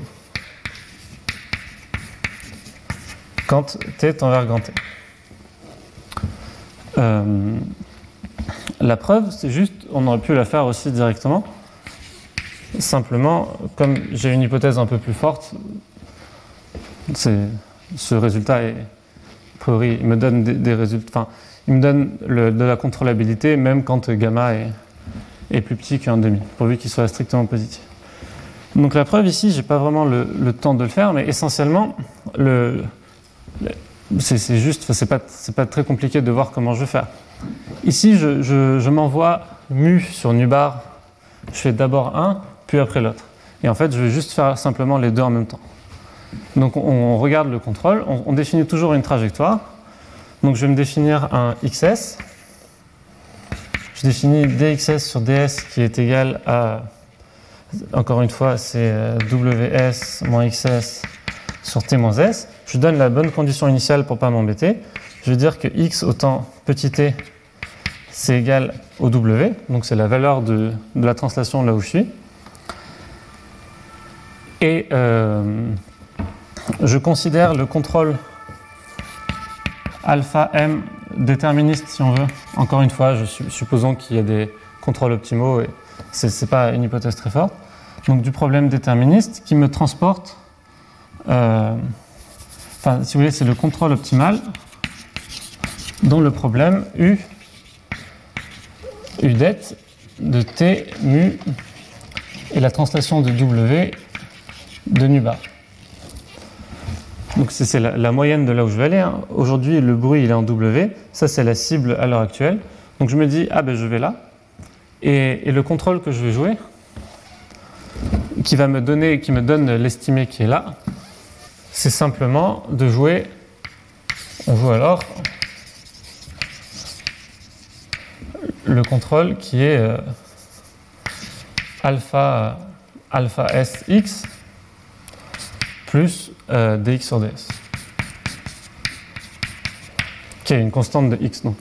quand t tend vers grand t. Euh, la preuve, c'est juste, on aurait pu la faire aussi directement. Simplement, comme j'ai une hypothèse un peu plus forte, ce résultat est, a priori, il me donne des, résultats, enfin, il me donne de la contrôlabilité même quand gamma est, est plus petit qu'un demi, pourvu qu'il soit strictement positif. Donc la preuve ici, j'ai pas vraiment le, temps de le faire, mais essentiellement, le, le- c'est juste, c'est pas, pas très compliqué de voir comment je vais faire. Ici, je, m'envoie mu sur nu bar, je fais d'abord un, puis après l'autre. Et en fait, je vais juste faire simplement les deux en même temps. Donc on, regarde le contrôle, on, on définit toujours une trajectoire. Donc je vais me définir un XS. Je définis dxs sur ds qui est égal à, encore une fois, c'est euh, ws moins xs sur t moins s. Je donne la bonne condition initiale pour pas m'embêter. je vais dire que x autant petit t, c'est égal au w, donc c'est la valeur de, la translation là où je suis. Et euh, je considère le contrôle alpha m déterministe, si on veut. Encore une fois, supposons qu'il y a des contrôles optimaux, et ce n'est pas une hypothèse très forte. Donc du problème déterministe qui me transporte, euh, enfin, si vous voulez, c'est le contrôle optimal dont le problème U, U det de T mu et la translation de W de nu bar. Donc c'est la, moyenne de là où je vais aller. Hein. Aujourd'hui, le bruit il est en W. Ça, c'est la cible à l'heure actuelle. Donc je me dis, ah ben je vais là. Et, le contrôle que je vais jouer, qui va me donner, qui me donne l'estimé qui est là, c'est simplement de jouer. On joue alors le contrôle qui est euh, alpha, alpha SX plus euh, dx sur ds. Qui est une constante de x. Donc.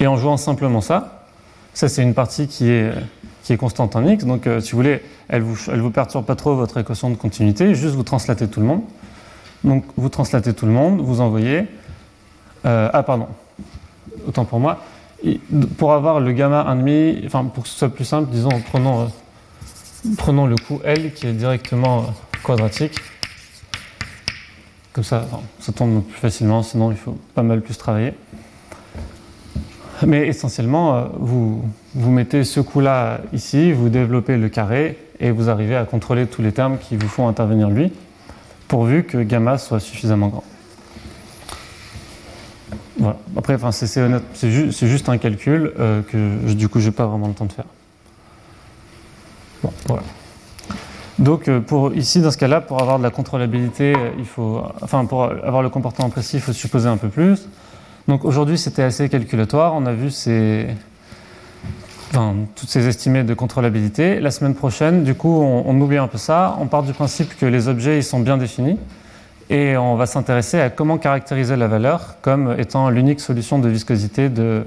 Et en jouant simplement ça, ça c'est une partie qui est, qui est constante en x. Donc euh, si vous voulez, elle vous, elle vous perturbe pas trop votre équation de continuité, juste vous translatez tout le monde. Donc vous translatez tout le monde, vous envoyez. Euh, ah pardon, autant pour moi. Pour avoir le gamma 1,5, enfin pour que ce soit plus simple, disons prenons le coût L qui est directement quadratique. Comme ça, ça tombe plus facilement, sinon il faut pas mal plus travailler. Mais essentiellement, euh, vous, vous mettez ce coup-là ici, vous développez le carré et vous arrivez à contrôler tous les termes qui vous font intervenir lui, pourvu que gamma soit suffisamment grand. Après, enfin, c'est juste un calcul euh, que du coup, je n'ai pas vraiment le temps de faire. Donc, euh, pour, ici, dans ce cas-là, pour avoir de la contrôlabilité, euh, il faut, enfin, pour avoir le comportement précis, il faut supposer un peu plus. Donc, aujourd'hui, c'était assez calculatoire. On a vu toutes ces estimées de contrôlabilité. La semaine prochaine, du coup, on, oublie un peu ça. On part du principe que les objets, sont bien définis. Et on va s'intéresser à comment caractériser la valeur comme étant l'unique solution de viscosité de,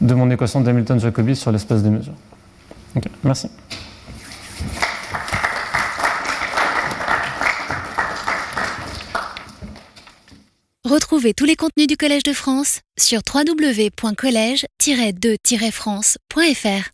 de mon équation d'Hamilton-Jacobi sur l'espace des mesures. merci. Retrouvez tous les contenus du Collège de France sur www.colège-2-france.fr.